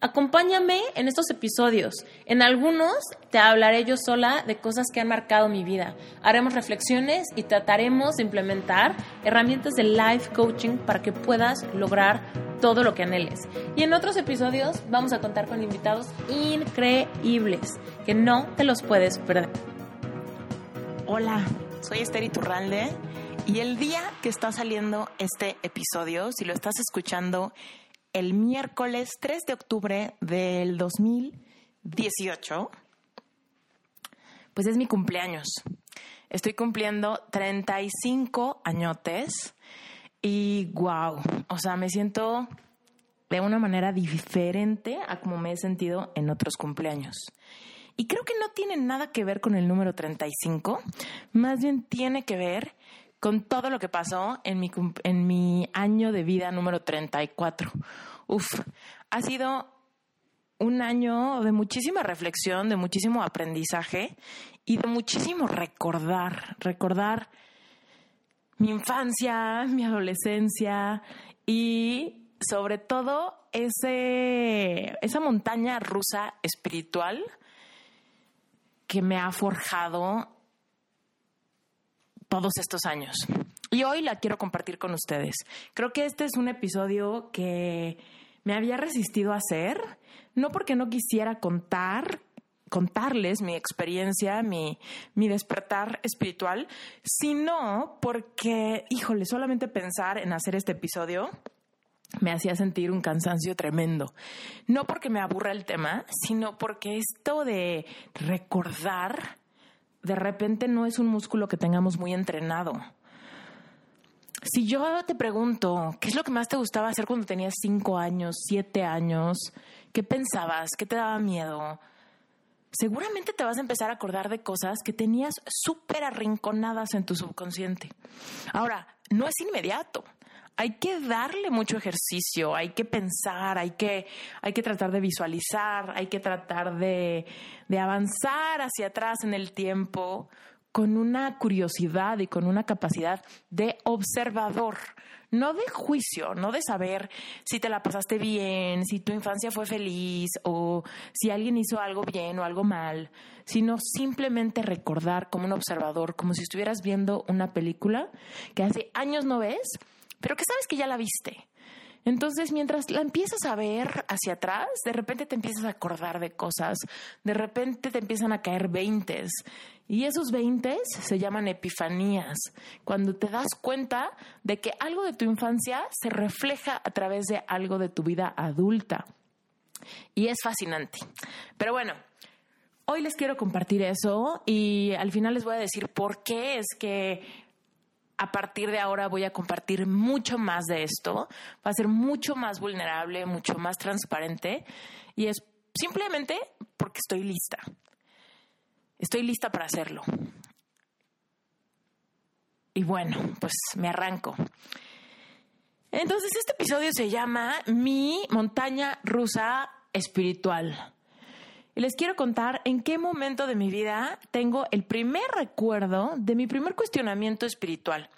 Acompáñame en estos episodios. En algunos te hablaré yo sola de cosas que han marcado mi vida. Haremos reflexiones y trataremos de implementar herramientas de life coaching para que puedas lograr todo lo que anheles. Y en otros episodios vamos a contar con invitados increíbles que no te los puedes perder. Hola, soy Esther Iturralde y el día que está saliendo este episodio, si lo estás escuchando el miércoles 3 de octubre del 2018, pues es mi cumpleaños. Estoy cumpliendo 35 añotes y wow, o sea, me siento de una manera diferente a como me he sentido en otros cumpleaños. Y creo que no tiene nada que ver con el número 35, más bien tiene que ver con todo lo que pasó en mi, en mi año de vida número 34. Uf, ha sido un año de muchísima reflexión, de muchísimo aprendizaje y de muchísimo recordar, recordar mi infancia, mi adolescencia y sobre todo ese, esa montaña rusa espiritual que me ha forjado todos estos años. Y hoy la quiero compartir con ustedes. Creo que este es un episodio que me había resistido a hacer, no porque no quisiera contar contarles mi experiencia, mi, mi despertar espiritual, sino porque, híjole, solamente pensar en hacer este episodio me hacía sentir un cansancio tremendo. No porque me aburra el tema, sino porque esto de recordar de repente no es un músculo que tengamos muy entrenado. Si yo te pregunto, ¿qué es lo que más te gustaba hacer cuando tenías cinco años, siete años? ¿Qué pensabas? ¿Qué te daba miedo? Seguramente te vas a empezar a acordar de cosas que tenías súper arrinconadas en tu subconsciente. Ahora, no es inmediato hay que darle mucho ejercicio, hay que pensar, hay que, hay que tratar de visualizar, hay que tratar de, de avanzar hacia atrás en el tiempo con una curiosidad y con una capacidad de observador, no de juicio, no de saber si te la pasaste bien, si tu infancia fue feliz o si alguien hizo algo bien o algo mal, sino simplemente recordar como un observador, como si estuvieras viendo una película que hace años no ves pero que sabes que ya la viste. Entonces, mientras la empiezas a ver hacia atrás, de repente te empiezas a acordar de cosas, de repente te empiezan a caer veintes. Y esos veintes se llaman epifanías, cuando te das cuenta de que algo de tu infancia se refleja a través de algo de tu vida adulta. Y es fascinante. Pero bueno, hoy les quiero compartir eso y al final les voy a decir por qué es que a partir de ahora voy a compartir mucho más de esto, va a ser mucho más vulnerable, mucho más transparente y es simplemente porque estoy lista. Estoy lista para hacerlo. Y bueno, pues me arranco. Entonces este episodio se llama Mi montaña rusa espiritual. Y les quiero contar en qué momento de mi vida tengo el primer recuerdo de mi primer cuestionamiento espiritual.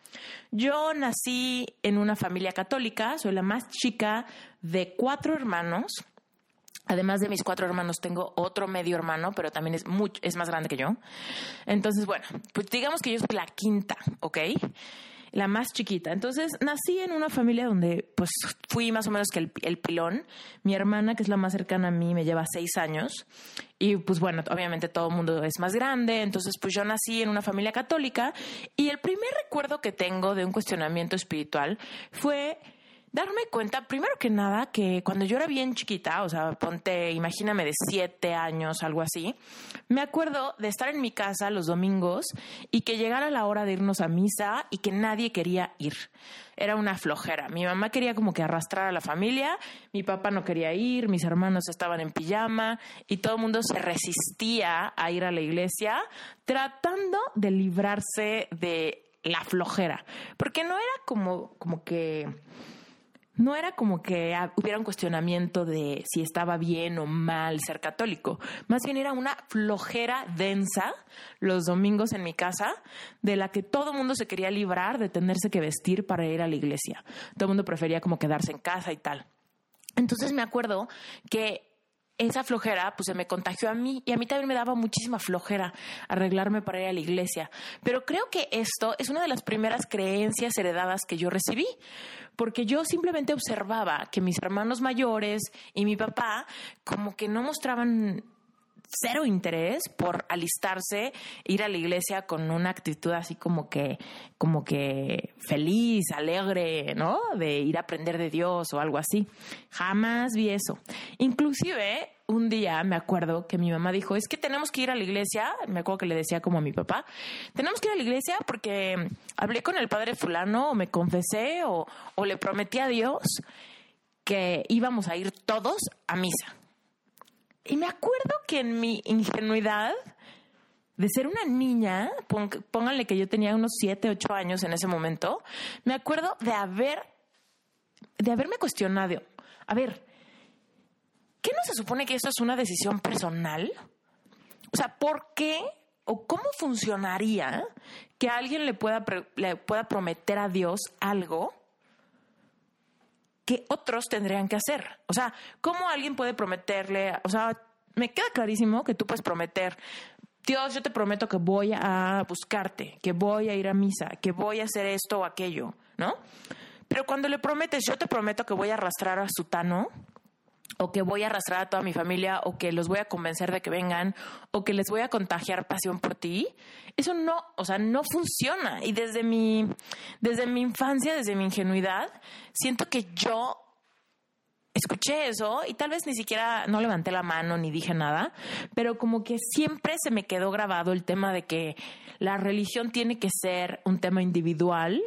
Yo nací en una familia católica, soy la más chica de cuatro hermanos. Además de mis cuatro hermanos, tengo otro medio hermano, pero también es, es más grande que yo. Entonces, bueno, pues digamos que yo soy la quinta, ¿ok? La más chiquita. Entonces nací en una familia donde pues fui más o menos que el, el, pilón. Mi hermana, que es la más cercana a mí, me lleva seis años. Y pues bueno, obviamente todo el mundo es más grande. Entonces pues yo nací en una familia católica. Y el primer recuerdo que tengo de un cuestionamiento espiritual fue darme cuenta, primero que nada, que cuando yo era bien chiquita, o sea, ponte, imagíname de siete años, algo así, me acuerdo de estar en mi casa los domingos y que llegara la hora de irnos a misa y que nadie quería ir. Era una flojera. Mi mamá quería como que arrastrar a la familia, mi papá no quería ir, mis hermanos estaban en pijama y todo el mundo se resistía a ir a la iglesia tratando de librarse de la flojera. Porque no era como, como que no era como que hubiera un cuestionamiento de si estaba bien o mal ser católico. Más bien era una flojera densa los domingos en mi casa de la que todo mundo se quería librar de tenerse que vestir para ir a la iglesia. Todo el mundo prefería como quedarse en casa y tal. Entonces me acuerdo que esa flojera pues se me contagió a mí y a mí también me daba muchísima flojera arreglarme para ir a la iglesia. Pero creo que esto es una de las primeras creencias heredadas que yo recibí, porque yo simplemente observaba que mis hermanos mayores y mi papá como que no mostraban cero interés por alistarse, ir a la iglesia con una actitud así como que, como que feliz, alegre, ¿no? De ir a aprender de Dios o algo así. Jamás vi eso. Inclusive, un día me acuerdo que mi mamá dijo, es que tenemos que ir a la iglesia, me acuerdo que le decía como a mi papá, tenemos que ir a la iglesia porque hablé con el padre fulano o me confesé o, o le prometí a Dios que íbamos a ir todos a misa. Y me acuerdo que en mi ingenuidad de ser una niña, pónganle que yo tenía unos 7, 8 años en ese momento, me acuerdo de haber, de haberme cuestionado, a ver, ¿qué no se supone que esto es una decisión personal? O sea, ¿por qué o cómo funcionaría que alguien le pueda, le pueda prometer a Dios algo otros tendrían que hacer. O sea, ¿cómo alguien puede prometerle? O sea, me queda clarísimo que tú puedes prometer, Dios, yo te prometo que voy a buscarte, que voy a ir a misa, que voy a hacer esto o aquello, ¿no? Pero cuando le prometes, yo te prometo que voy a arrastrar a Sutano, o que voy a arrastrar a toda mi familia, o que los voy a convencer de que vengan, o que les voy a contagiar pasión por ti, eso no, o sea, no funciona. Y desde mi, desde mi infancia, desde mi ingenuidad, siento que yo escuché eso y tal vez ni siquiera no levanté la mano ni dije nada, pero como que siempre se me quedó grabado el tema de que la religión tiene que ser un tema individual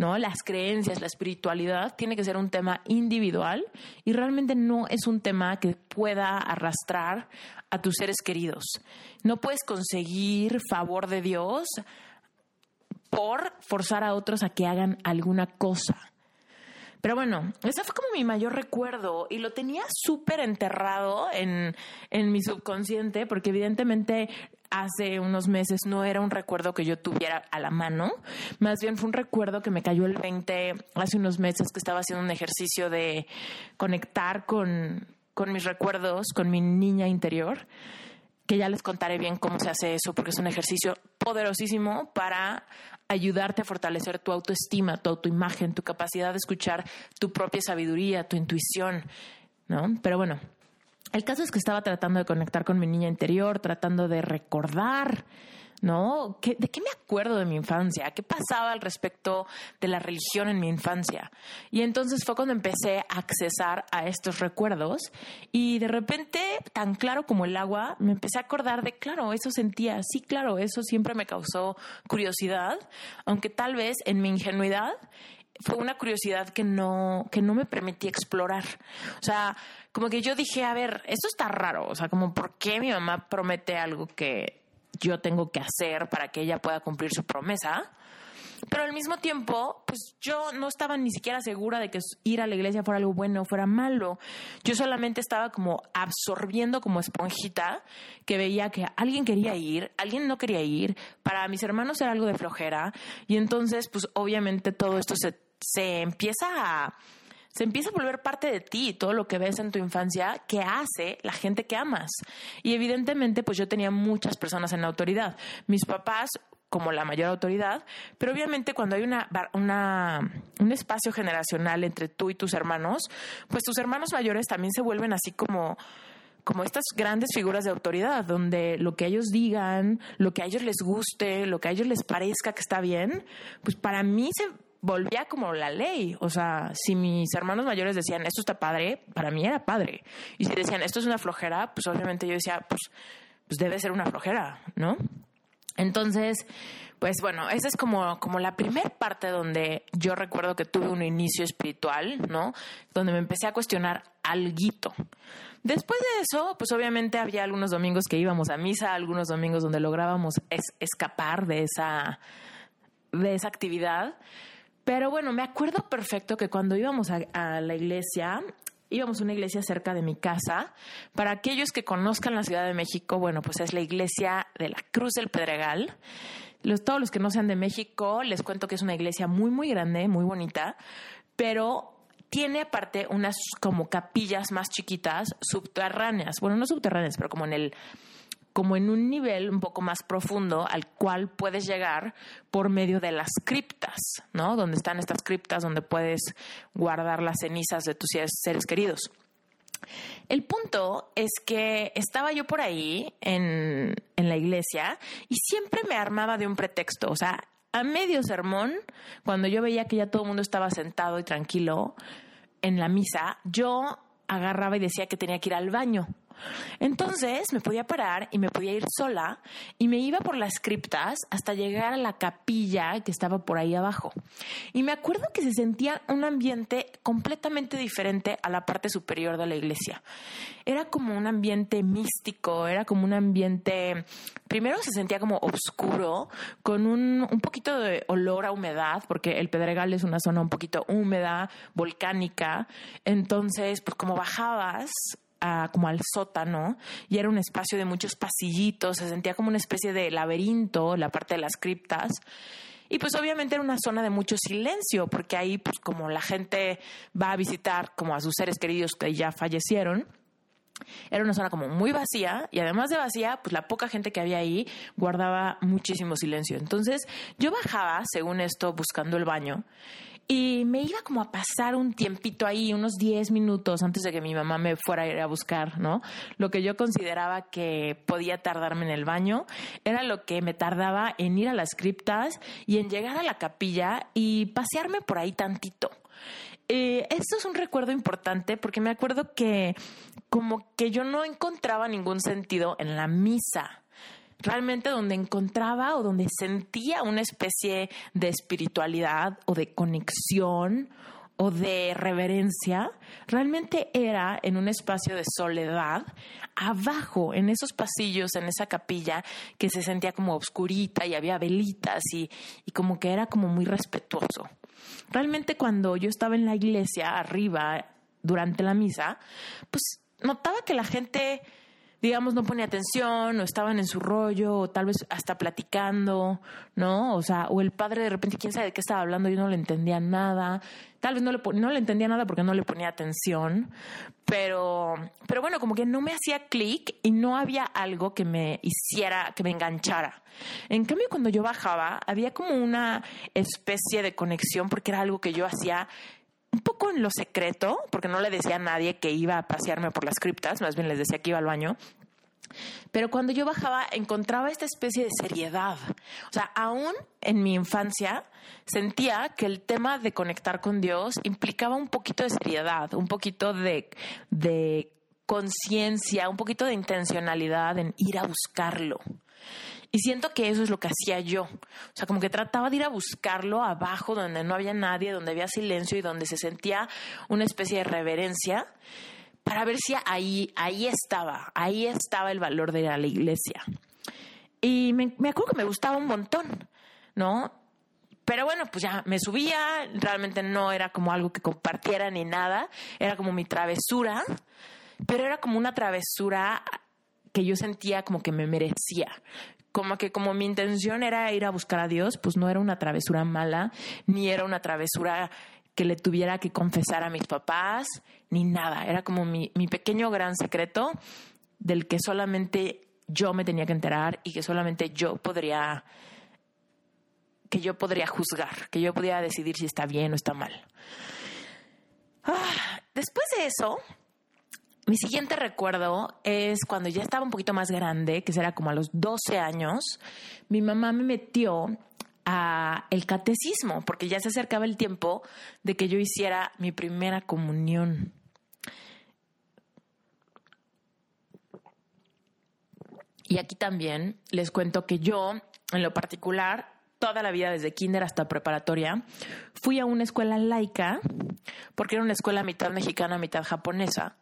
¿no? Las creencias, la espiritualidad tiene que ser un tema individual y realmente no es un tema que pueda arrastrar a tus seres queridos. No puedes conseguir favor de Dios por forzar a otros a que hagan alguna cosa. Pero bueno, ese fue como mi mayor recuerdo y lo tenía súper enterrado en, en mi subconsciente porque evidentemente hace unos meses no era un recuerdo que yo tuviera a la mano, más bien fue un recuerdo que me cayó el 20 hace unos meses que estaba haciendo un ejercicio de conectar con, con mis recuerdos, con mi niña interior que ya les contaré bien cómo se hace eso, porque es un ejercicio poderosísimo para ayudarte a fortalecer tu autoestima, tu autoimagen, tu capacidad de escuchar tu propia sabiduría, tu intuición, ¿no? Pero bueno, el caso es que estaba tratando de conectar con mi niña interior, tratando de recordar ¿no? ¿De qué me acuerdo de mi infancia? ¿Qué pasaba al respecto de la religión en mi infancia? Y entonces fue cuando empecé a accesar a estos recuerdos y de repente, tan claro como el agua, me empecé a acordar de, claro, eso sentía, sí, claro, eso siempre me causó curiosidad, aunque tal vez en mi ingenuidad fue una curiosidad que no, que no me permitía explorar. O sea, como que yo dije, a ver, esto está raro. O sea, como, ¿por qué mi mamá promete algo que yo tengo que hacer para que ella pueda cumplir su promesa. Pero al mismo tiempo, pues yo no estaba ni siquiera segura de que ir a la iglesia fuera algo bueno o fuera malo. Yo solamente estaba como absorbiendo como esponjita que veía que alguien quería ir, alguien no quería ir. Para mis hermanos era algo de flojera. Y entonces, pues obviamente todo esto se, se empieza a se empieza a volver parte de ti, todo lo que ves en tu infancia, que hace la gente que amas. Y evidentemente, pues yo tenía muchas personas en la autoridad. Mis papás como la mayor autoridad, pero obviamente cuando hay una, una, un espacio generacional entre tú y tus hermanos, pues tus hermanos mayores también se vuelven así como como estas grandes figuras de autoridad, donde lo que ellos digan, lo que a ellos les guste, lo que a ellos les parezca que está bien, pues para mí se, volvía como la ley. O sea, si mis hermanos mayores decían, esto está padre, para mí era padre. Y si decían, esto es una flojera, pues obviamente yo decía, pues, pues debe ser una flojera, ¿no? Entonces, pues bueno, esa es como, como la primera parte donde yo recuerdo que tuve un inicio espiritual, ¿no? Donde me empecé a cuestionar alguito. Después de eso, pues obviamente había algunos domingos que íbamos a misa, algunos domingos donde lográbamos escapar de esa, de esa actividad. Pero bueno, me acuerdo perfecto que cuando íbamos a, la iglesia, íbamos a una iglesia cerca de mi casa. Para aquellos que conozcan la Ciudad de México, bueno, pues es la iglesia de la Cruz del Pedregal. Los, todos los que no sean de México, les cuento que es una iglesia muy, muy grande, muy bonita, pero tiene aparte unas como capillas más chiquitas, subterráneas. Bueno, no subterráneas, pero como en el como en un nivel un poco más profundo al cual puedes llegar por medio de las criptas, ¿no? Donde están estas criptas donde puedes guardar las cenizas de tus seres queridos. El punto es que estaba yo por ahí en, en la iglesia y siempre me armaba de un pretexto, o sea, a medio sermón, cuando yo veía que ya todo el mundo estaba sentado y tranquilo en la misa, yo agarraba y decía que tenía que ir al baño. Entonces me podía parar y me podía ir sola y me iba por las criptas hasta llegar a la capilla que estaba por ahí abajo. Y me acuerdo que se sentía un ambiente completamente diferente a la parte superior de la iglesia. Era como un ambiente místico, era como un ambiente, primero se sentía como oscuro, con un, un poquito de olor a humedad, porque el Pedregal es una zona un poquito húmeda, volcánica. Entonces, pues como bajabas, como al sótano y era un espacio de muchos pasillitos, se sentía como una especie de laberinto, la parte de las criptas. Y pues obviamente era una zona de mucho silencio, porque ahí pues como la gente va a visitar como a sus seres queridos que ya fallecieron, era una zona como muy vacía y además de vacía, pues la poca gente que había ahí guardaba muchísimo silencio. Entonces yo bajaba, según esto, buscando el baño y me iba como a pasar un tiempito ahí, unos 10 minutos antes de que mi mamá me fuera a ir a buscar, ¿no? Lo que yo consideraba que podía tardarme en el baño era lo que me tardaba en ir a las criptas y en llegar a la capilla y pasearme por ahí tantito. Eh, esto es un recuerdo importante porque me acuerdo que como que yo no encontraba ningún sentido en la misa realmente donde encontraba o donde sentía una especie de espiritualidad o de conexión o de reverencia, realmente era en un espacio de soledad, abajo, en esos pasillos, en esa capilla, que se sentía como oscurita y había velitas y, y como que era como muy respetuoso. Realmente cuando yo estaba en la iglesia, arriba, durante la misa, pues notaba que la gente digamos, no ponía atención o estaban en su rollo o tal vez hasta platicando, ¿no? O sea, o el padre de repente, quién sabe de qué estaba hablando, yo no le entendía nada. Tal vez no le, no le entendía nada porque no le ponía atención, pero, pero bueno, como que no me hacía clic y no había algo que me hiciera, que me enganchara. En cambio, cuando yo bajaba, había como una especie de conexión porque era algo que yo hacía un poco en lo secreto, porque no le decía a nadie que iba a pasearme por las criptas, más bien les decía que iba al baño. Pero cuando yo bajaba encontraba esta especie de seriedad. O sea, aún en mi infancia sentía que el tema de conectar con Dios implicaba un poquito de seriedad, un poquito de, de conciencia, un poquito de intencionalidad en ir a buscarlo. Y siento que eso es lo que hacía yo. O sea, como que trataba de ir a buscarlo abajo donde no había nadie, donde había silencio y donde se sentía una especie de reverencia para ver si ahí, ahí estaba, ahí estaba el valor de la iglesia. Y me, me acuerdo que me gustaba un montón, ¿no? Pero bueno, pues ya me subía, realmente no era como algo que compartiera ni nada, era como mi travesura, pero era como una travesura que yo sentía como que me merecía como que como mi intención era ir a buscar a Dios, pues no era una travesura mala, ni era una travesura que le tuviera que confesar a mis papás, ni nada. Era como mi, mi pequeño gran secreto del que solamente yo me tenía que enterar y que solamente yo podría que yo podría juzgar, que yo podría decidir si está bien o está mal. Ah, después de eso, mi siguiente recuerdo es cuando ya estaba un poquito más grande, que será como a los 12 años, mi mamá me metió a el catecismo, porque ya se acercaba el tiempo de que yo hiciera mi primera comunión. Y aquí también les cuento que yo, en lo particular, toda la vida, desde kinder hasta preparatoria, fui a una escuela laica, porque era una escuela mitad mexicana, mitad japonesa.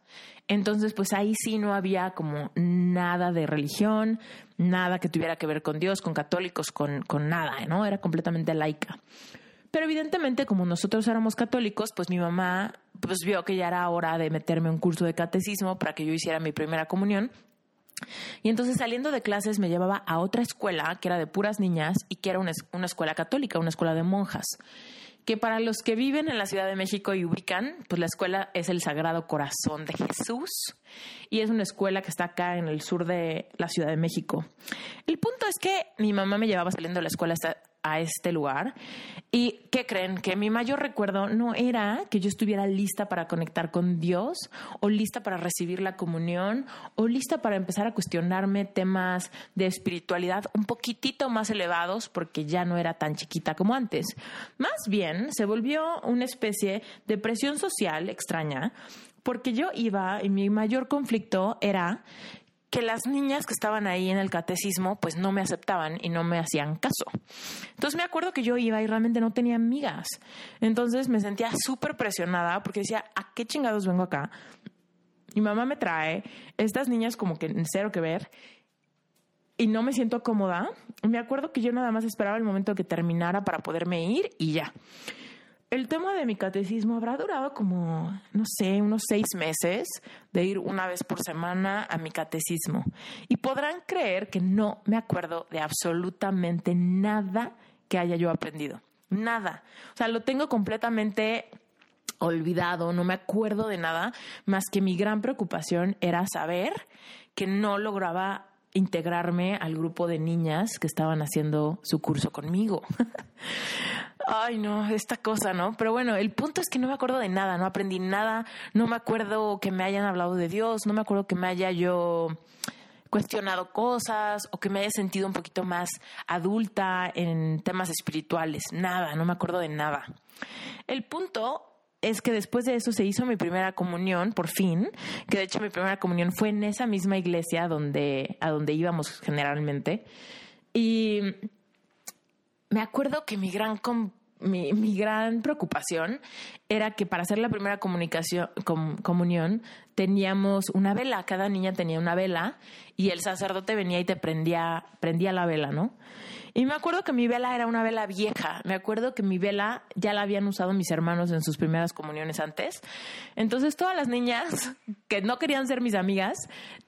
Entonces, pues ahí sí no había como nada de religión, nada que tuviera que ver con Dios, con católicos, con, con nada, ¿no? Era completamente laica. Pero evidentemente, como nosotros éramos católicos, pues mi mamá pues vio que ya era hora de meterme un curso de catecismo para que yo hiciera mi primera comunión y entonces saliendo de clases me llevaba a otra escuela que era de puras niñas y que era una, una, escuela católica, una escuela de monjas. Que para los que viven en la Ciudad de México y ubican, pues la escuela es el Sagrado Corazón de Jesús y es una escuela que está acá en el sur de la Ciudad de México. El punto es que mi mamá me llevaba saliendo de la escuela a este lugar. ¿Y qué creen? Que mi mayor recuerdo no era que yo estuviera lista para conectar con Dios o lista para recibir la comunión o lista para empezar a cuestionarme temas de espiritualidad un poquitito más elevados porque ya no era tan chiquita como antes. Más bien se volvió una especie de presión social extraña porque yo iba y mi mayor conflicto era que las niñas que estaban ahí en el catecismo pues no me aceptaban y no me hacían caso. Entonces me acuerdo que yo iba y realmente no tenía amigas. Entonces me sentía súper presionada porque decía, ¿a qué chingados vengo acá? Mi mamá me trae estas niñas como que cero que ver y no me siento cómoda. Me acuerdo que yo nada más esperaba el momento que terminara para poderme ir y ya. El tema de mi catecismo habrá durado como, no sé, unos seis meses de ir una vez por semana a mi catecismo. Y podrán creer que no me acuerdo de absolutamente nada que haya yo aprendido. Nada. O sea, lo tengo completamente olvidado, no me acuerdo de nada, más que mi gran preocupación era saber que no lograba integrarme al grupo de niñas que estaban haciendo su curso conmigo. Ay, no, esta cosa, ¿no? Pero bueno, el punto es que no me acuerdo de nada, no aprendí nada, no me acuerdo que me hayan hablado de Dios, no me acuerdo que me haya yo cuestionado cosas o que me haya sentido un poquito más adulta en temas espirituales, nada, no me acuerdo de nada. El punto es que después de eso se hizo mi primera comunión, por fin, que de hecho mi primera comunión fue en esa misma iglesia donde, a donde íbamos generalmente. Y me acuerdo que mi gran, mi, mi, gran preocupación era que para hacer la primera comunicación, comunión teníamos una vela, cada niña tenía una vela y el sacerdote venía y te prendía, prendía la vela, ¿no? Y me acuerdo que mi vela era una vela vieja. Me acuerdo que mi vela ya la habían usado mis hermanos en sus primeras comuniones antes. Entonces todas las niñas que no querían ser mis amigas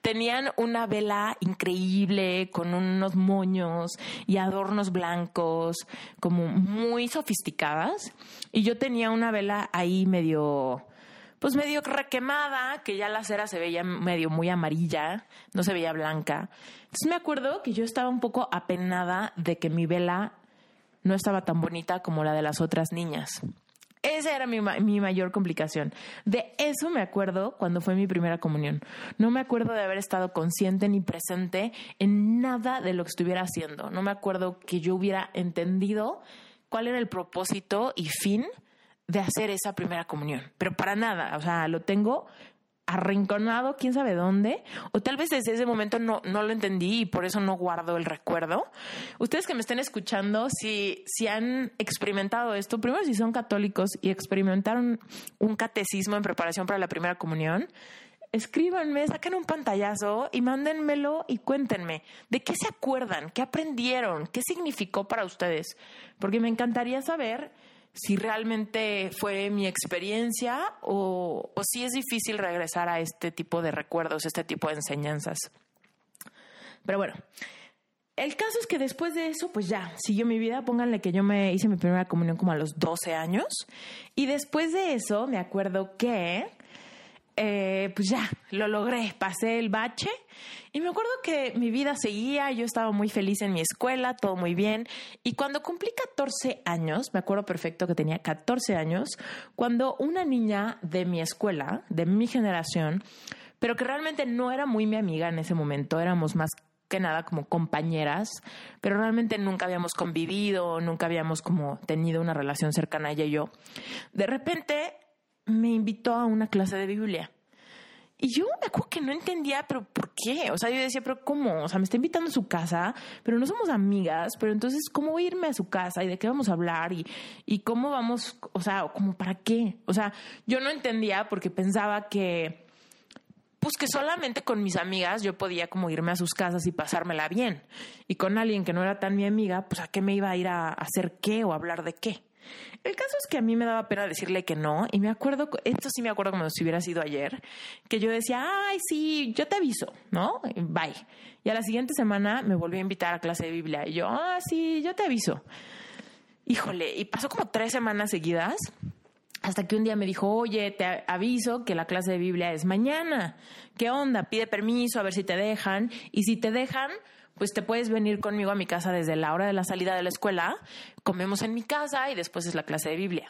tenían una vela increíble con unos moños y adornos blancos, como muy sofisticadas. Y yo tenía una vela ahí medio pues medio requemada, que ya la cera se veía medio muy amarilla, no se veía blanca. Entonces me acuerdo que yo estaba un poco apenada de que mi vela no estaba tan bonita como la de las otras niñas. Esa era mi, mi, mayor complicación. De eso me acuerdo cuando fue mi primera comunión. No me acuerdo de haber estado consciente ni presente en nada de lo que estuviera haciendo. No me acuerdo que yo hubiera entendido cuál era el propósito y fin de hacer esa primera comunión, pero para nada, o sea, lo tengo arrinconado, quién sabe dónde, o tal vez desde ese momento no, no lo entendí y por eso no guardo el recuerdo. Ustedes que me estén escuchando, si, si han experimentado esto, primero si son católicos y experimentaron un catecismo en preparación para la primera comunión, escríbanme, saquen un pantallazo y mándenmelo y cuéntenme de qué se acuerdan, qué aprendieron, qué significó para ustedes, porque me encantaría saber si realmente fue mi experiencia o, si es difícil regresar a este tipo de recuerdos, este tipo de enseñanzas. Pero bueno, el caso es que después de eso, pues ya, siguió mi vida. Pónganle que yo me hice mi primera comunión como a los 12 años. Y después de eso, me acuerdo que eh, pues ya, lo logré, pasé el bache y me acuerdo que mi vida seguía, yo estaba muy feliz en mi escuela, todo muy bien. Y cuando cumplí 14 años, me acuerdo perfecto que tenía 14 años, cuando una niña de mi escuela, de mi generación, pero que realmente no era muy mi amiga en ese momento, éramos más que nada como compañeras, pero realmente nunca habíamos convivido, nunca habíamos como tenido una relación cercana ella y yo. De repente me invitó a una clase de Biblia. Y yo me acuerdo que no entendía, pero ¿por qué? O sea, yo decía, pero ¿cómo? O sea, me está invitando a su casa, pero no somos amigas, pero entonces, ¿cómo irme a su casa y de qué vamos a hablar y, y cómo vamos, o sea, como para qué? O sea, yo no entendía porque pensaba que, pues que solamente con mis amigas yo podía como irme a sus casas y pasármela bien. Y con alguien que no era tan mi amiga, pues a qué me iba a ir a hacer qué o hablar de qué. El caso es que a mí me daba pena decirle que no, y me acuerdo, esto sí me acuerdo como si hubiera sido ayer, que yo decía, ay, sí, yo te aviso, ¿no? Bye. Y a la siguiente semana me volvió a invitar a clase de Biblia, y yo, ah, sí, yo te aviso. Híjole, y pasó como tres semanas seguidas, hasta que un día me dijo, oye, te aviso que la clase de Biblia es mañana. ¿Qué onda? Pide permiso a ver si te dejan, y si te dejan, pues te puedes venir conmigo a mi casa desde la hora de la salida de la escuela, comemos en mi casa y después es la clase de Biblia.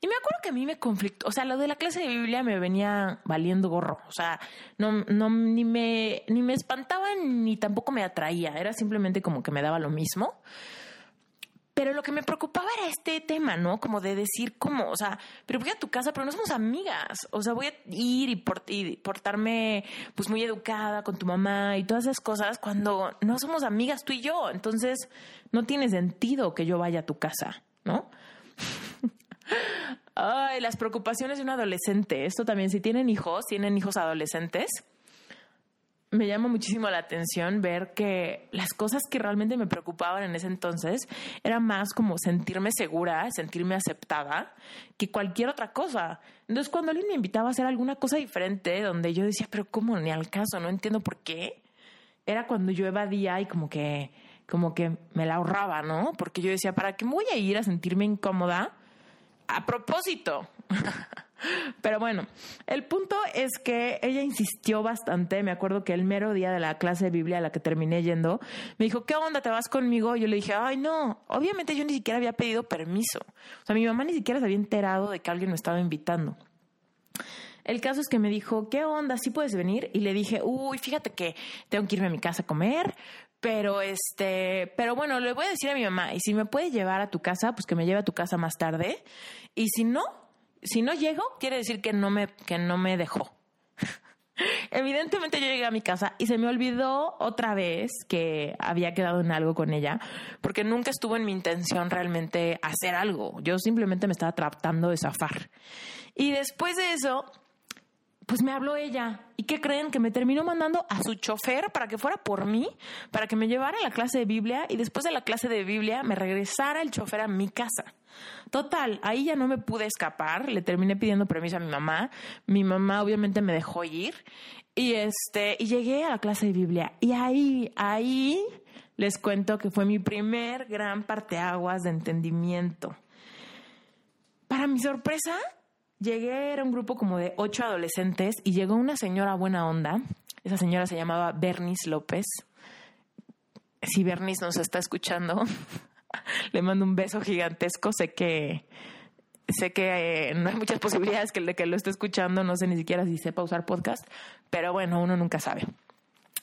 Y me acuerdo que a mí me conflictó, o sea, lo de la clase de Biblia me venía valiendo gorro, o sea, no, no, ni me, ni me espantaba ni tampoco me atraía, era simplemente como que me daba lo mismo. Pero lo que me preocupaba era este tema, ¿no? Como de decir, ¿cómo? O sea, pero voy a tu casa, pero no somos amigas. O sea, voy a ir y, portarme pues muy educada con tu mamá y todas esas cosas cuando no somos amigas tú y yo. Entonces, no tiene sentido que yo vaya a tu casa, ¿no? Ay, las preocupaciones de un adolescente. Esto también, si tienen hijos, tienen hijos adolescentes me llama muchísimo la atención ver que las cosas que realmente me preocupaban en ese entonces era más como sentirme segura, sentirme aceptada, que cualquier otra cosa. Entonces, cuando alguien me invitaba a hacer alguna cosa diferente, donde yo decía, pero ¿cómo? Ni al caso, no entiendo por qué, era cuando yo evadía y como que, como que me la ahorraba, ¿no? Porque yo decía, ¿para qué me voy a ir a sentirme incómoda? A propósito. Pero bueno, el punto es que ella insistió bastante. Me acuerdo que el mero día de la clase de Biblia a la que terminé yendo, me dijo, ¿qué onda? ¿Te vas conmigo? Yo le dije, ay, no. Obviamente yo ni siquiera había pedido permiso. O sea, mi mamá ni siquiera se había enterado de que alguien me estaba invitando. El caso es que me dijo, ¿qué onda? ¿Sí puedes venir? Y le dije, uy, fíjate que tengo que irme a mi casa a comer, pero este, pero bueno, le voy a decir a mi mamá, y si me puede llevar a tu casa, pues que me lleve a tu casa más tarde. Y si no, si no llego, quiere decir que no me, que no me dejó. Evidentemente yo llegué a mi casa y se me olvidó otra vez que había quedado en algo con ella, porque nunca estuvo en mi intención realmente hacer algo. Yo simplemente me estaba tratando de zafar. Y después de eso, pues me habló ella. ¿Y qué creen? Que me terminó mandando a su chofer para que fuera por mí, para que me llevara a la clase de Biblia y después de la clase de Biblia me regresara el chofer a mi casa. Total, ahí ya no me pude escapar, le terminé pidiendo permiso a mi mamá. Mi mamá obviamente me dejó ir y este y llegué a la clase de Biblia y ahí ahí les cuento que fue mi primer gran parteaguas de entendimiento. Para mi sorpresa, Llegué, era un grupo como de ocho adolescentes y llegó una señora buena onda. Esa señora se llamaba Bernice López. Si Bernice nos está escuchando, le mando un beso gigantesco. Sé que sé que eh, no hay muchas posibilidades que, que lo esté escuchando. No sé ni siquiera si sepa usar podcast, pero bueno, uno nunca sabe.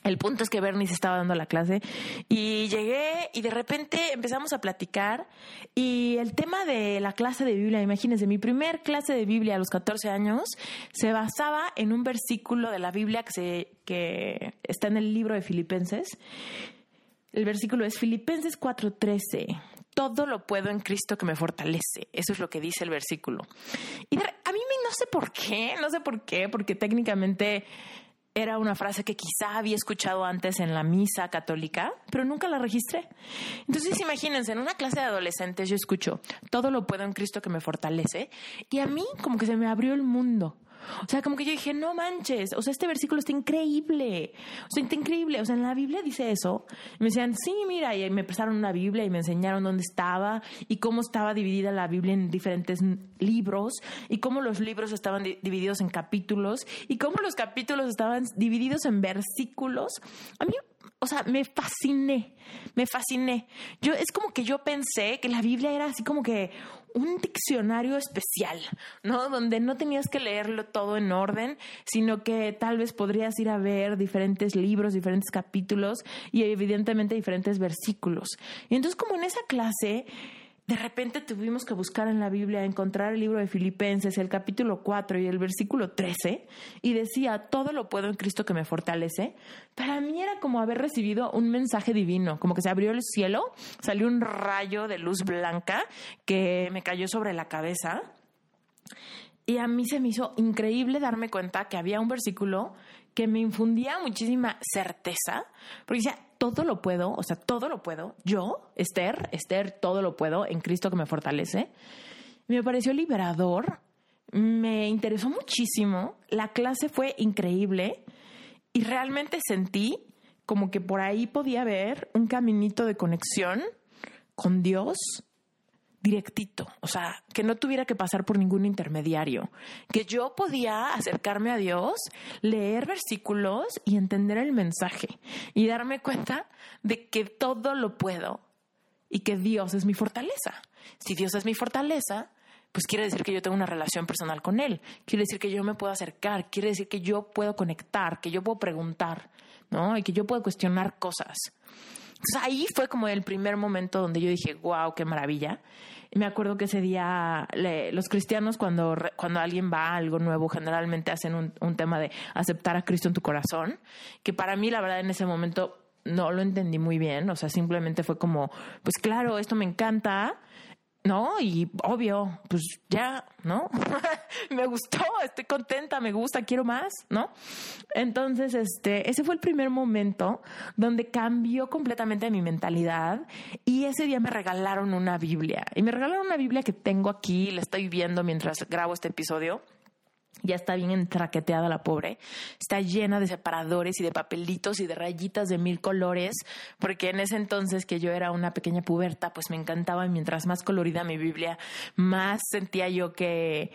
El punto es que Bernie se estaba dando la clase y llegué y de repente empezamos a platicar y el tema de la clase de Biblia, imagínense, mi primer clase de Biblia a los 14 años se basaba en un versículo de la Biblia que, se, que está en el libro de Filipenses. El versículo es Filipenses 4:13. Todo lo puedo en Cristo que me fortalece. Eso es lo que dice el versículo. Y a mí no sé por qué, no sé por qué, porque técnicamente era una frase que quizá había escuchado antes en la misa católica, pero nunca la registré. Entonces imagínense, en una clase de adolescentes yo escucho, todo lo puedo en Cristo que me fortalece, y a mí como que se me abrió el mundo. O sea, como que yo dije, no manches, o sea, este versículo está increíble, o sea, está increíble, o sea, en la Biblia dice eso. Y me decían, sí, mira, y me prestaron una Biblia y me enseñaron dónde estaba y cómo estaba dividida la Biblia en diferentes libros y cómo los libros estaban divididos en capítulos y cómo los capítulos estaban divididos en versículos. A mí o sea, me fasciné, me fasciné. Yo es como que yo pensé que la Biblia era así como que un diccionario especial, ¿no? Donde no tenías que leerlo todo en orden, sino que tal vez podrías ir a ver diferentes libros, diferentes capítulos y evidentemente diferentes versículos. Y entonces como en esa clase de repente tuvimos que buscar en la Biblia, encontrar el libro de Filipenses, el capítulo 4 y el versículo 13, y decía, todo lo puedo en Cristo que me fortalece. Para mí era como haber recibido un mensaje divino, como que se abrió el cielo, salió un rayo de luz blanca que me cayó sobre la cabeza. Y a mí se me hizo increíble darme cuenta que había un versículo que me infundía muchísima certeza, porque decía, todo lo puedo, o sea, todo lo puedo. Yo, Esther, Esther, todo lo puedo en Cristo que me fortalece. Me pareció liberador, me interesó muchísimo, la clase fue increíble y realmente sentí como que por ahí podía haber un caminito de conexión con Dios directito, o sea, que no tuviera que pasar por ningún intermediario, que yo podía acercarme a Dios, leer versículos y entender el mensaje y darme cuenta de que todo lo puedo y que Dios es mi fortaleza. Si Dios es mi fortaleza, pues quiere decir que yo tengo una relación personal con Él, quiere decir que yo me puedo acercar, quiere decir que yo puedo conectar, que yo puedo preguntar, ¿no? Y que yo puedo cuestionar cosas. Entonces ahí fue como el primer momento donde yo dije, wow, qué maravilla. Y me acuerdo que ese día los cristianos cuando, cuando alguien va a algo nuevo generalmente hacen un, un tema de aceptar a Cristo en tu corazón, que para mí la verdad en ese momento no lo entendí muy bien, o sea, simplemente fue como, pues claro, esto me encanta, ¿no? Y obvio, pues ya, ¿no? me gustó, estoy contenta, me gusta, quiero más, ¿no? Entonces, este, ese fue el primer momento donde cambió completamente mi mentalidad y ese día me regalaron una Biblia. Y me regalaron una Biblia que tengo aquí, la estoy viendo mientras grabo este episodio ya está bien entraqueteada la pobre, está llena de separadores y de papelitos y de rayitas de mil colores, porque en ese entonces que yo era una pequeña puberta, pues me encantaba mientras más colorida mi Biblia, más sentía yo que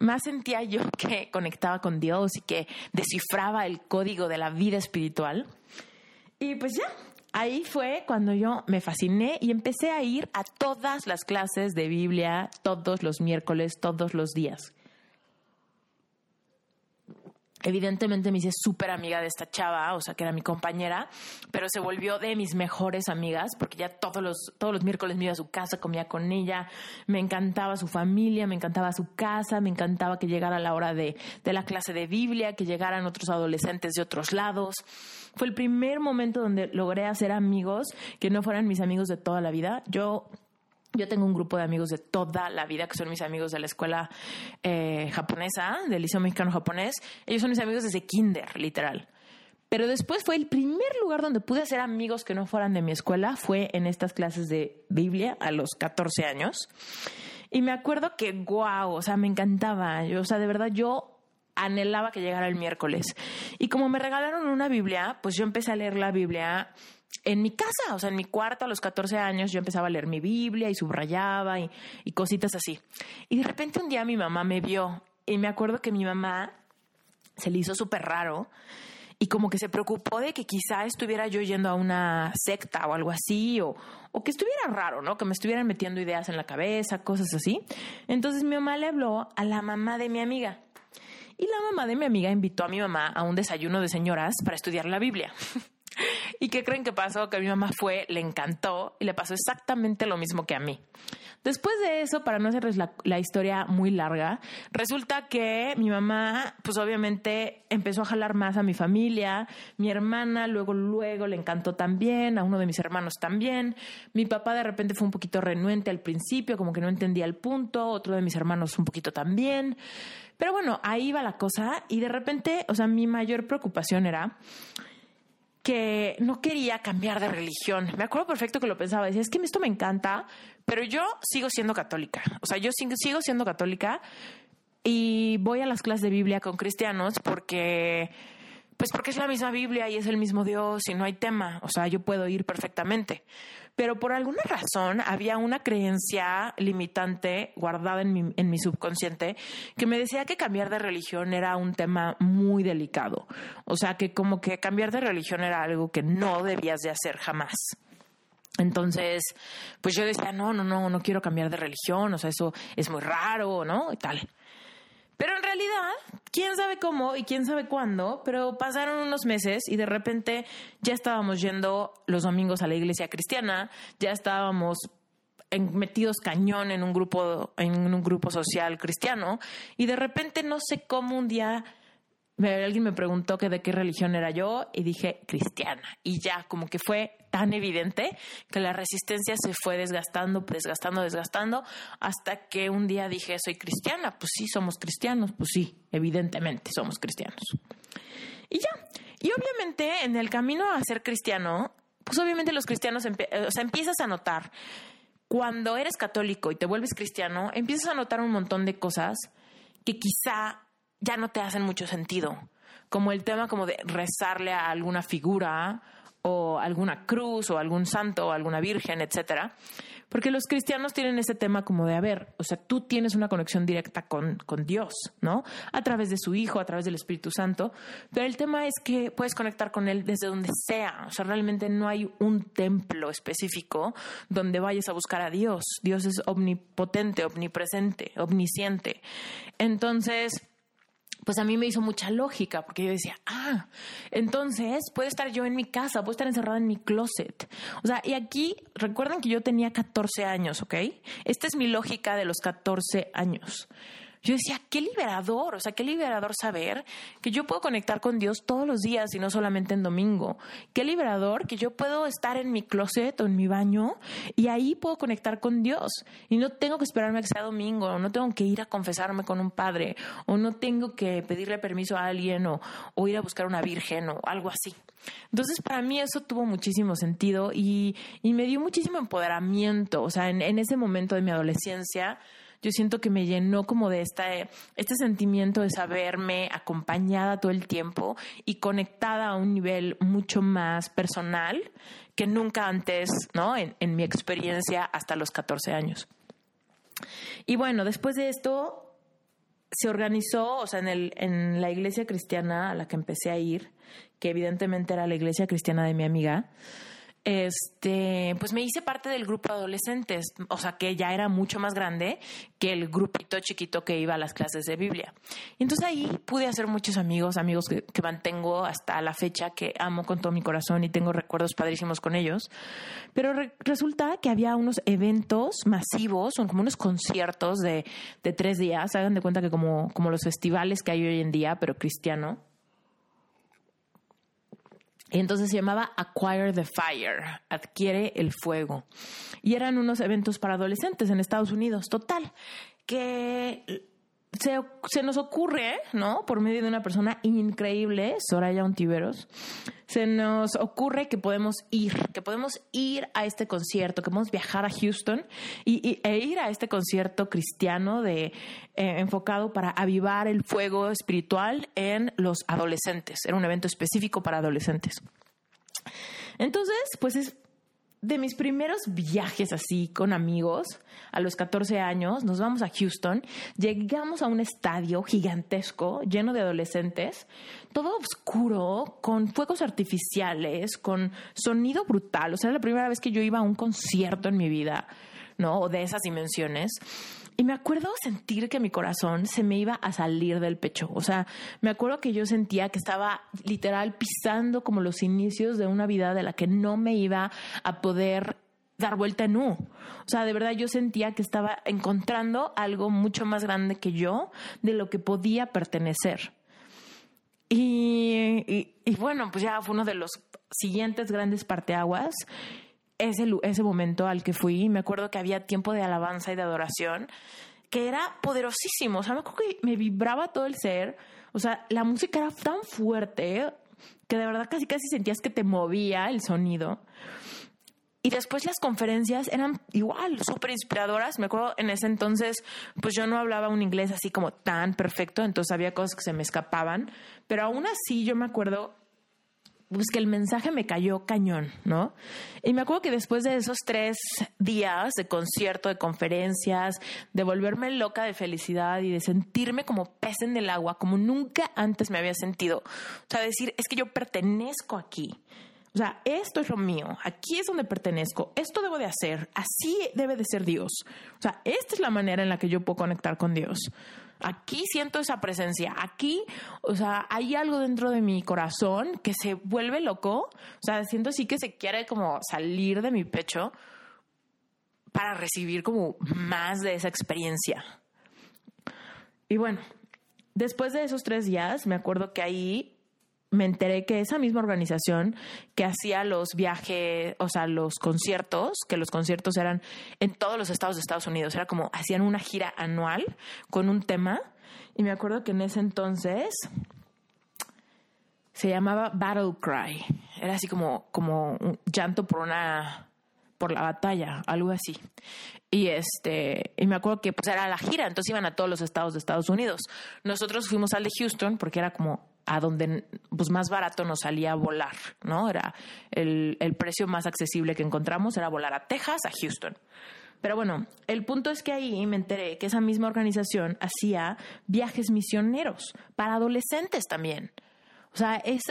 más sentía yo que conectaba con Dios y que descifraba el código de la vida espiritual. Y pues ya, ahí fue cuando yo me fasciné y empecé a ir a todas las clases de Biblia todos los miércoles, todos los días. Evidentemente me hice súper amiga de esta chava, o sea, que era mi compañera, pero se volvió de mis mejores amigas porque ya todos los, todos los miércoles me iba a su casa, comía con ella, me encantaba su familia, me encantaba su casa, me encantaba que llegara la hora de, de la clase de Biblia, que llegaran otros adolescentes de otros lados. Fue el primer momento donde logré hacer amigos que no fueran mis amigos de toda la vida. Yo yo tengo un grupo de amigos de toda la vida, que son mis amigos de la escuela eh, japonesa, del Liceo Mexicano Japonés. Ellos son mis amigos desde kinder, literal. Pero después fue el primer lugar donde pude hacer amigos que no fueran de mi escuela, fue en estas clases de Biblia a los 14 años. Y me acuerdo que, wow, o sea, me encantaba. Yo, o sea, de verdad, yo anhelaba que llegara el miércoles. Y como me regalaron una Biblia, pues yo empecé a leer la Biblia en mi casa, o sea, en mi cuarto a los 14 años yo empezaba a leer mi Biblia y subrayaba y, y cositas así. Y de repente un día mi mamá me vio y me acuerdo que mi mamá se le hizo súper raro y como que se preocupó de que quizá estuviera yo yendo a una secta o algo así, o, o, que estuviera raro, ¿no? Que me estuvieran metiendo ideas en la cabeza, cosas así. Entonces mi mamá le habló a la mamá de mi amiga. Y la mamá de mi amiga invitó a mi mamá a un desayuno de señoras para estudiar la Biblia. ¿Y qué creen que pasó? Que mi mamá fue, le encantó y le pasó exactamente lo mismo que a mí. Después de eso, para no hacerles la, historia muy larga, resulta que mi mamá, pues obviamente empezó a jalar más a mi familia, mi hermana luego, luego le encantó también, a uno de mis hermanos también, mi papá de repente fue un poquito renuente al principio, como que no entendía el punto, otro de mis hermanos un poquito también, pero bueno, ahí va la cosa y de repente, o sea, mi mayor preocupación era que no quería cambiar de religión. Me acuerdo perfecto que lo pensaba. Decía, es que esto me encanta, pero yo sigo siendo católica. O sea, yo sigo siendo católica y voy a las clases de Biblia con cristianos porque pues porque es la misma Biblia y es el mismo Dios y no hay tema, o sea, yo puedo ir perfectamente. Pero por alguna razón había una creencia limitante guardada en mi, en mi subconsciente que me decía que cambiar de religión era un tema muy delicado. O sea, que como que cambiar de religión era algo que no debías de hacer jamás. Entonces, pues yo decía, no, no, no, no quiero cambiar de religión, o sea, eso es muy raro, ¿no? Y tal. Pero en realidad, quién sabe cómo y quién sabe cuándo, pero pasaron unos meses y de repente ya estábamos yendo los domingos a la iglesia cristiana, ya estábamos metidos cañón en un grupo en un grupo social cristiano y de repente no sé cómo un día alguien me preguntó que de qué religión era yo y dije cristiana. Y ya, como que fue tan evidente que la resistencia se fue desgastando, desgastando, desgastando, hasta que un día dije, soy cristiana. Pues sí, somos cristianos. Pues sí, evidentemente somos cristianos. Y ya. Y obviamente en el camino a ser cristiano, pues obviamente los cristianos, o sea, empiezas a notar, cuando eres católico y te vuelves cristiano, empiezas a notar un montón de cosas que quizá ya no te hacen mucho sentido. Como el tema como de rezarle a alguna figura o alguna cruz o algún santo o alguna virgen, etcétera. Porque los cristianos tienen ese tema como de, a ver, o sea, tú tienes una conexión directa con, con Dios, ¿no? A través de su Hijo, a través del Espíritu Santo. Pero el tema es que puedes conectar con Él desde donde sea. O sea, realmente no hay un templo específico donde vayas a buscar a Dios. Dios es omnipotente, omnipresente, omnisciente. Entonces, pues a mí me hizo mucha lógica, porque yo decía, ah, entonces puedo estar yo en mi casa, puedo estar encerrada en mi closet. O sea, y aquí recuerden que yo tenía 14 años, ¿ok? Esta es mi lógica de los 14 años. Yo decía, qué liberador, o sea, qué liberador saber que yo puedo conectar con Dios todos los días y no solamente en domingo. Qué liberador que yo puedo estar en mi closet o en mi baño y ahí puedo conectar con Dios. Y no tengo que esperarme a que sea domingo, no tengo que ir a confesarme con un padre, o no tengo que pedirle permiso a alguien, o, ir a buscar una virgen, o algo así. Entonces, para mí eso tuvo muchísimo sentido y, me dio muchísimo empoderamiento. O sea, en ese momento de mi adolescencia, yo siento que me llenó como de esta, este sentimiento de saberme acompañada todo el tiempo y conectada a un nivel mucho más personal que nunca antes, ¿no? En, en mi experiencia hasta los 14 años. Y bueno, después de esto se organizó, o sea, en, el, en la iglesia cristiana a la que empecé a ir, que evidentemente era la iglesia cristiana de mi amiga, este, pues me hice parte del grupo de adolescentes, o sea que ya era mucho más grande que el grupito chiquito que iba a las clases de Biblia. Y entonces ahí pude hacer muchos amigos, amigos que, mantengo hasta la fecha, que amo con todo mi corazón y tengo recuerdos padrísimos con ellos. Pero resulta que había unos eventos masivos, son como unos conciertos de, de tres días, hagan de cuenta que como, como los festivales que hay hoy en día, pero cristiano entonces se llamaba Acquire the Fire, adquiere el fuego. Y eran unos eventos para adolescentes en Estados Unidos, total, que se, se, nos ocurre, ¿no? Por medio de una persona increíble, Soraya Ontiveros, se nos ocurre que podemos ir, que podemos ir a este concierto, que podemos viajar a Houston y, e ir a este concierto cristiano de, eh, enfocado para avivar el fuego espiritual en los adolescentes. Era un evento específico para adolescentes. Entonces, pues es de mis primeros viajes así con amigos a los 14 años, nos vamos a Houston, llegamos a un estadio gigantesco lleno de adolescentes, todo oscuro, con fuegos artificiales, con sonido brutal. O sea, era la primera vez que yo iba a un concierto en mi vida, ¿no? O de esas dimensiones. Y me acuerdo sentir que mi corazón se me iba a salir del pecho. O sea, me acuerdo que yo sentía que estaba literal pisando como los inicios de una vida de la que no me iba a poder dar vuelta en U. O sea, de verdad yo sentía que estaba encontrando algo mucho más grande que yo de lo que podía pertenecer. Y, y bueno, pues ya fue uno de los siguientes grandes parteaguas ese, ese momento al que fui, me acuerdo que había tiempo de alabanza y de adoración que era poderosísimo. O sea, me acuerdo que me vibraba todo el ser. O sea, la música era tan fuerte que de verdad casi casi sentías que te movía el sonido. Y después las conferencias eran igual, súper inspiradoras. Me acuerdo en ese entonces, pues yo no hablaba un inglés así como tan perfecto, entonces había cosas que se me escapaban. Pero aún así yo me acuerdo pues que el mensaje me cayó cañón, ¿no? Y me acuerdo que después de esos tres días de concierto, de conferencias, de volverme loca de felicidad y de sentirme como pez en el agua, como nunca antes me había sentido. O sea, decir, es que yo pertenezco aquí. O sea, esto es lo mío, aquí es donde pertenezco, esto debo de hacer, así debe de ser Dios. O sea, esta es la manera en la que yo puedo conectar con Dios. Aquí siento esa presencia, aquí, o sea, hay algo dentro de mi corazón que se vuelve loco, o sea, siento así que se quiere como salir de mi pecho para recibir como más de esa experiencia. Y bueno, después de esos tres días, me acuerdo que ahí me enteré que esa misma organización que hacía los viajes, o sea, los conciertos, que los conciertos eran en todos los estados de Estados Unidos, era como hacían una gira anual con un tema. Y me acuerdo que en ese entonces se llamaba Battle Cry. Era así como, como un llanto por una por la batalla, algo así. Y este, y me acuerdo que pues era la gira, entonces iban a todos los estados de Estados Unidos. Nosotros fuimos al de Houston porque era como a donde pues más barato nos salía volar, ¿no? Era el, el precio más accesible que encontramos era volar a Texas, a Houston. Pero bueno, el punto es que ahí me enteré que esa misma organización hacía viajes misioneros para adolescentes también. O sea, es,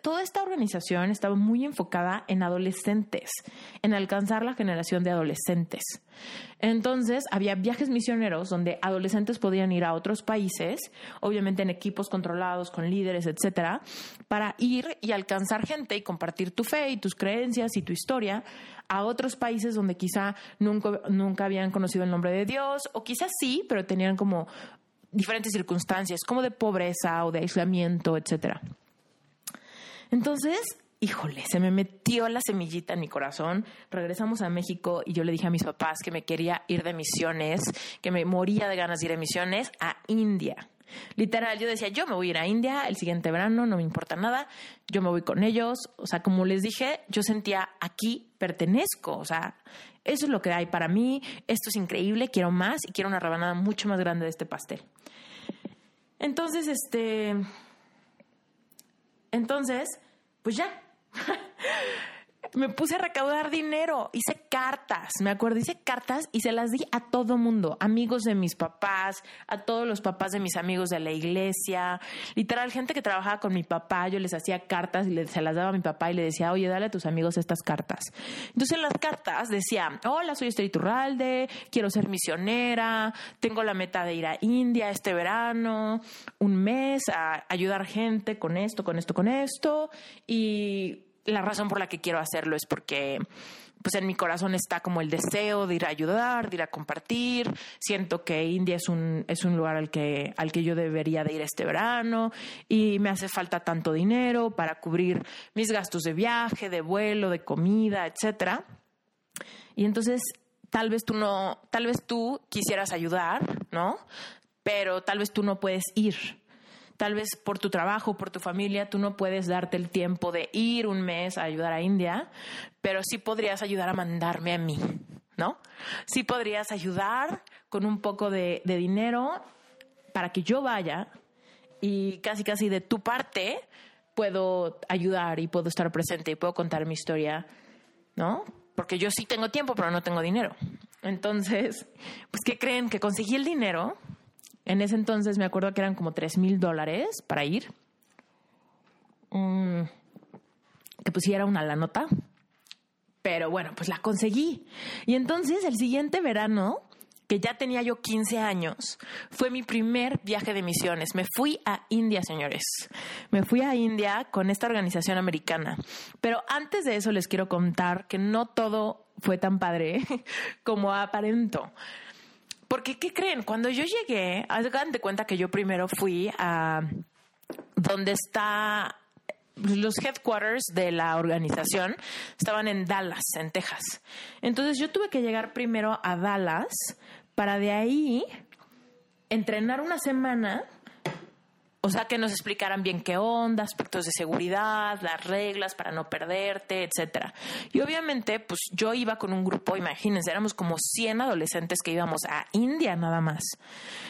toda esta organización estaba muy enfocada en adolescentes, en alcanzar la generación de adolescentes. Entonces, había viajes misioneros donde adolescentes podían ir a otros países, obviamente en equipos controlados, con líderes, etcétera, para ir y alcanzar gente y compartir tu fe y tus creencias y tu historia a otros países donde quizá nunca, nunca habían conocido el nombre de Dios, o quizás sí, pero tenían como diferentes circunstancias, como de pobreza o de aislamiento, etcétera. Entonces, híjole, se me metió la semillita en mi corazón. Regresamos a México y yo le dije a mis papás que me quería ir de misiones, que me moría de ganas de ir de misiones a India. Literal, yo decía, yo me voy a ir a India el siguiente verano, no me importa nada, yo me voy con ellos. O sea, como les dije, yo sentía aquí pertenezco, o sea, eso es lo que hay para mí, esto es increíble, quiero más y quiero una rebanada mucho más grande de este pastel. Entonces, este, entonces, pues ya. Me puse a recaudar dinero, hice cartas, me acuerdo, hice cartas y se las di a todo mundo, amigos de mis papás, a todos los papás de mis amigos de la iglesia, literal, gente que trabajaba con mi papá, yo les hacía cartas y se las daba a mi papá y le decía, oye, dale a tus amigos estas cartas. Entonces en las cartas decía, hola, soy Esther Iturralde, quiero ser misionera, tengo la meta de ir a India este verano, un mes a ayudar gente con esto, con esto, con esto, y la razón por la que quiero hacerlo es porque pues en mi corazón está como el deseo de ir a ayudar, de ir a compartir. Siento que India es un, es un lugar al que, al que yo debería de ir este verano y me hace falta tanto dinero para cubrir mis gastos de viaje, de vuelo, de comida, etcétera. Y entonces tal vez tú no, tal vez tú quisieras ayudar, ¿no? Pero tal vez tú no puedes ir tal vez por tu trabajo, por tu familia, tú no puedes darte el tiempo de ir un mes a ayudar a India, pero sí podrías ayudar a mandarme a mí, ¿no? Sí podrías ayudar con un poco de, dinero para que yo vaya y casi casi de tu parte puedo ayudar y puedo estar presente y puedo contar mi historia, ¿no? Porque yo sí tengo tiempo, pero no tengo dinero. Entonces, pues, ¿qué creen? Que conseguí el dinero en ese entonces me acuerdo que eran como 3 mil dólares para ir. Mm, que pusiera una la nota. Pero bueno, pues la conseguí. Y entonces el siguiente verano, que ya tenía yo 15 años, fue mi primer viaje de misiones. Me fui a India, señores. Me fui a India con esta organización americana. Pero antes de eso les quiero contar que no todo fue tan padre como aparento. Porque, ¿qué creen? Cuando yo llegué, hagan de cuenta que yo primero fui a donde está los headquarters de la organización estaban en Dallas, en Texas. Entonces yo tuve que llegar primero a Dallas para de ahí entrenar una semana o sea, que nos explicaran bien qué onda, aspectos de seguridad, las reglas para no perderte, etcétera. Y obviamente, pues yo iba con un grupo, imagínense, éramos como 100 adolescentes que íbamos a India nada más.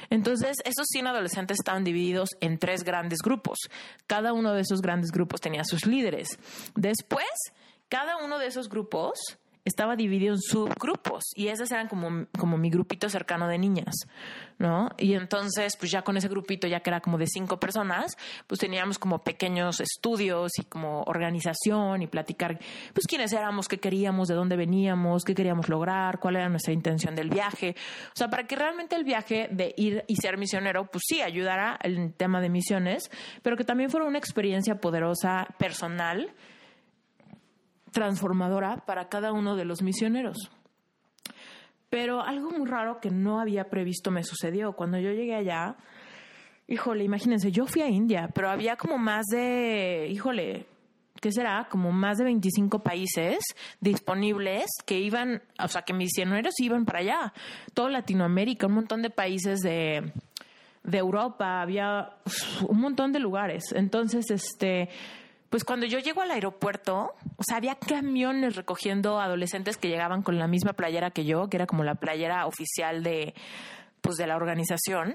Entonces, esos 100 adolescentes estaban divididos en tres grandes grupos. Cada uno de esos grandes grupos tenía sus líderes. Después, cada uno de esos grupos estaba dividido en subgrupos y esos eran como, como mi grupito cercano de niñas, ¿no? Y entonces, pues ya con ese grupito, ya que era como de cinco personas, pues teníamos como pequeños estudios y como organización y platicar, pues quiénes éramos, qué queríamos, de dónde veníamos, qué queríamos lograr, cuál era nuestra intención del viaje. O sea, para que realmente el viaje de ir y ser misionero, pues sí, ayudara el tema de misiones, pero que también fuera una experiencia poderosa, personal, transformadora para cada uno de los misioneros. Pero algo muy raro que no había previsto me sucedió. Cuando yo llegué allá, híjole, imagínense, yo fui a India, pero había como más de, híjole, ¿qué será? Como más de 25 países disponibles que iban, o sea, que misioneros iban para allá. Todo Latinoamérica, un montón de países de, de Europa, había un montón de lugares. Entonces, este, pues cuando yo llego al aeropuerto, o sea, había camiones recogiendo adolescentes que llegaban con la misma playera que yo, que era como la playera oficial de, pues de la organización.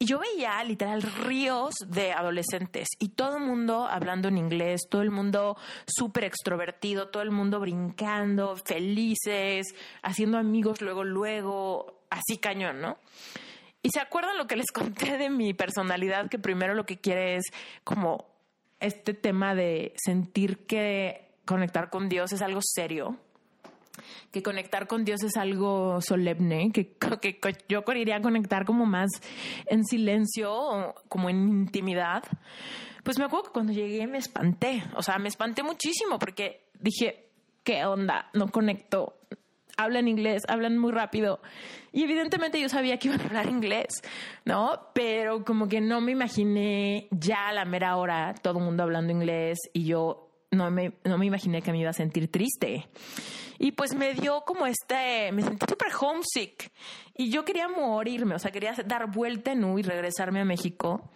Y yo veía literal ríos de adolescentes y todo el mundo hablando en inglés, todo el mundo súper extrovertido, todo el mundo brincando, felices, haciendo amigos luego, luego, así cañón, ¿no? Y se acuerdan lo que les conté de mi personalidad, que primero lo que quiere es como este tema de sentir que conectar con Dios es algo serio, que conectar con Dios es algo solemne, que, que, yo quería conectar como más en silencio, como en intimidad. Pues me acuerdo que cuando llegué me espanté, o sea, me espanté muchísimo porque dije, ¿qué onda? No conecto, hablan inglés, hablan muy rápido. Y evidentemente yo sabía que iban a hablar inglés, ¿no? Pero como que no me imaginé ya a la mera hora todo el mundo hablando inglés y yo no me, no me imaginé que me iba a sentir triste. Y pues me dio como este, me sentí súper homesick y yo quería morirme, o sea, quería dar vuelta en U y regresarme a México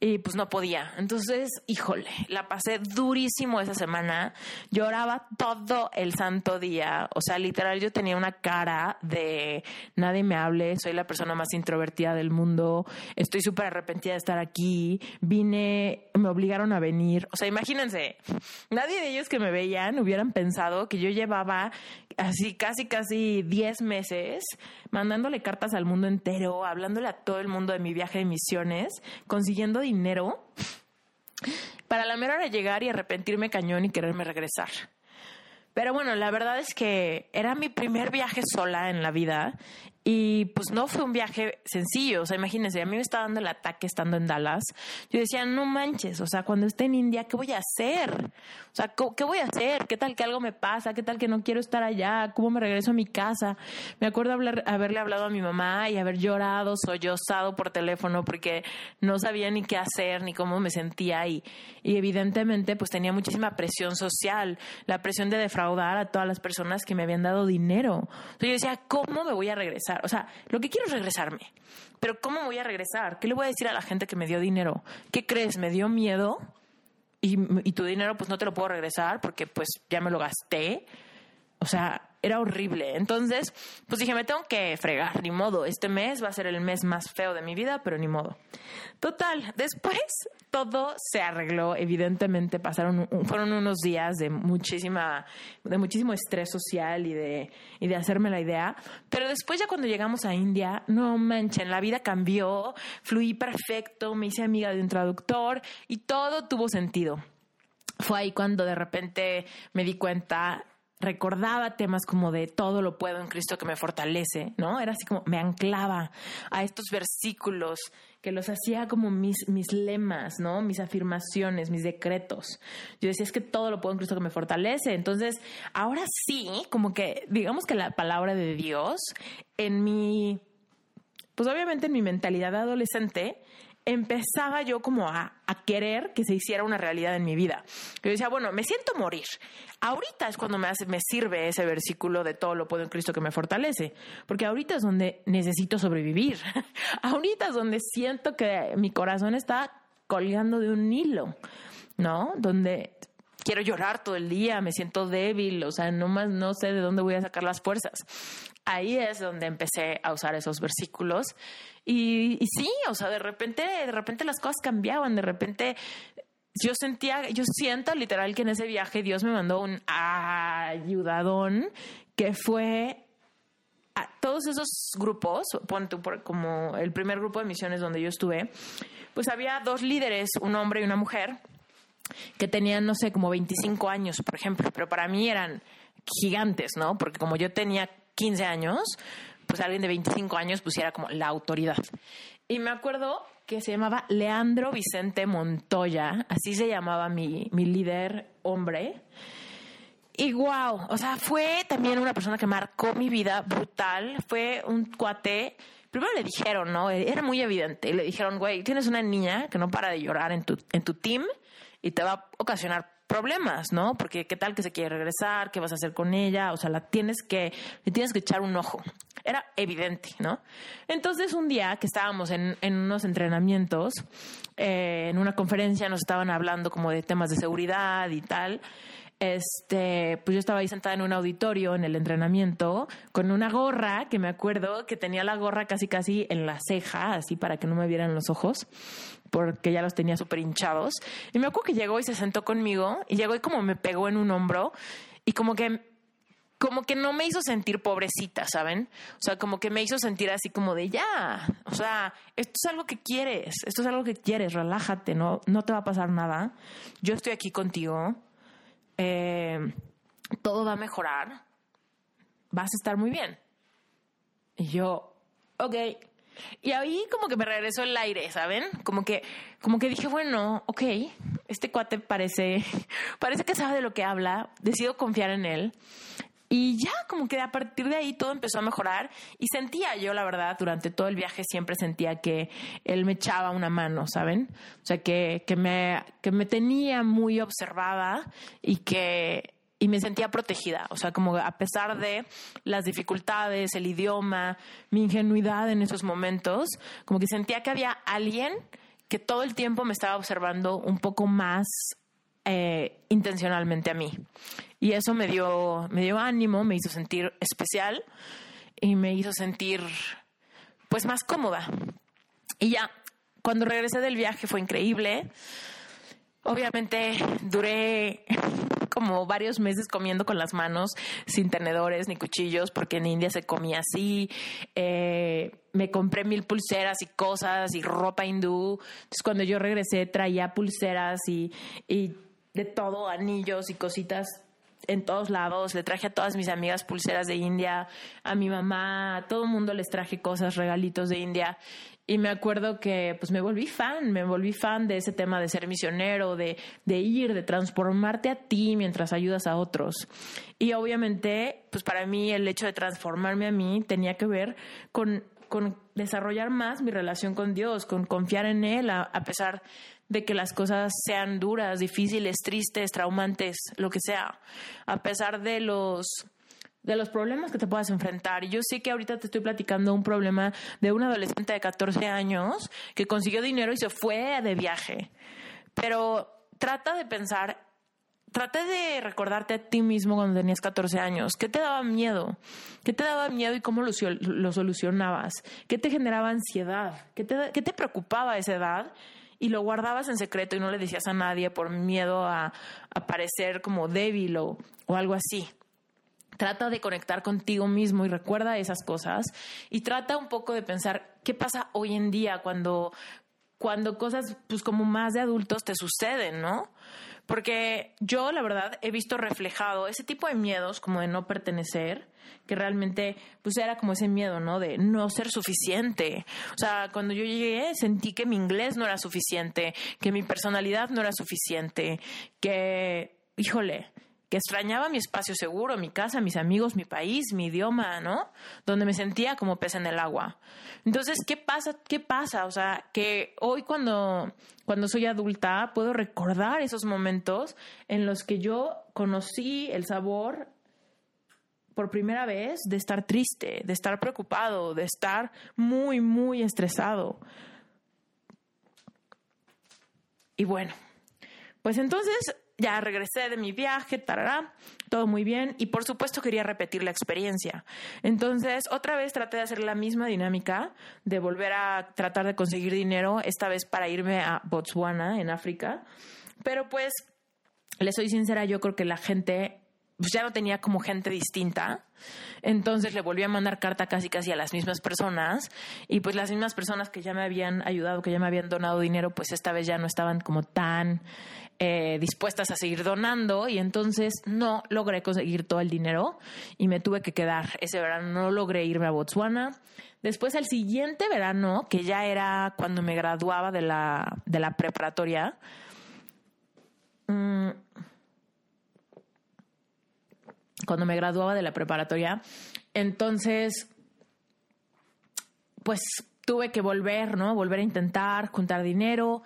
y pues no podía. Entonces, híjole, la pasé durísimo esa semana. Lloraba todo el santo día. O sea, literal, yo tenía una cara de nadie me hable, soy la persona más introvertida del mundo, estoy súper arrepentida de estar aquí, vine, me obligaron a venir. O sea, imagínense, nadie de ellos que me veían hubieran pensado que yo llevaba así casi, casi 10 meses mandándole cartas al mundo entero, hablándole a todo el mundo de mi viaje de misiones, consiguiendo dinero para la mera hora llegar y arrepentirme cañón y quererme regresar. Pero bueno, la verdad es que era mi primer viaje sola en la vida y pues no fue un viaje sencillo. O sea, imagínense, a mí me estaba dando el ataque estando en Dallas. Yo decía, no manches, o sea, cuando esté en India, ¿qué voy a hacer? O sea, ¿qué voy a hacer? ¿Qué tal que algo me pasa? ¿Qué tal que no quiero estar allá? ¿Cómo me regreso a mi casa? Me acuerdo hablar, haberle hablado a mi mamá y haber llorado, sollozado por teléfono porque no sabía ni qué hacer ni cómo me sentía y, y evidentemente pues tenía muchísima presión social, la presión de defraudar a todas las personas que me habían dado dinero. Entonces yo decía, ¿cómo me voy a regresar? O sea, lo que quiero es regresarme. Pero ¿cómo voy a regresar? ¿Qué le voy a decir a la gente que me dio dinero? ¿Qué crees? ¿Me dio miedo? Y, y tu dinero pues no te lo puedo regresar porque pues ya me lo gasté. O sea, era horrible. Entonces, pues dije, me tengo que fregar, ni modo. Este mes va a ser el mes más feo de mi vida, pero ni modo. Total, después todo se arregló. Evidentemente pasaron, fueron unos días de muchísima, de muchísimo estrés social y de, y de hacerme la idea. Pero después ya cuando llegamos a India, no manchen, la vida cambió, fluí perfecto, me hice amiga de un traductor y todo tuvo sentido. Fue ahí cuando de repente me di cuenta recordaba temas como de todo lo puedo en Cristo que me fortalece, ¿no? Era así como me anclaba a estos versículos que los hacía como mis, mis lemas, ¿no? Mis afirmaciones, mis decretos. Yo decía, es que todo lo puedo en Cristo que me fortalece. Entonces, ahora sí, como que digamos que la palabra de Dios en mi, pues obviamente en mi mentalidad adolescente, empezaba yo como a, querer que se hiciera una realidad en mi vida. Yo decía, bueno, me siento morir. Ahorita es cuando me, me sirve ese versículo de todo lo puedo en Cristo que me fortalece, porque ahorita es donde necesito sobrevivir. ahorita es donde siento que mi corazón está colgando de un hilo, ¿no? Donde quiero llorar todo el día, me siento débil, o sea, no más no sé de dónde voy a sacar las fuerzas ahí es donde empecé a usar esos versículos. Y, sí, o sea, de repente, de repente las cosas cambiaban, de repente yo sentía, yo siento literal que en ese viaje Dios me mandó un ayudadón que fue a todos esos grupos, como el primer grupo de misiones donde yo estuve, pues había dos líderes, un hombre y una mujer, que tenían, no sé, como 25 años, por ejemplo, pero para mí eran gigantes, ¿no? Porque como yo tenía 15 años, pues alguien de 25 años pusiera como la autoridad. Y me acuerdo que se llamaba Leandro Vicente Montoya, así se llamaba mi, mi líder hombre. Y wow, o sea, fue también una persona que marcó mi vida brutal. Fue un cuate. Primero le dijeron, ¿no? Era muy evidente. Le dijeron, güey, tienes una niña que no para de llorar en tu, en tu team y te va a ocasionar problemas, ¿no? Porque qué tal que se quiere regresar, qué vas a hacer con ella, o sea, la tienes que, le tienes que echar un ojo. Era evidente, ¿no? Entonces un día que estábamos en, en unos entrenamientos, eh, en una conferencia nos estaban hablando como de temas de seguridad y tal, este, pues yo estaba ahí sentada en un auditorio en el entrenamiento con una gorra que me acuerdo que tenía la gorra casi casi en la ceja, así para que no me vieran los ojos, porque ya los tenía súper hinchados. Y me acuerdo que llegó y se sentó conmigo y llegó y como me pegó en un hombro y como que como que no me hizo sentir pobrecita, ¿saben? O sea, como que me hizo sentir así como de ya, o sea, esto es algo que quieres, esto es algo que quieres, relájate, no, no te va a pasar nada. Yo estoy aquí contigo eh, todo va a mejorar, vas a estar muy bien. Y yo, ok. Y ahí como que me regresó el aire, ¿saben? Como que, como que dije, bueno, ok, este cuate parece, parece que sabe de lo que habla, decido confiar en él. Y ya, como que a partir de ahí todo empezó a mejorar y sentía yo, la verdad, durante todo el viaje siempre sentía que él me echaba una mano, ¿saben? O sea, que, que, me, que me tenía muy observada y que y me sentía protegida, o sea, como a pesar de las dificultades, el idioma, mi ingenuidad en esos momentos, como que sentía que había alguien que todo el tiempo me estaba observando un poco más eh, intencionalmente a mí. Y eso me dio, me dio ánimo, me hizo sentir especial y me hizo sentir pues más cómoda. Y ya, cuando regresé del viaje fue increíble. Obviamente duré como varios meses comiendo con las manos, sin tenedores ni cuchillos, porque en India se comía así. Eh, me compré mil pulseras y cosas y ropa hindú. Entonces cuando yo regresé traía pulseras y, y de todo, anillos y cositas en todos lados. Le traje a todas mis amigas pulseras de India, a mi mamá, a todo el mundo les traje cosas, regalitos de India. Y me acuerdo que pues me volví fan, me volví fan de ese tema de ser misionero, de, de ir, de transformarte a ti mientras ayudas a otros. Y obviamente, pues para mí el hecho de transformarme a mí tenía que ver con, con desarrollar más mi relación con Dios, con confiar en Él, a, a pesar de que las cosas sean duras, difíciles, tristes, traumantes, lo que sea, a pesar de los de los problemas que te puedas enfrentar. Yo sé que ahorita te estoy platicando un problema de un adolescente de 14 años que consiguió dinero y se fue de viaje. Pero trata de pensar, trata de recordarte a ti mismo cuando tenías 14 años. ¿Qué te daba miedo? ¿Qué te daba miedo y cómo lo, lo solucionabas? ¿Qué te generaba ansiedad? ¿Qué te, ¿Qué te preocupaba a esa edad? Y lo guardabas en secreto y no le decías a nadie por miedo a, parecer como débil o, o algo así. Trata de conectar contigo mismo y recuerda esas cosas y trata un poco de pensar qué pasa hoy en día cuando, cuando cosas pues como más de adultos te suceden, ¿no? Porque yo la verdad he visto reflejado ese tipo de miedos como de no pertenecer, que realmente pues era como ese miedo, ¿no? De no ser suficiente. O sea, cuando yo llegué sentí que mi inglés no era suficiente, que mi personalidad no era suficiente, que, híjole, que extrañaba mi espacio seguro, mi casa, mis amigos, mi país, mi idioma, ¿no? Donde me sentía como pez en el agua. Entonces, ¿qué pasa? ¿Qué pasa? O sea, que hoy cuando, cuando soy adulta puedo recordar esos momentos en los que yo conocí el sabor por primera vez de estar triste, de estar preocupado, de estar muy, muy estresado. Y bueno, pues entonces ya regresé de mi viaje, tarará, todo muy bien y por supuesto quería repetir la experiencia. Entonces, otra vez traté de hacer la misma dinámica de volver a tratar de conseguir dinero, esta vez para irme a Botswana, en África. Pero pues, le soy sincera, yo creo que la gente pues ya no tenía como gente distinta. Entonces le volví a mandar carta casi casi a las mismas personas y pues las mismas personas que ya me habían ayudado, que ya me habían donado dinero, pues esta vez ya no estaban como tan eh, dispuestas a seguir donando y entonces no logré conseguir todo el dinero y me tuve que quedar. Ese verano no logré irme a Botswana. Después el siguiente verano, que ya era cuando me graduaba de la, de la preparatoria, mmm, cuando me graduaba de la preparatoria. Entonces, pues tuve que volver, ¿no? Volver a intentar juntar dinero.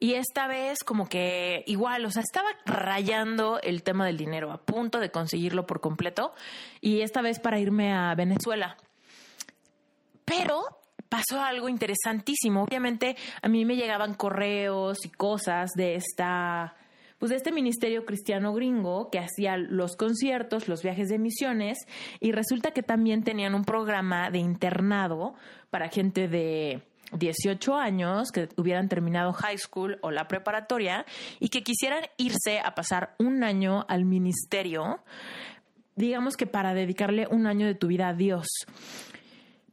Y esta vez como que igual, o sea, estaba rayando el tema del dinero, a punto de conseguirlo por completo. Y esta vez para irme a Venezuela. Pero pasó algo interesantísimo. Obviamente a mí me llegaban correos y cosas de esta pues de este ministerio cristiano gringo que hacía los conciertos, los viajes de misiones y resulta que también tenían un programa de internado para gente de 18 años que hubieran terminado high school o la preparatoria y que quisieran irse a pasar un año al ministerio, digamos que para dedicarle un año de tu vida a Dios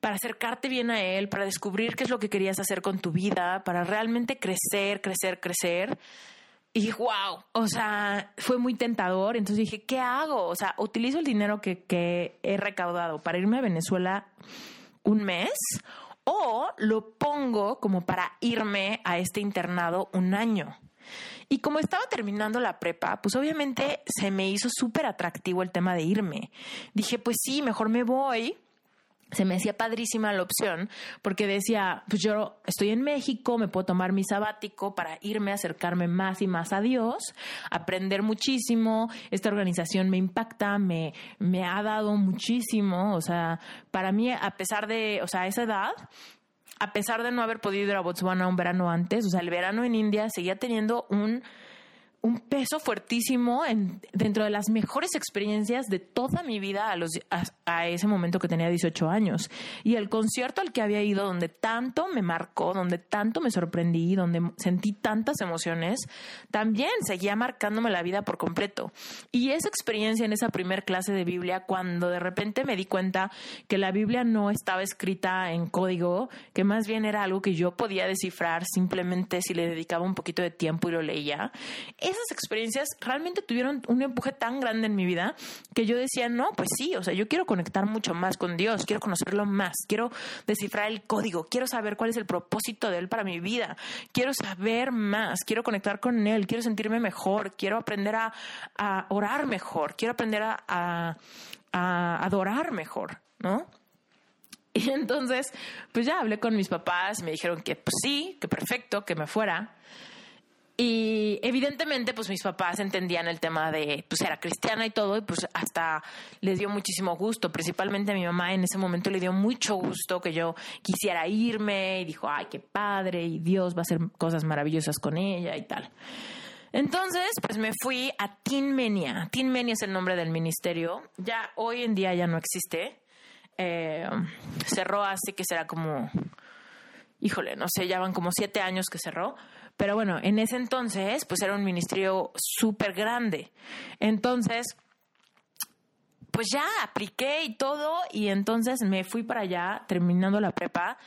para acercarte bien a Él, para descubrir qué es lo que querías hacer con tu vida, para realmente crecer, crecer, crecer. Y wow, o sea, fue muy tentador. Entonces dije, ¿qué hago? O sea, utilizo el dinero que, que he recaudado para irme a Venezuela un mes o lo pongo como para irme a este internado un año. Y como estaba terminando la prepa, pues obviamente se me hizo súper atractivo el tema de irme. Dije, pues sí, mejor me voy se me hacía padrísima la opción porque decía, pues yo estoy en México, me puedo tomar mi sabático para irme acercarme más y más a Dios, aprender muchísimo, esta organización me impacta, me, me ha dado muchísimo, o sea, para mí, a pesar de, o sea, a esa edad, a pesar de no haber podido ir a Botswana un verano antes, o sea, el verano en India seguía teniendo un un peso fuertísimo en, dentro de las mejores experiencias de toda mi vida a, ese momento que tenía 18 años. Y el concierto al que había ido, donde tanto me marcó, donde tanto me sorprendí, donde sentí tantas emociones, también seguía marcándome la vida por completo. Y esa experiencia en esa primer clase de Biblia, cuando de repente me di cuenta que la Biblia no estaba escrita en código, que más bien era algo que yo podía descifrar simplemente si le dedicaba un poquito de tiempo y lo leía, esas experiencias realmente tuvieron un empuje tan grande en mi vida que yo decía, no, pues sí, o sea, yo quiero conectar mucho más con Dios, quiero conocerlo más, quiero descifrar el código, quiero saber cuál es el propósito de Él para mi vida, quiero saber más, quiero conectar con Él, quiero sentirme mejor, quiero aprender a, orar mejor, quiero aprender a, a adorar mejor, ¿no? Y entonces, pues ya hablé con mis papás, me dijeron que pues sí, que perfecto, que me fuera. Y evidentemente, pues mis papás entendían el tema de, pues era cristiana y todo, y pues hasta les dio muchísimo gusto, principalmente a mi mamá en ese momento le dio mucho gusto que yo quisiera irme y dijo, ay, qué padre, y Dios va a hacer cosas maravillosas con ella y tal. Entonces, pues me fui a Teen Menia. Teen Menia es el nombre del ministerio. Ya hoy en día ya no existe. Eh, cerró así que será como, híjole, no sé, ya van como siete años que cerró pero bueno, en ese entonces, pues era un ministerio súper grande. Entonces, pues ya apliqué y todo, y entonces me fui para allá, terminando la prepa,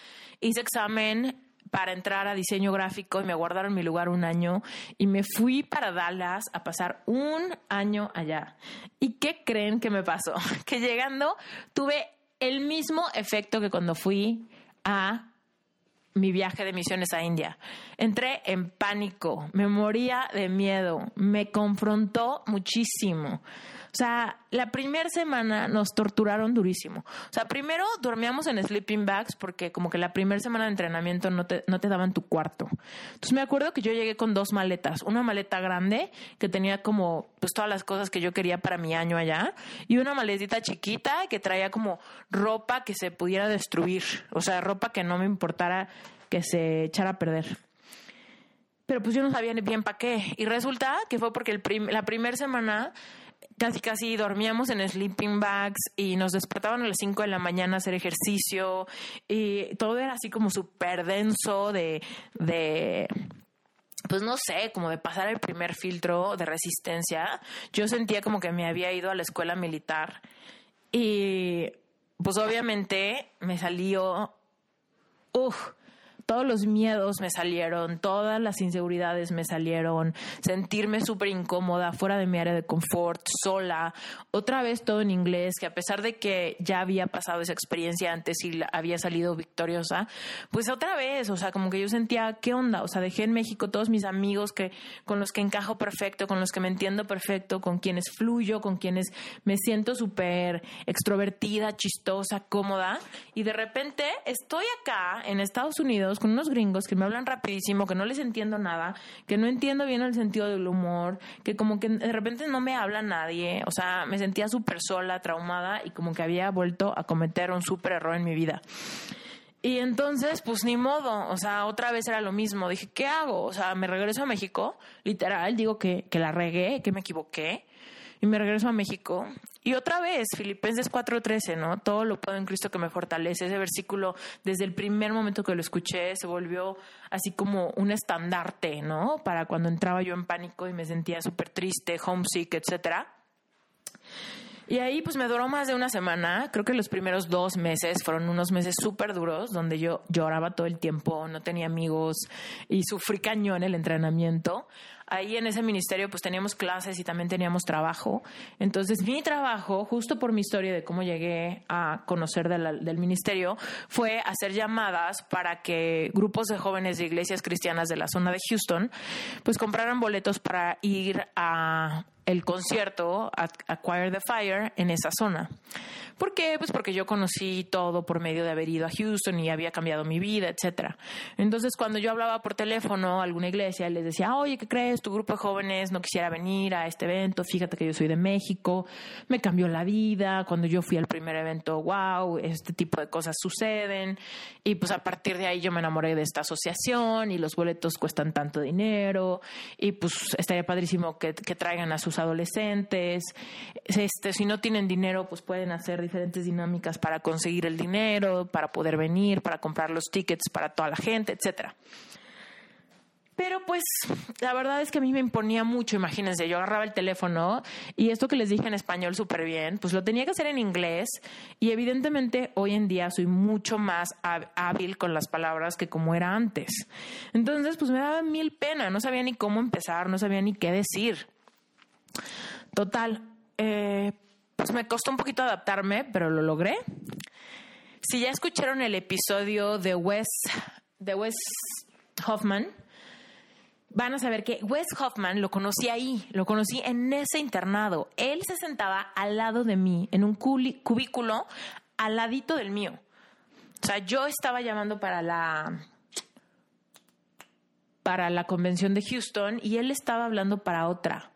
hice examen para entrar a diseño gráfico y me guardaron mi lugar un año y me fui para Dallas a pasar un año allá. ¿Y qué creen que me pasó? Que llegando tuve el mismo efecto que cuando fui a mi viaje de misiones a India. Entré en pánico, me moría de miedo, me confrontó muchísimo. O sea, la primera semana nos torturaron durísimo. O sea, primero dormíamos en sleeping bags porque como que la primera semana de entrenamiento no te, no te daban tu cuarto. Entonces me acuerdo que yo llegué con dos maletas. Una maleta grande que tenía como pues todas las cosas que yo quería para mi año allá y una maletita chiquita que traía como ropa que se pudiera destruir. O sea, ropa que no me importara que se echara a perder. Pero pues yo no sabía bien para qué. Y resulta que fue porque el la primera semana casi casi dormíamos en sleeping bags y nos despertaban a las 5 de la mañana a hacer ejercicio y todo era así como súper denso de, de pues no sé, como de pasar el primer filtro de resistencia, yo sentía como que me había ido a la escuela militar y pues obviamente me salió, uff, todos los miedos me salieron, todas las inseguridades me salieron, sentirme súper incómoda, fuera de mi área de confort, sola, otra vez todo en inglés, que a pesar de que ya había pasado esa experiencia antes y había salido victoriosa, pues otra vez, o sea, como que yo sentía, ¿qué onda? O sea, dejé en México todos mis amigos que con los que encajo perfecto, con los que me entiendo perfecto, con quienes fluyo, con quienes me siento súper extrovertida, chistosa, cómoda, y de repente estoy acá en Estados Unidos con unos gringos que me hablan rapidísimo, que no les entiendo nada, que no entiendo bien el sentido del humor, que como que de repente no me habla nadie, o sea, me sentía súper sola, traumada y como que había vuelto a cometer un súper error en mi vida. Y entonces, pues ni modo, o sea, otra vez era lo mismo. Dije, ¿qué hago? O sea, me regreso a México, literal, digo que, que la regué, que me equivoqué, y me regreso a México y otra vez, Filipenses 4:13, ¿no? Todo lo puedo en Cristo que me fortalece. Ese versículo, desde el primer momento que lo escuché, se volvió así como un estandarte, ¿no? Para cuando entraba yo en pánico y me sentía súper triste, homesick, etcétera. Y ahí pues me duró más de una semana. Creo que los primeros dos meses fueron unos meses súper duros, donde yo lloraba todo el tiempo, no tenía amigos y sufrí cañón el entrenamiento ahí en ese ministerio pues teníamos clases y también teníamos trabajo. Entonces mi trabajo, justo por mi historia de cómo llegué a conocer del ministerio, fue hacer llamadas para que grupos de jóvenes de iglesias cristianas de la zona de Houston pues compraran boletos para ir a el concierto Acquire the Fire en esa zona. ¿Por qué? Pues porque yo conocí todo por medio de haber ido a Houston y había cambiado mi vida, etcétera. Entonces, cuando yo hablaba por teléfono a alguna iglesia, les decía, oye, ¿qué crees? Tu grupo de jóvenes no quisiera venir a este evento. Fíjate que yo soy de México. Me cambió la vida. Cuando yo fui al primer evento, wow, este tipo de cosas suceden. Y pues a partir de ahí yo me enamoré de esta asociación y los boletos cuestan tanto dinero. Y pues estaría padrísimo que, que traigan a sus adolescentes. Este, si no tienen dinero, pues pueden hacer diferentes dinámicas para conseguir el dinero, para poder venir, para comprar los tickets para toda la gente, etcétera. Pero pues la verdad es que a mí me imponía mucho, imagínense, yo agarraba el teléfono y esto que les dije en español súper bien, pues lo tenía que hacer en inglés y evidentemente hoy en día soy mucho más hábil con las palabras que como era antes. Entonces pues me daba mil pena, no sabía ni cómo empezar, no sabía ni qué decir. Total, eh, pues me costó un poquito adaptarme, pero lo logré. Si ya escucharon el episodio de Wes, de Wes Hoffman, van a saber que Wes Hoffman lo conocí ahí, lo conocí en ese internado. Él se sentaba al lado de mí, en un cubículo al ladito del mío. O sea, yo estaba llamando para la para la convención de Houston y él estaba hablando para otra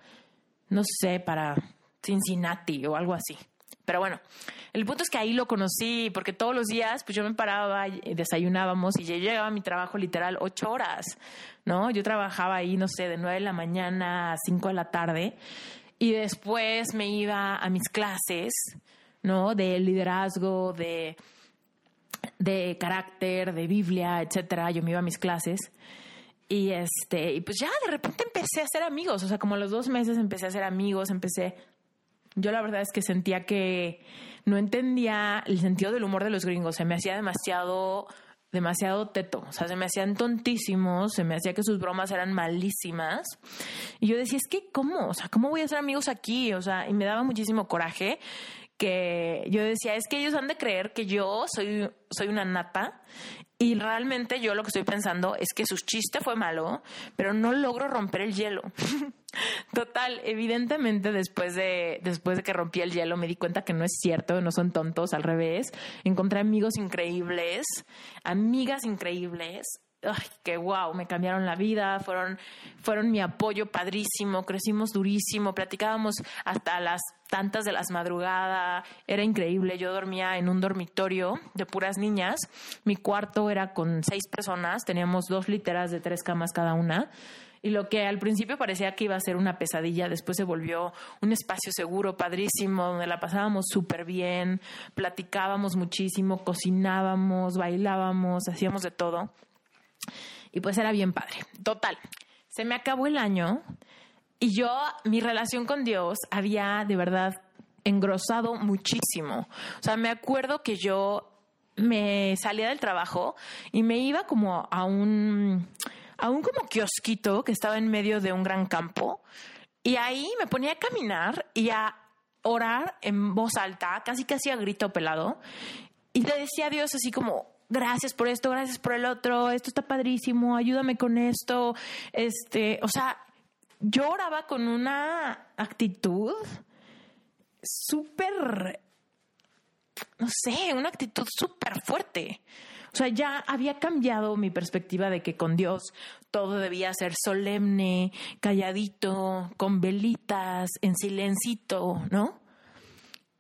no sé, para Cincinnati o algo así. Pero bueno, el punto es que ahí lo conocí porque todos los días pues yo me paraba, desayunábamos y yo llegaba a mi trabajo literal ocho horas, ¿no? Yo trabajaba ahí, no sé, de nueve de la mañana a cinco de la tarde y después me iba a mis clases, ¿no? De liderazgo, de, de carácter, de Biblia, etcétera. Yo me iba a mis clases y este, y pues ya de repente empecé a hacer amigos. O sea, como a los dos meses empecé a hacer amigos, empecé. Yo la verdad es que sentía que no entendía el sentido del humor de los gringos. Se me hacía demasiado, demasiado teto. O sea, se me hacían tontísimos, se me hacía que sus bromas eran malísimas. Y yo decía, es que, ¿cómo? O sea, ¿cómo voy a hacer amigos aquí? O sea, y me daba muchísimo coraje que yo decía, es que ellos han de creer que yo soy, soy una nata y realmente yo lo que estoy pensando es que su chiste fue malo, pero no logro romper el hielo. Total, evidentemente después de, después de que rompí el hielo me di cuenta que no es cierto, no son tontos, al revés. Encontré amigos increíbles, amigas increíbles ay, que wow, me cambiaron la vida, fueron, fueron mi apoyo padrísimo, crecimos durísimo, platicábamos hasta las tantas de las madrugadas, era increíble, yo dormía en un dormitorio de puras niñas, mi cuarto era con seis personas, teníamos dos literas de tres camas cada una. Y lo que al principio parecía que iba a ser una pesadilla, después se volvió un espacio seguro, padrísimo, donde la pasábamos súper bien, platicábamos muchísimo, cocinábamos, bailábamos, hacíamos de todo. Y pues era bien padre. Total. se me acabó el año y yo, mi relación con Dios había de verdad engrosado muchísimo. O sea, me acuerdo que yo me salía del trabajo y me iba como a un, a un como kiosquito que estaba en medio de un gran campo y ahí me ponía a caminar y a orar en voz alta, casi casi a grito pelado y le decía a Dios así como, gracias por esto, gracias por el otro, esto está padrísimo, ayúdame con esto. Este, o sea, yo oraba con una actitud súper, no sé, una actitud súper fuerte. O sea, ya había cambiado mi perspectiva de que con Dios todo debía ser solemne, calladito, con velitas, en silencito, ¿no?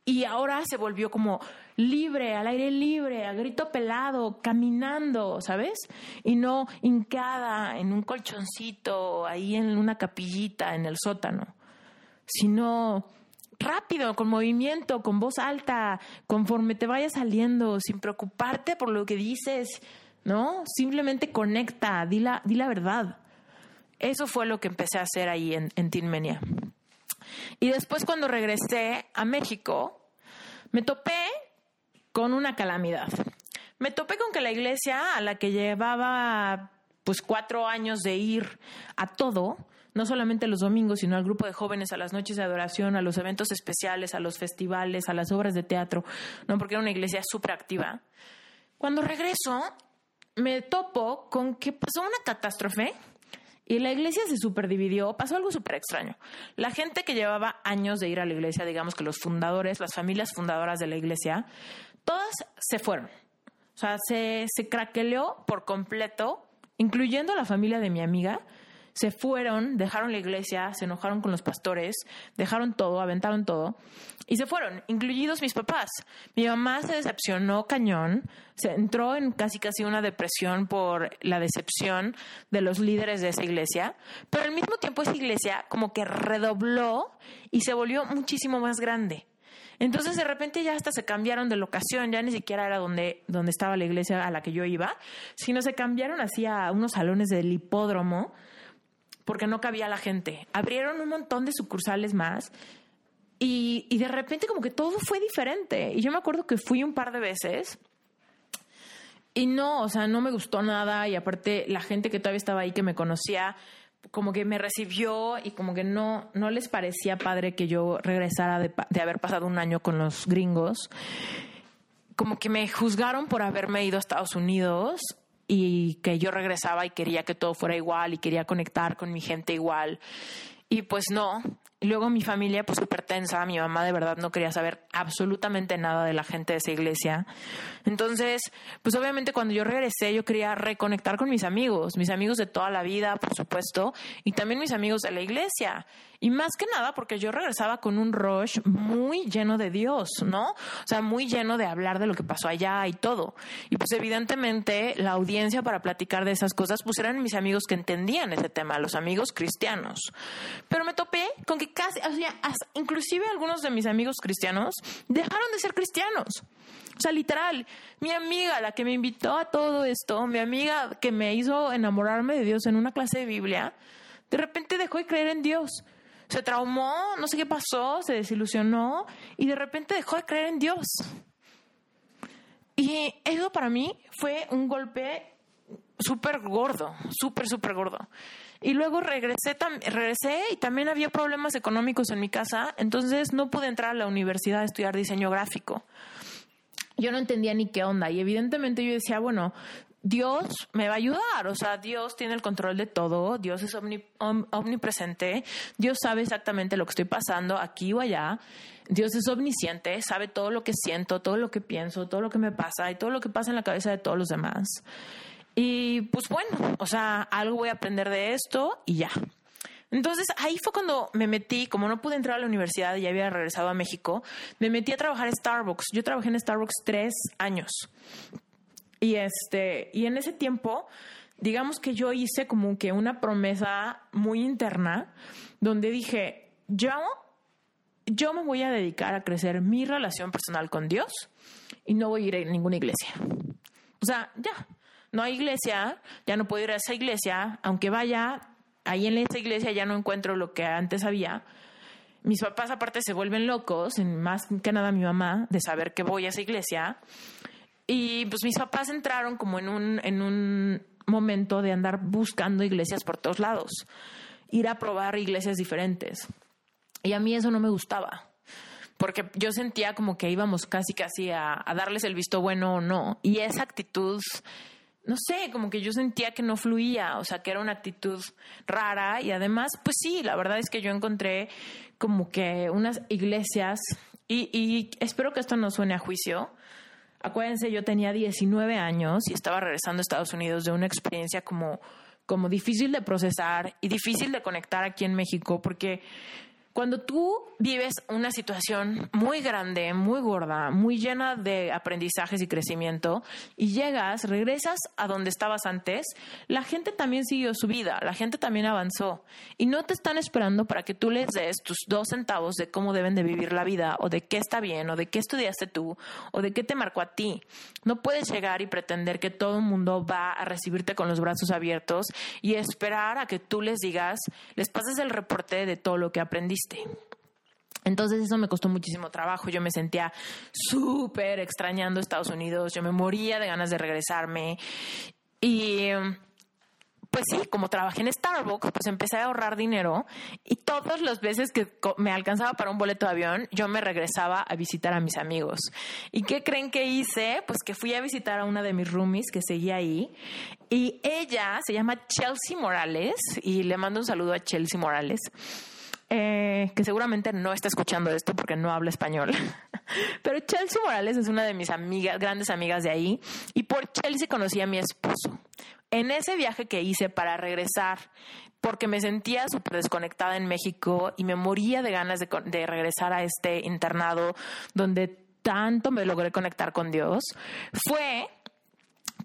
Y ahora se volvió como libre, al aire libre, a grito pelado, caminando, ¿sabes? Y no hincada en un colchoncito, ahí en una capillita, en el sótano, sino rápido, con movimiento, con voz alta, conforme te vayas saliendo, sin preocuparte por lo que dices, ¿no? Simplemente conecta, di la, la verdad. Eso fue lo que empecé a hacer ahí en, en Tinmenia. Y después cuando regresé a México, me topé con una calamidad. Me topé con que la iglesia a la que llevaba pues cuatro años de ir a todo, no solamente los domingos, sino al grupo de jóvenes, a las noches de adoración, a los eventos especiales, a los festivales, a las obras de teatro, no porque era una iglesia súper activa. Cuando regreso, me topo con que pasó una catástrofe y la iglesia se superdividió, pasó algo súper extraño. La gente que llevaba años de ir a la iglesia, digamos que los fundadores, las familias fundadoras de la iglesia, todas se fueron. O sea, se, se craqueleó por completo, incluyendo la familia de mi amiga, se fueron, dejaron la iglesia, se enojaron con los pastores, dejaron todo, aventaron todo y se fueron, incluidos mis papás. Mi mamá se decepcionó cañón, se entró en casi casi una depresión por la decepción de los líderes de esa iglesia, pero al mismo tiempo esa iglesia como que redobló y se volvió muchísimo más grande. Entonces de repente ya hasta se cambiaron de locación, ya ni siquiera era donde, donde estaba la iglesia a la que yo iba, sino se cambiaron así a unos salones del hipódromo porque no cabía la gente. Abrieron un montón de sucursales más y, y de repente como que todo fue diferente. Y yo me acuerdo que fui un par de veces y no, o sea, no me gustó nada y aparte la gente que todavía estaba ahí que me conocía como que me recibió y como que no, no les parecía padre que yo regresara de, de haber pasado un año con los gringos. Como que me juzgaron por haberme ido a Estados Unidos y que yo regresaba y quería que todo fuera igual y quería conectar con mi gente igual. Y pues no, y luego mi familia, pues súper tensa, mi mamá de verdad no quería saber absolutamente nada de la gente de esa iglesia. Entonces, pues obviamente cuando yo regresé, yo quería reconectar con mis amigos, mis amigos de toda la vida, por supuesto, y también mis amigos de la iglesia. Y más que nada porque yo regresaba con un rush muy lleno de Dios, ¿no? O sea, muy lleno de hablar de lo que pasó allá y todo. Y pues evidentemente la audiencia para platicar de esas cosas, pues eran mis amigos que entendían ese tema, los amigos cristianos. Pero me topé con que inclusive algunos de mis amigos cristianos dejaron de ser cristianos. O sea, literal, mi amiga, la que me invitó a todo esto, mi amiga que me hizo enamorarme de Dios en una clase de Biblia, de repente dejó de creer en Dios. Se traumó, no sé qué pasó, se desilusionó y de repente dejó de creer en Dios. Y eso para mí fue un golpe súper gordo, súper, súper gordo. Y luego regresé, regresé y también había problemas económicos en mi casa, entonces no pude entrar a la universidad a estudiar diseño gráfico. Yo no entendía ni qué onda y evidentemente yo decía, bueno, Dios me va a ayudar, o sea, Dios tiene el control de todo, Dios es omnipresente, Dios sabe exactamente lo que estoy pasando aquí o allá, Dios es omnisciente, sabe todo lo que siento, todo lo que pienso, todo lo que me pasa y todo lo que pasa en la cabeza de todos los demás. Y pues bueno, o sea, algo voy a aprender de esto y ya. Entonces ahí fue cuando me metí, como no pude entrar a la universidad y ya había regresado a México, me metí a trabajar en Starbucks. Yo trabajé en Starbucks tres años. Y este, y en ese tiempo, digamos que yo hice como que una promesa muy interna donde dije, yo, yo me voy a dedicar a crecer mi relación personal con Dios y no voy a ir a ninguna iglesia. O sea, ya, no hay iglesia, ya no puedo ir a esa iglesia, aunque vaya ahí en esa iglesia ya no encuentro lo que antes había. Mis papás aparte se vuelven locos, más que nada mi mamá, de saber que voy a esa iglesia. Y pues mis papás entraron como en un, en un momento de andar buscando iglesias por todos lados, ir a probar iglesias diferentes. Y a mí eso no me gustaba, porque yo sentía como que íbamos casi casi a, a darles el visto bueno o no. Y esa actitud no sé, como que yo sentía que no fluía, o sea, que era una actitud rara y además, pues sí, la verdad es que yo encontré como que unas iglesias y, y espero que esto no suene a juicio, Acuérdense, yo tenía 19 años y estaba regresando a Estados Unidos de una experiencia como, como difícil de procesar y difícil de conectar aquí en México, porque cuando tú vives una situación muy grande, muy gorda, muy llena de aprendizajes y crecimiento, y llegas, regresas a donde estabas antes, la gente también siguió su vida, la gente también avanzó, y no te están esperando para que tú les des tus dos centavos de cómo deben de vivir la vida, o de qué está bien, o de qué estudiaste tú, o de qué te marcó a ti. No puedes llegar y pretender que todo el mundo va a recibirte con los brazos abiertos y esperar a que tú les digas, les pases el reporte de todo lo que aprendiste entonces eso me costó muchísimo trabajo, yo me sentía súper extrañando Estados Unidos, yo me moría de ganas de regresarme. Y pues sí, como trabajé en Starbucks, pues empecé a ahorrar dinero. Y todas las veces que me alcanzaba para un boleto de avión, yo me regresaba a visitar a mis amigos. ¿Y qué creen que hice? Pues que fui a visitar a una de mis roomies que seguía ahí. Y ella se llama Chelsea Morales. Y le mando un saludo a Chelsea Morales. Eh, que seguramente no está escuchando esto porque no habla español. Pero Chelsea Morales es una de mis amigas, grandes amigas de ahí, y por Chelsea conocí a mi esposo. En ese viaje que hice para regresar, porque me sentía súper desconectada en México y me moría de ganas de, de regresar a este internado donde tanto me logré conectar con Dios, fue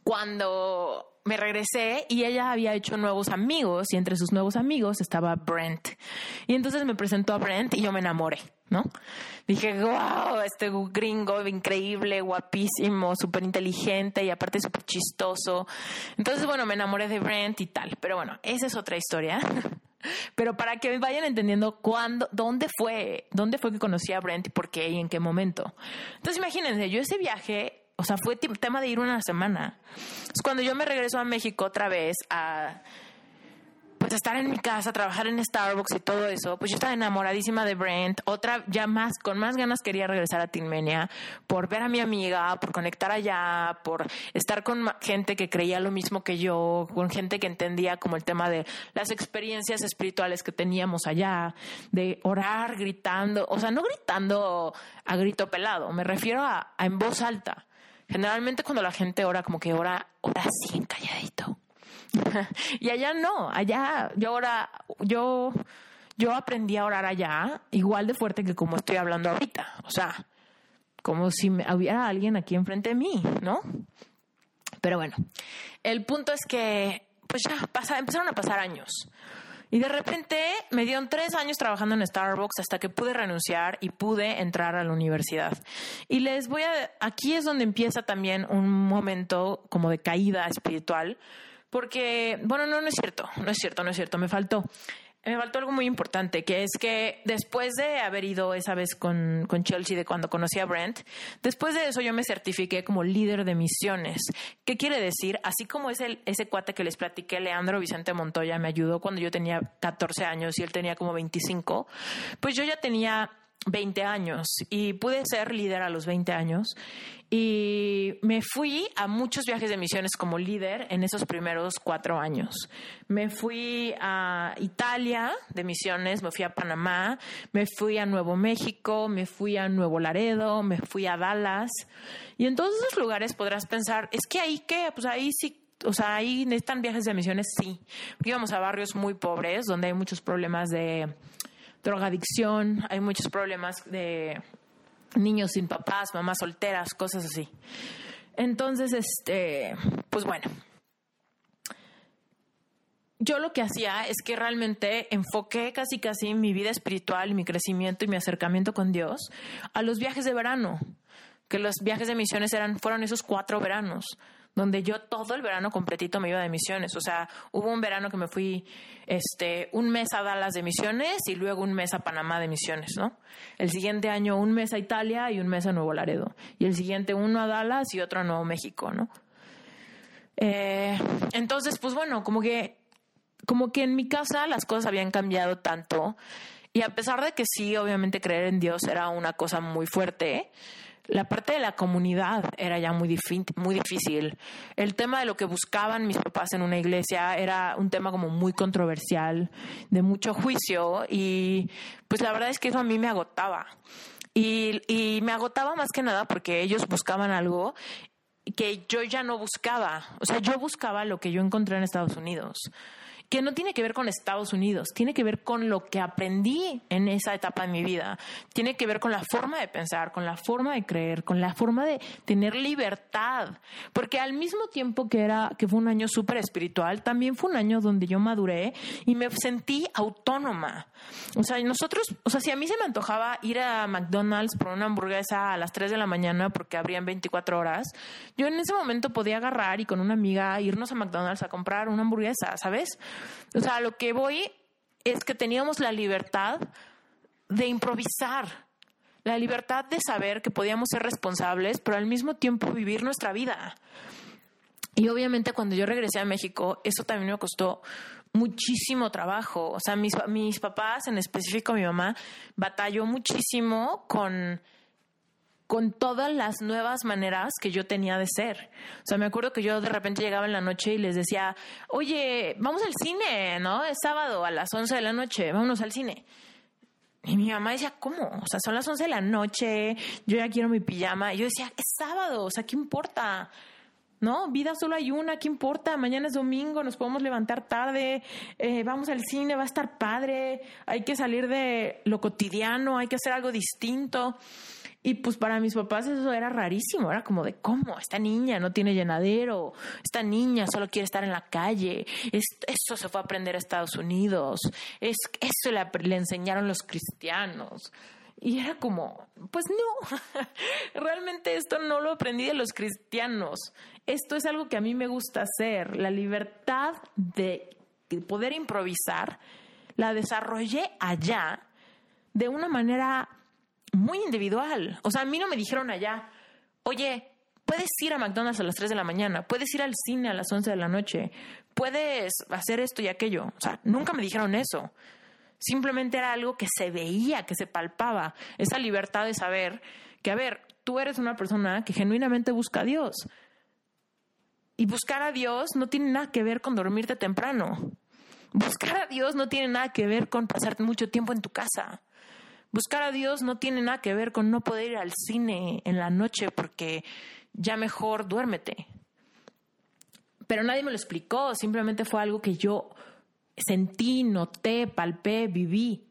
cuando me regresé y ella había hecho nuevos amigos y entre sus nuevos amigos estaba Brent. Y entonces me presentó a Brent y yo me enamoré, ¿no? Dije, wow, este gringo increíble, guapísimo, súper inteligente y aparte súper chistoso. Entonces, bueno, me enamoré de Brent y tal. Pero bueno, esa es otra historia. Pero para que vayan entendiendo cuándo, dónde fue, dónde fue que conocí a Brent y por qué y en qué momento. Entonces imagínense, yo ese viaje o sea, fue tema de ir una semana. Es cuando yo me regreso a México otra vez a pues estar en mi casa, trabajar en Starbucks y todo eso, pues yo estaba enamoradísima de Brent, otra ya más, con más ganas quería regresar a Tinmenia por ver a mi amiga, por conectar allá, por estar con gente que creía lo mismo que yo, con gente que entendía como el tema de las experiencias espirituales que teníamos allá, de orar gritando, o sea, no gritando a grito pelado, me refiero a en voz alta Generalmente cuando la gente ora, como que ora, ora así, calladito. y allá no, allá yo ora, yo, yo aprendí a orar allá igual de fuerte que como estoy hablando ahorita. O sea, como si hubiera alguien aquí enfrente de mí, ¿no? Pero bueno, el punto es que, pues ya pasa, empezaron a pasar años. Y de repente me dieron tres años trabajando en Starbucks hasta que pude renunciar y pude entrar a la universidad. Y les voy a, aquí es donde empieza también un momento como de caída espiritual, porque, bueno, no, no es cierto, no es cierto, no es cierto, me faltó me faltó algo muy importante, que es que después de haber ido esa vez con, con, Chelsea, de cuando conocí a Brent, después de eso yo me certifiqué como líder de misiones. ¿Qué quiere decir? Así como es el, ese cuate que les platiqué, Leandro Vicente Montoya, me ayudó cuando yo tenía 14 años y él tenía como 25, pues yo ya tenía 20 años y pude ser líder a los 20 años y me fui a muchos viajes de misiones como líder en esos primeros cuatro años. Me fui a Italia de misiones, me fui a Panamá, me fui a Nuevo México, me fui a Nuevo Laredo, me fui a Dallas y en todos esos lugares podrás pensar, es que ahí que, pues ahí sí o sea, ahí necesitan viajes de misiones, sí. íbamos a barrios muy pobres, donde hay muchos problemas de drogadicción, hay muchos problemas de niños sin papás, mamás solteras, cosas así. Entonces, este, pues bueno, yo lo que hacía es que realmente enfoqué casi casi mi vida espiritual, mi crecimiento y mi acercamiento con Dios a los viajes de verano, que los viajes de misiones eran, fueron esos cuatro veranos donde yo todo el verano completito me iba de misiones. O sea, hubo un verano que me fui este, un mes a Dallas de misiones y luego un mes a Panamá de misiones, ¿no? El siguiente año un mes a Italia y un mes a Nuevo Laredo. Y el siguiente uno a Dallas y otro a Nuevo México, ¿no? Eh, entonces, pues bueno, como que, como que en mi casa las cosas habían cambiado tanto. Y a pesar de que sí, obviamente creer en Dios era una cosa muy fuerte, la parte de la comunidad era ya muy, muy difícil. El tema de lo que buscaban mis papás en una iglesia era un tema como muy controversial, de mucho juicio y pues la verdad es que eso a mí me agotaba. Y, y me agotaba más que nada porque ellos buscaban algo que yo ya no buscaba. O sea, yo buscaba lo que yo encontré en Estados Unidos que no tiene que ver con Estados Unidos, tiene que ver con lo que aprendí en esa etapa de mi vida, tiene que ver con la forma de pensar, con la forma de creer, con la forma de tener libertad, porque al mismo tiempo que era que fue un año súper espiritual, también fue un año donde yo maduré y me sentí autónoma. O sea, nosotros, o sea, si a mí se me antojaba ir a McDonald's por una hamburguesa a las 3 de la mañana porque abrían 24 horas, yo en ese momento podía agarrar y con una amiga irnos a McDonald's a comprar una hamburguesa, ¿sabes? O sea, lo que voy es que teníamos la libertad de improvisar, la libertad de saber que podíamos ser responsables, pero al mismo tiempo vivir nuestra vida. Y obviamente cuando yo regresé a México, eso también me costó muchísimo trabajo. O sea, mis, mis papás, en específico mi mamá, batalló muchísimo con con todas las nuevas maneras que yo tenía de ser. O sea, me acuerdo que yo de repente llegaba en la noche y les decía, oye, vamos al cine, ¿no? Es sábado a las 11 de la noche, vámonos al cine. Y mi mamá decía, ¿cómo? O sea, son las 11 de la noche, yo ya quiero mi pijama. Y yo decía, es sábado, o sea, ¿qué importa? ¿No? Vida solo hay una, ¿qué importa? Mañana es domingo, nos podemos levantar tarde, eh, vamos al cine, va a estar padre, hay que salir de lo cotidiano, hay que hacer algo distinto. Y pues para mis papás eso era rarísimo, era como de cómo, esta niña no tiene llenadero, esta niña solo quiere estar en la calle, eso se fue a aprender a Estados Unidos, es, eso le enseñaron los cristianos. Y era como, pues no, realmente esto no lo aprendí de los cristianos. Esto es algo que a mí me gusta hacer. La libertad de poder improvisar la desarrollé allá de una manera muy individual. O sea, a mí no me dijeron allá, oye, puedes ir a McDonald's a las 3 de la mañana, puedes ir al cine a las 11 de la noche, puedes hacer esto y aquello. O sea, nunca me dijeron eso. Simplemente era algo que se veía, que se palpaba, esa libertad de saber que, a ver, tú eres una persona que genuinamente busca a Dios. Y buscar a Dios no tiene nada que ver con dormirte temprano. Buscar a Dios no tiene nada que ver con pasarte mucho tiempo en tu casa. Buscar a Dios no tiene nada que ver con no poder ir al cine en la noche porque ya mejor duérmete. Pero nadie me lo explicó, simplemente fue algo que yo sentí, noté, palpé, viví.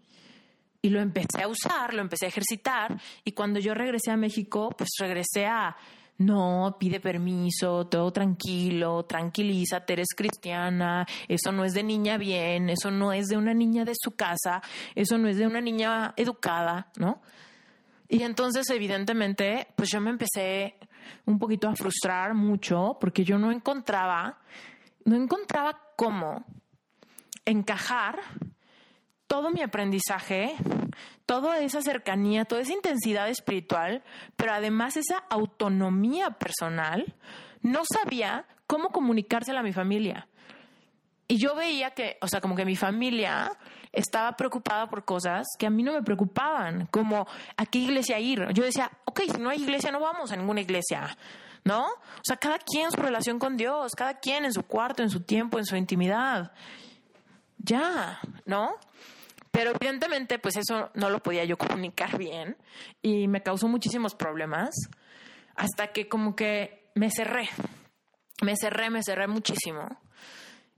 Y lo empecé a usar, lo empecé a ejercitar. Y cuando yo regresé a México, pues regresé a, no, pide permiso, todo tranquilo, tranquilízate, eres cristiana, eso no es de niña bien, eso no es de una niña de su casa, eso no es de una niña educada, ¿no? Y entonces, evidentemente, pues yo me empecé un poquito a frustrar mucho porque yo no encontraba, no encontraba cómo encajar todo mi aprendizaje, toda esa cercanía, toda esa intensidad espiritual, pero además esa autonomía personal, no sabía cómo comunicársela a mi familia. Y yo veía que, o sea, como que mi familia estaba preocupada por cosas que a mí no me preocupaban, como a qué iglesia ir. Yo decía, ok, si no hay iglesia, no vamos a ninguna iglesia, ¿no? O sea, cada quien su relación con Dios, cada quien en su cuarto, en su tiempo, en su intimidad ya, ¿no? Pero evidentemente, pues eso no lo podía yo comunicar bien y me causó muchísimos problemas hasta que como que me cerré, me cerré, me cerré muchísimo.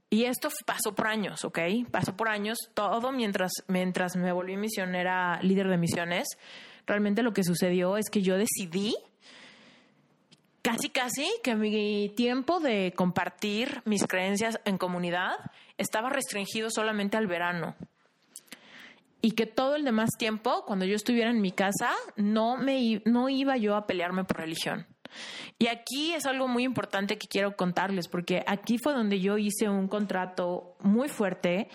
Y esto pasó por años, ¿ok? Pasó por años, todo mientras, mientras me volví misionera, líder de misiones. Realmente lo que sucedió es que yo decidí casi casi que mi tiempo de compartir mis creencias en comunidad estaba restringido solamente al verano. Y que todo el demás tiempo, cuando yo estuviera en mi casa, no, me, no iba yo a pelearme por religión. Y aquí es algo muy importante que quiero contarles, porque aquí fue donde yo hice un contrato muy fuerte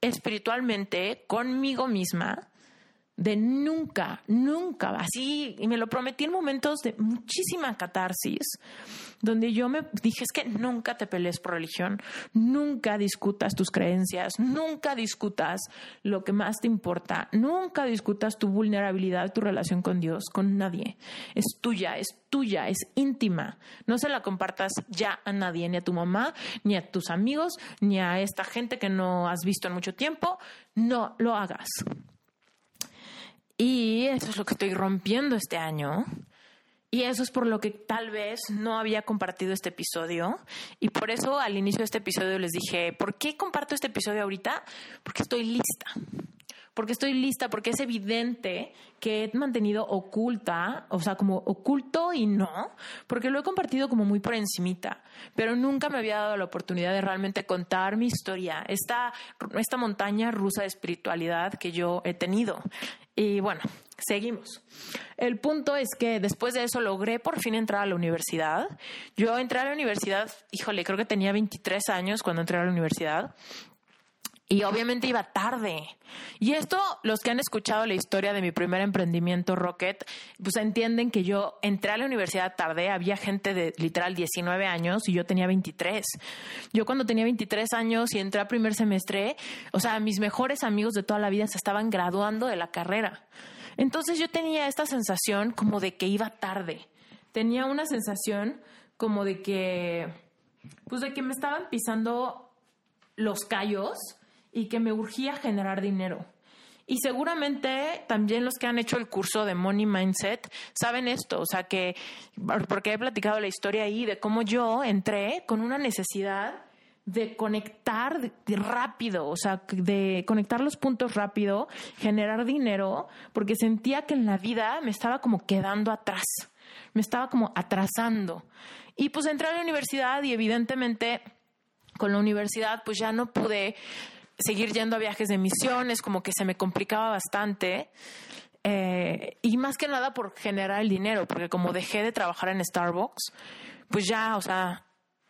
espiritualmente conmigo misma de nunca, nunca, así, y me lo prometí en momentos de muchísima catarsis, donde yo me dije, es que nunca te pelees por religión, nunca discutas tus creencias, nunca discutas lo que más te importa, nunca discutas tu vulnerabilidad, tu relación con Dios, con nadie. Es tuya, es tuya, es íntima. No se la compartas ya a nadie, ni a tu mamá, ni a tus amigos, ni a esta gente que no has visto en mucho tiempo. No lo hagas. Y eso es lo que estoy rompiendo este año. Y eso es por lo que tal vez no había compartido este episodio. Y por eso al inicio de este episodio les dije, ¿por qué comparto este episodio ahorita? Porque estoy lista porque estoy lista, porque es evidente que he mantenido oculta, o sea, como oculto y no, porque lo he compartido como muy por encimita, pero nunca me había dado la oportunidad de realmente contar mi historia, esta, esta montaña rusa de espiritualidad que yo he tenido. Y bueno, seguimos. El punto es que después de eso logré por fin entrar a la universidad. Yo entré a la universidad, híjole, creo que tenía 23 años cuando entré a la universidad. Y obviamente iba tarde. Y esto, los que han escuchado la historia de mi primer emprendimiento Rocket, pues entienden que yo entré a la universidad tarde, había gente de literal 19 años y yo tenía 23. Yo cuando tenía 23 años y entré a primer semestre, o sea, mis mejores amigos de toda la vida se estaban graduando de la carrera. Entonces yo tenía esta sensación como de que iba tarde. Tenía una sensación como de que, pues de que me estaban pisando los callos y que me urgía generar dinero. Y seguramente también los que han hecho el curso de Money Mindset saben esto, o sea que, porque he platicado la historia ahí de cómo yo entré con una necesidad de conectar rápido, o sea, de conectar los puntos rápido, generar dinero, porque sentía que en la vida me estaba como quedando atrás, me estaba como atrasando. Y pues entré a la universidad y evidentemente con la universidad pues ya no pude seguir yendo a viajes de misiones, como que se me complicaba bastante. Eh, y más que nada por generar el dinero, porque como dejé de trabajar en Starbucks, pues ya, o sea,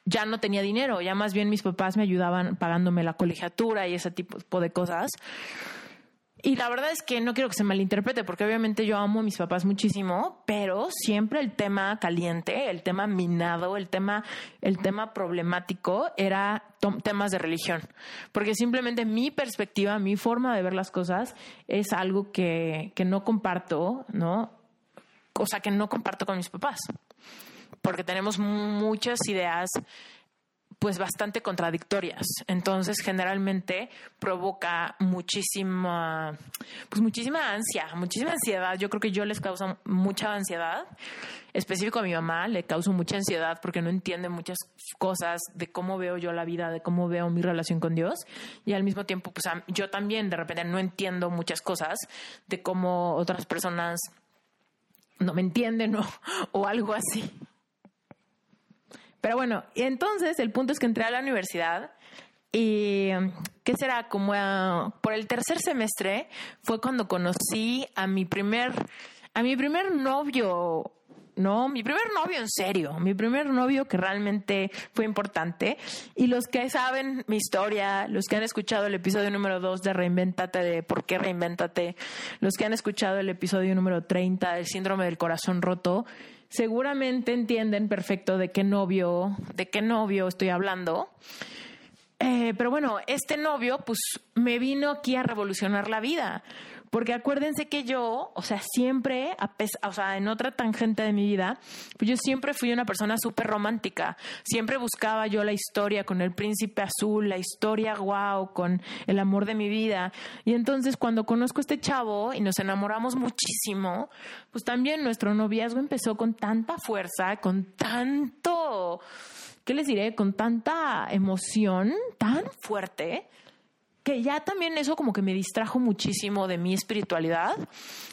ya no tenía dinero, ya más bien mis papás me ayudaban pagándome la colegiatura y ese tipo de cosas. Y la verdad es que no quiero que se malinterprete, porque obviamente yo amo a mis papás muchísimo, pero siempre el tema caliente, el tema minado, el tema, el tema problemático era temas de religión. Porque simplemente mi perspectiva, mi forma de ver las cosas es algo que, que no comparto, ¿no? O sea, que no comparto con mis papás. Porque tenemos muchas ideas pues bastante contradictorias. Entonces, generalmente provoca muchísima, pues muchísima ansia, muchísima ansiedad. Yo creo que yo les causo mucha ansiedad. Específico a mi mamá, le causo mucha ansiedad porque no entiende muchas cosas de cómo veo yo la vida, de cómo veo mi relación con Dios. Y al mismo tiempo, pues yo también de repente no entiendo muchas cosas de cómo otras personas no me entienden o, o algo así. Pero bueno, entonces el punto es que entré a la universidad y, ¿qué será? Como por el tercer semestre fue cuando conocí a mi primer, a mi primer novio no, mi primer novio en serio, mi primer novio que realmente fue importante. Y los que saben mi historia, los que han escuchado el episodio número 2 de Reinventate, de por qué Reinventate, los que han escuchado el episodio número 30 del síndrome del corazón roto, seguramente entienden perfecto de qué novio, de qué novio estoy hablando. Eh, pero bueno, este novio pues me vino aquí a revolucionar la vida. Porque acuérdense que yo, o sea, siempre, o sea, en otra tangente de mi vida, pues yo siempre fui una persona súper romántica. Siempre buscaba yo la historia con el príncipe azul, la historia wow, con el amor de mi vida. Y entonces cuando conozco a este chavo y nos enamoramos muchísimo, pues también nuestro noviazgo empezó con tanta fuerza, con tanto, ¿qué les diré? Con tanta emoción tan fuerte que ya también eso como que me distrajo muchísimo de mi espiritualidad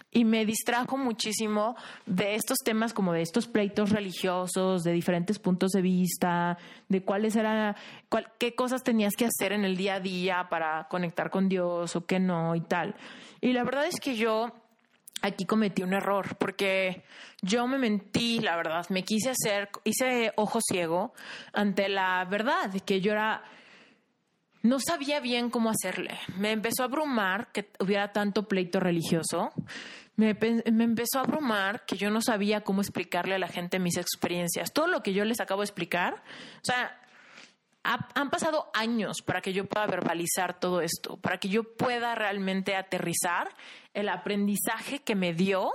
y me distrajo muchísimo de estos temas como de estos pleitos religiosos, de diferentes puntos de vista, de cuáles eran, qué cosas tenías que hacer en el día a día para conectar con Dios o qué no y tal. Y la verdad es que yo aquí cometí un error porque yo me mentí, la verdad, me quise hacer, hice ojo ciego ante la verdad, que yo era, no sabía bien cómo hacerle. Me empezó a abrumar que hubiera tanto pleito religioso. Me, empezó a abrumar que yo no sabía cómo explicarle a la gente mis experiencias. Todo lo que yo les acabo de explicar, o sea, han pasado años para que yo pueda verbalizar todo esto, para que yo pueda realmente aterrizar el aprendizaje que me dio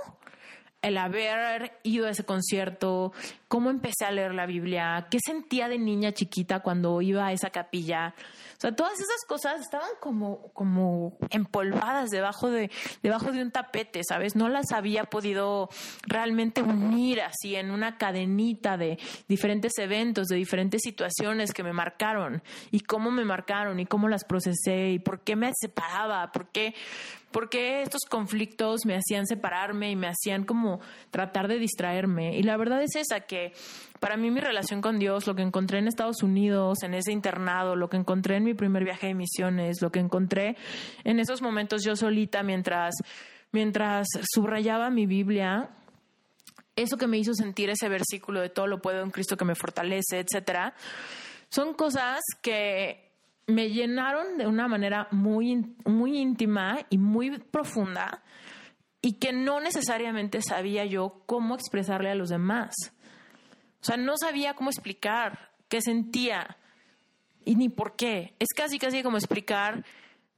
el haber ido a ese concierto, cómo empecé a leer la Biblia, qué sentía de niña chiquita cuando iba a esa capilla. O sea, todas esas cosas estaban como, como empolvadas debajo de, debajo de un tapete, ¿sabes? No las había podido realmente unir así en una cadenita de diferentes eventos, de diferentes situaciones que me marcaron y cómo me marcaron y cómo las procesé y por qué me separaba, por qué, por qué estos conflictos me hacían separarme y me hacían como tratar de distraerme. Y la verdad es esa, que para mí mi relación con Dios, lo que encontré en Estados Unidos, en ese internado, lo que encontré en mi primer viaje de misiones, lo que encontré en esos momentos yo solita mientras, mientras subrayaba mi Biblia, eso que me hizo sentir ese versículo de todo lo puedo en Cristo que me fortalece, etcétera, son cosas que me llenaron de una manera muy, muy íntima y muy profunda y que no necesariamente sabía yo cómo expresarle a los demás. O sea, no sabía cómo explicar qué sentía y ni por qué. Es casi, casi como explicar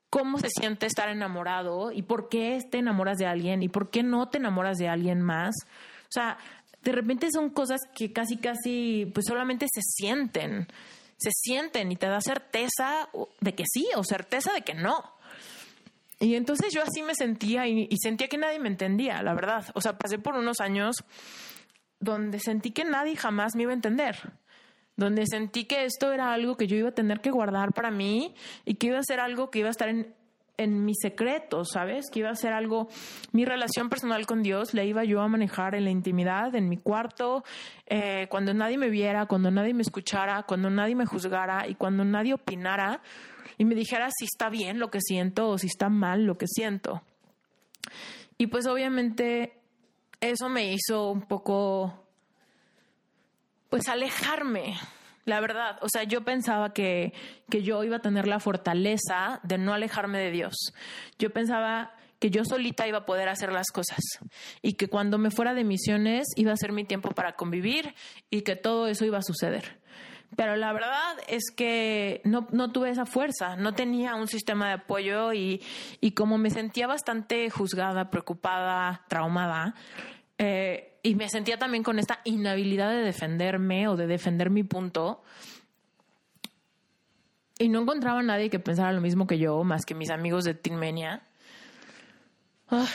cómo se siente estar enamorado y por qué te enamoras de alguien y por qué no te enamoras de alguien más. O sea, de repente son cosas que casi, casi, pues solamente se sienten, se sienten y te da certeza de que sí o certeza de que no. Y entonces yo así me sentía y, sentía que nadie me entendía, la verdad. O sea, pasé por unos años donde sentí que nadie jamás me iba a entender, donde sentí que esto era algo que yo iba a tener que guardar para mí y que iba a ser algo que iba a estar en, en mis secretos, ¿sabes? Que iba a ser algo, mi relación personal con Dios la iba yo a manejar en la intimidad, en mi cuarto, eh, cuando nadie me viera, cuando nadie me escuchara, cuando nadie me juzgara y cuando nadie opinara y me dijera si está bien lo que siento o si está mal lo que siento. Y pues obviamente eso me hizo un poco, pues alejarme, la verdad. O sea, yo pensaba que, que yo iba a tener la fortaleza de no alejarme de Dios. Yo pensaba que yo solita iba a poder hacer las cosas y que cuando me fuera de misiones iba a ser mi tiempo para convivir y que todo eso iba a suceder. Pero la verdad es que no, no tuve esa fuerza, no tenía un sistema de apoyo y, y como me sentía bastante juzgada, preocupada, traumada, eh, y me sentía también con esta inhabilidad de defenderme o de defender mi punto. Y no encontraba a nadie que pensara lo mismo que yo, más que mis amigos de Teen. Ah,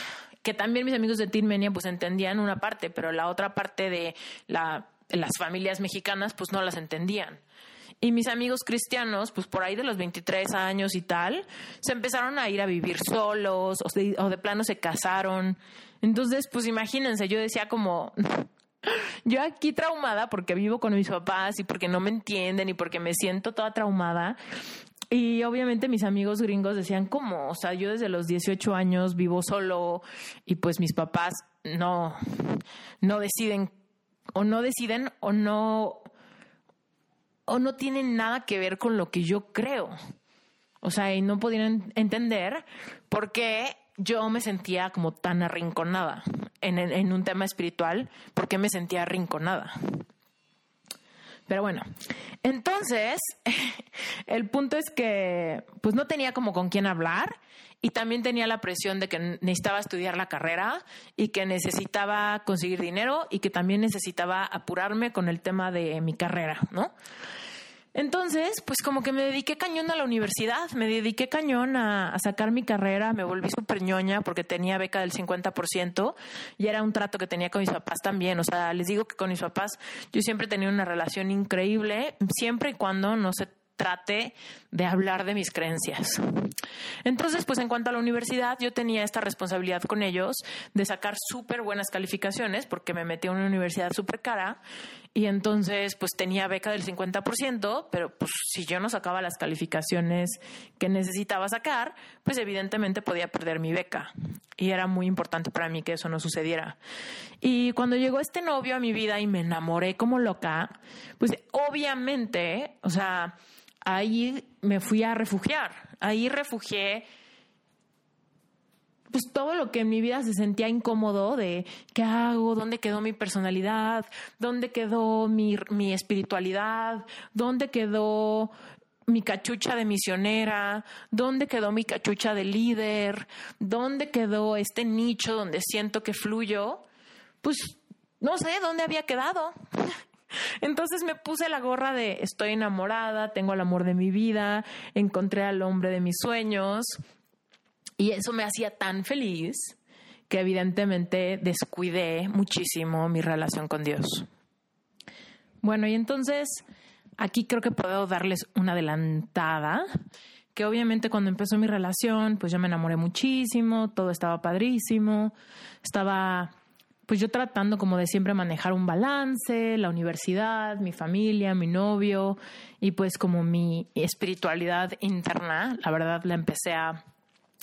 que también mis amigos de Teen pues entendían una parte, pero la otra parte de la las familias mexicanas pues no las entendían. Y mis amigos cristianos, pues por ahí de los 23 años y tal, se empezaron a ir a vivir solos o o de plano se casaron. Entonces, pues imagínense, yo decía como, yo aquí traumada porque vivo con mis papás y porque no me entienden y porque me siento toda traumada. Y obviamente mis amigos gringos decían, ¿cómo? O sea, yo desde los 18 años vivo solo y pues mis papás no, no deciden o no deciden o no o no tienen nada que ver con lo que yo creo. O sea, y no podían entender por qué yo me sentía como tan arrinconada en, en un tema espiritual, por qué me sentía arrinconada. Pero bueno, entonces el punto es que pues no tenía como con quién hablar y también tenía la presión de que necesitaba estudiar la carrera y que necesitaba conseguir dinero y que también necesitaba apurarme con el tema de mi carrera, ¿no? Entonces, pues como que me dediqué cañón a la universidad, me dediqué cañón a, sacar mi carrera, me volví súper ñoña porque tenía beca del 50% y era un trato que tenía con mis papás también. O sea, les digo que con mis papás yo siempre tenía una relación increíble, siempre y cuando no se trate de hablar de mis creencias. Entonces, pues en cuanto a la universidad, yo tenía esta responsabilidad con ellos de sacar súper buenas calificaciones porque me metí a una universidad súper cara y entonces pues tenía beca del 50%, pero pues si yo no sacaba las calificaciones que necesitaba sacar, pues evidentemente podía perder mi beca. Y era muy importante para mí que eso no sucediera. Y cuando llegó este novio a mi vida y me enamoré como loca, pues obviamente, o sea, ahí me fui a refugiar. Ahí refugié pues todo lo que en mi vida se sentía incómodo de qué hago, dónde quedó mi personalidad, dónde quedó mi, mi espiritualidad, dónde quedó mi cachucha de misionera, dónde quedó mi cachucha de líder, dónde quedó este nicho donde siento que fluyo, pues no sé dónde había quedado. Entonces me puse la gorra de estoy enamorada, tengo el amor de mi vida, encontré al hombre de mis sueños, y eso me hacía tan feliz que evidentemente descuidé muchísimo mi relación con Dios. Bueno, y entonces aquí creo que puedo darles una adelantada, que obviamente cuando empezó mi relación, pues yo me enamoré muchísimo, todo estaba padrísimo, estaba pues yo tratando como de siempre manejar un balance, la universidad, mi familia, mi novio y pues como mi espiritualidad interna, la verdad la empecé a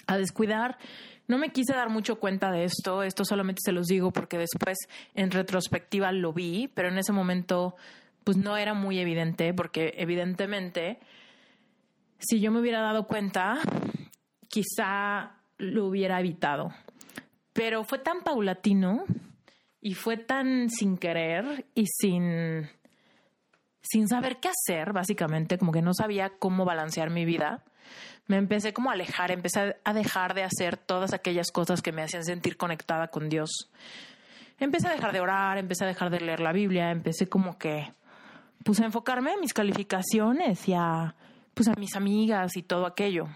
a descuidar. No me quise dar mucho cuenta de esto, esto solamente se los digo porque después en retrospectiva lo vi, pero en ese momento pues no era muy evidente porque evidentemente si yo me hubiera dado cuenta quizá lo hubiera evitado. Pero fue tan paulatino y fue tan sin querer y sin sin saber qué hacer, básicamente, como que no sabía cómo balancear mi vida me empecé como a alejar, empecé a dejar de hacer todas aquellas cosas que me hacían sentir conectada con Dios. Empecé a dejar de orar, empecé a dejar de leer la Biblia, empecé como que pues a enfocarme en mis calificaciones y a pues a mis amigas y todo aquello.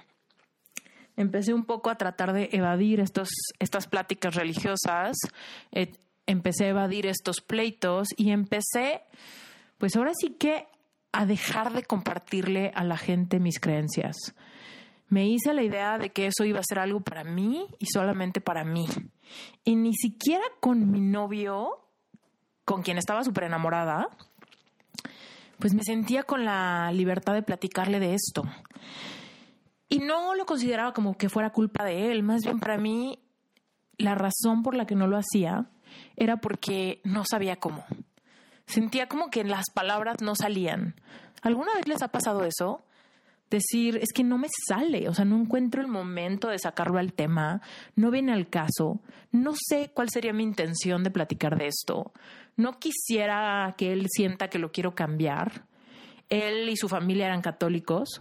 Empecé un poco a tratar de evadir estos, estas pláticas religiosas, eh, empecé a evadir estos pleitos y empecé, pues ahora sí que a dejar de compartirle a la gente mis creencias. Me hice la idea de que eso iba a ser algo para mí y solamente para mí. Y ni siquiera con mi novio, con quien estaba súper enamorada, pues me sentía con la libertad de platicarle de esto. Y no lo consideraba como que fuera culpa de él, más bien para mí la razón por la que no lo hacía era porque no sabía cómo. Sentía como que las palabras no salían. ¿Alguna vez les ha pasado eso? Decir, es que no me sale, o sea, no encuentro el momento de sacarlo al tema, no viene al caso, no sé cuál sería mi intención de platicar de esto, no quisiera que él sienta que lo quiero cambiar. Él y su familia eran católicos,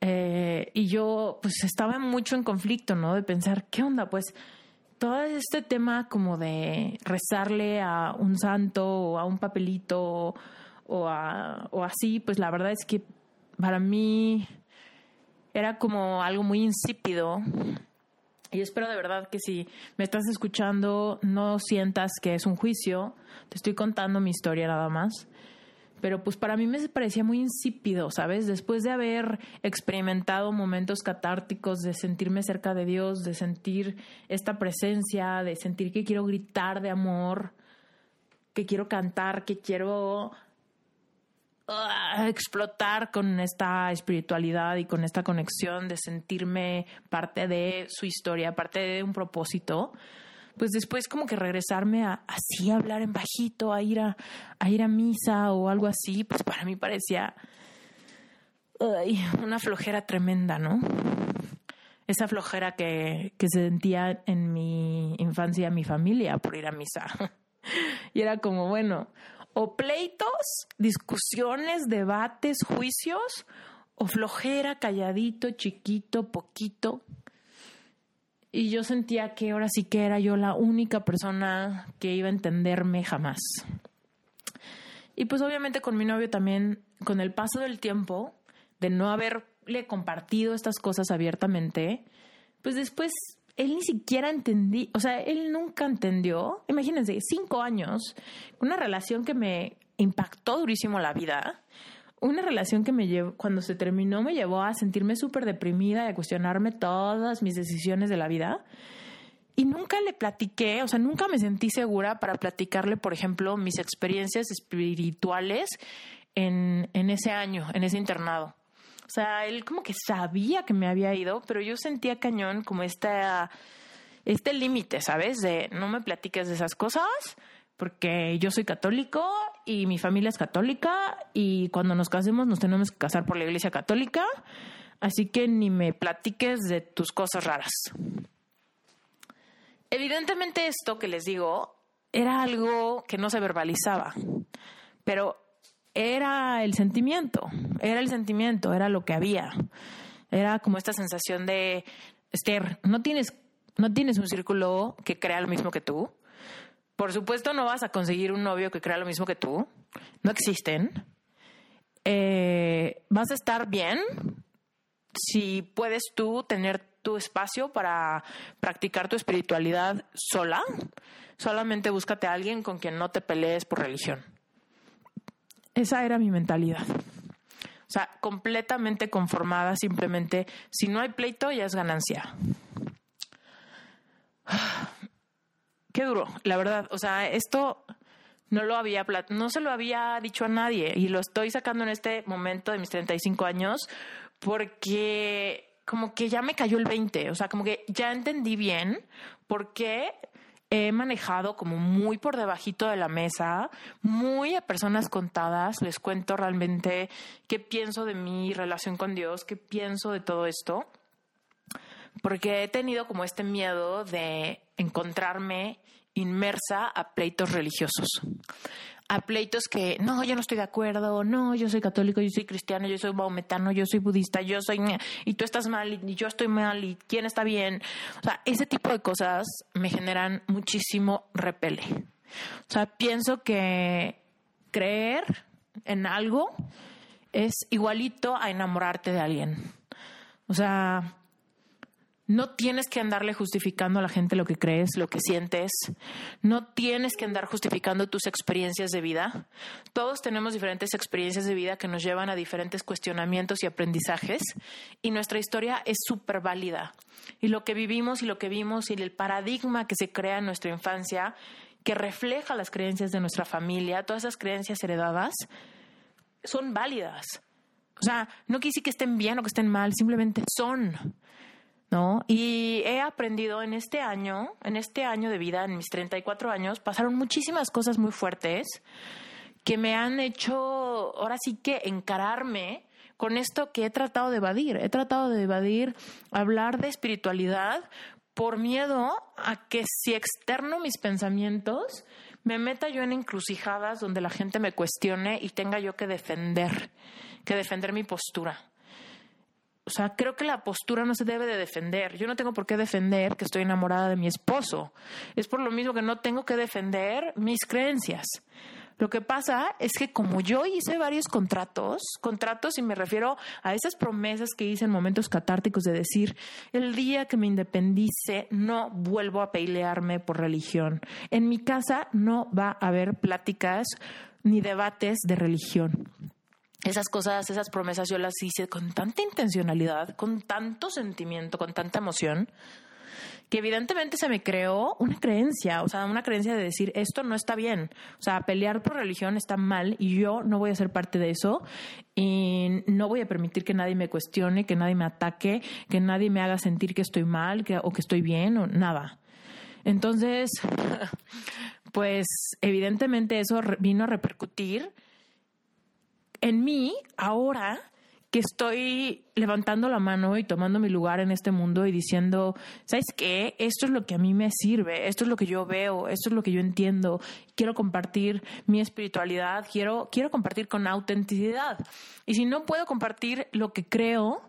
eh, y yo pues estaba mucho en conflicto, ¿no? De pensar, ¿qué onda? Pues todo este tema como de rezarle a un santo o a un papelito o, a, o así, pues la verdad es que para mí era como algo muy insípido. Y espero de verdad que si me estás escuchando no sientas que es un juicio, te estoy contando mi historia nada más pero pues para mí me parecía muy insípido, ¿sabes? Después de haber experimentado momentos catárticos, de sentirme cerca de Dios, de sentir esta presencia, de sentir que quiero gritar de amor, que quiero cantar, que quiero ah, explotar con esta espiritualidad y con esta conexión, de sentirme parte de su historia, parte de un propósito pues después como que regresarme a así hablar en bajito, a ir a, a ir a misa o algo así, pues para mí parecía una flojera tremenda, ¿no? Esa flojera que, que sentía en mi infancia mi familia por ir a misa. y era como, bueno, o pleitos, discusiones, debates, juicios, o flojera, calladito, chiquito, poquito. Y yo sentía que ahora sí que era yo la única persona que iba a entenderme jamás. Y pues obviamente con mi novio también, con el paso del tiempo, de no haberle compartido estas cosas abiertamente, pues después él ni siquiera entendí, o sea, él nunca entendió, imagínense, cinco años, una relación que me impactó durísimo la vida, una relación que me llevó, cuando se terminó, me llevó a sentirme súper deprimida y a cuestionarme todas mis decisiones de la vida. y nunca le platiqué, o sea, nunca me sentí segura para platicarle, por ejemplo, mis experiencias espirituales en, en ese año, en ese internado. O sea, él como que sabía que me había ido, pero yo sentía cañón como esta, este límite, ¿sabes? De no me platiques de esas cosas porque yo soy católico y mi familia es católica y cuando nos casemos nos tenemos que casar por la iglesia católica, así que ni me platiques de tus cosas raras. Evidentemente esto que les digo era algo que no se verbalizaba, pero era el sentimiento, era el sentimiento, era lo que había. Era como esta sensación de, Esther, no tienes, no tienes un círculo que crea lo mismo que tú, por supuesto, no vas a conseguir un novio que crea lo mismo que tú. No existen. Eh, vas a estar bien si puedes tú tener tu espacio para practicar tu espiritualidad sola. Solamente búscate a alguien con quien no te pelees por religión. Esa era mi mentalidad. O sea, completamente conformada, simplemente, si no hay pleito, ya es ganancia qué duro, la verdad. O sea, esto no lo había, no se lo había dicho a nadie y lo estoy sacando en este momento de mis 35 años porque como que ya me cayó el 20, o sea, como que ya entendí bien por qué he manejado como muy por debajito de la mesa, muy a personas contadas, les cuento realmente qué pienso de mi relación con Dios, qué pienso de todo esto, porque he tenido como este miedo de encontrarme inmersa a pleitos religiosos. A pleitos que, no, yo no estoy de acuerdo, no, yo soy católico, yo soy cristiano, yo soy maometano, yo soy budista, yo soy, y tú estás mal, y yo estoy mal, y quién está bien. O sea, ese tipo de cosas me generan muchísimo repele. O sea, pienso que creer en algo es igualito a enamorarte de alguien. O sea, no tienes que andarle justificando a la gente lo que crees, lo que sientes. No tienes que andar justificando tus experiencias de vida. Todos tenemos diferentes experiencias de vida que nos llevan a diferentes cuestionamientos y aprendizajes. Y nuestra historia es súper válida. Y lo que vivimos y lo que vimos y el paradigma que se crea en nuestra infancia, que refleja las creencias de nuestra familia, todas esas creencias heredadas, son válidas. O sea, no quise que estén bien o que estén mal, simplemente son. ¿No? Y he aprendido en este año, en este año de vida, en mis 34 años, pasaron muchísimas cosas muy fuertes que me han hecho, ahora sí que encararme con esto que he tratado de evadir. He tratado de evadir hablar de espiritualidad por miedo a que si externo mis pensamientos, me meta yo en encrucijadas donde la gente me cuestione y tenga yo que defender, que defender mi postura. O sea, creo que la postura no se debe de defender. Yo no tengo por qué defender que estoy enamorada de mi esposo. Es por lo mismo que no tengo que defender mis creencias. Lo que pasa es que como yo hice varios contratos, contratos y me refiero a esas promesas que hice en momentos catárticos de decir, el día que me independice no vuelvo a pelearme por religión. En mi casa no va a haber pláticas ni debates de religión esas cosas, esas promesas yo las hice con tanta intencionalidad, con tanto sentimiento, con tanta emoción, que evidentemente se me creó una creencia, o sea, una creencia de decir, esto no está bien, o sea, pelear por religión está mal y yo no voy a ser parte de eso y no voy a permitir que nadie me cuestione, que nadie me ataque, que nadie me haga sentir que estoy mal que, o que estoy bien o nada. Entonces, pues evidentemente eso vino a repercutir en mí, ahora que estoy levantando la mano y tomando mi lugar en este mundo y diciendo, ¿sabes qué? Esto es lo que a mí me sirve, esto es lo que yo veo, esto es lo que yo entiendo, quiero compartir mi espiritualidad, quiero, quiero compartir con autenticidad. Y si no puedo compartir lo que creo,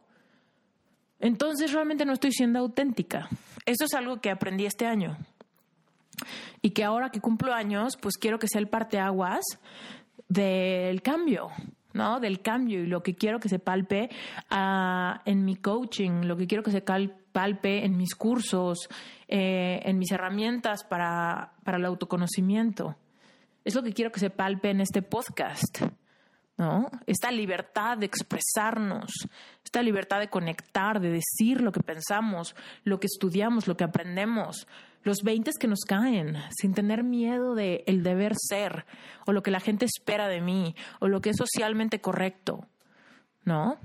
entonces realmente no estoy siendo auténtica. Eso es algo que aprendí este año. Y que ahora que cumplo años, pues quiero que sea el parteaguas del cambio ¿no? Del cambio y lo que quiero que se palpe ah, en mi coaching, lo que quiero que se palpe en mis cursos, eh, en mis herramientas para, para el autoconocimiento. Es lo que quiero que se palpe en este podcast. ¿no? Esta libertad de expresarnos, esta libertad de conectar, de decir lo que pensamos, lo que estudiamos, lo que aprendemos, los veintes que nos caen, sin tener miedo de el deber ser, o lo que la gente espera de mí, o lo que es socialmente correcto, ¿no?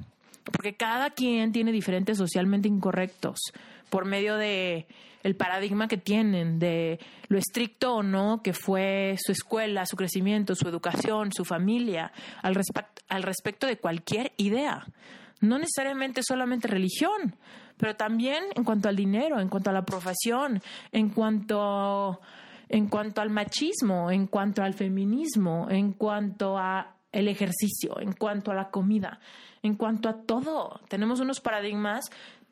Porque cada quien tiene diferentes socialmente incorrectos por medio de el paradigma que tienen, de lo estricto o no que fue su escuela, su crecimiento, su educación, su familia, al, al respecto de cualquier idea. No necesariamente solamente religión, pero también en cuanto al dinero, en cuanto a la profesión, en cuanto, en cuanto al machismo, en cuanto al feminismo, en cuanto a el ejercicio, en cuanto a la comida, en cuanto a todo. Tenemos unos paradigmas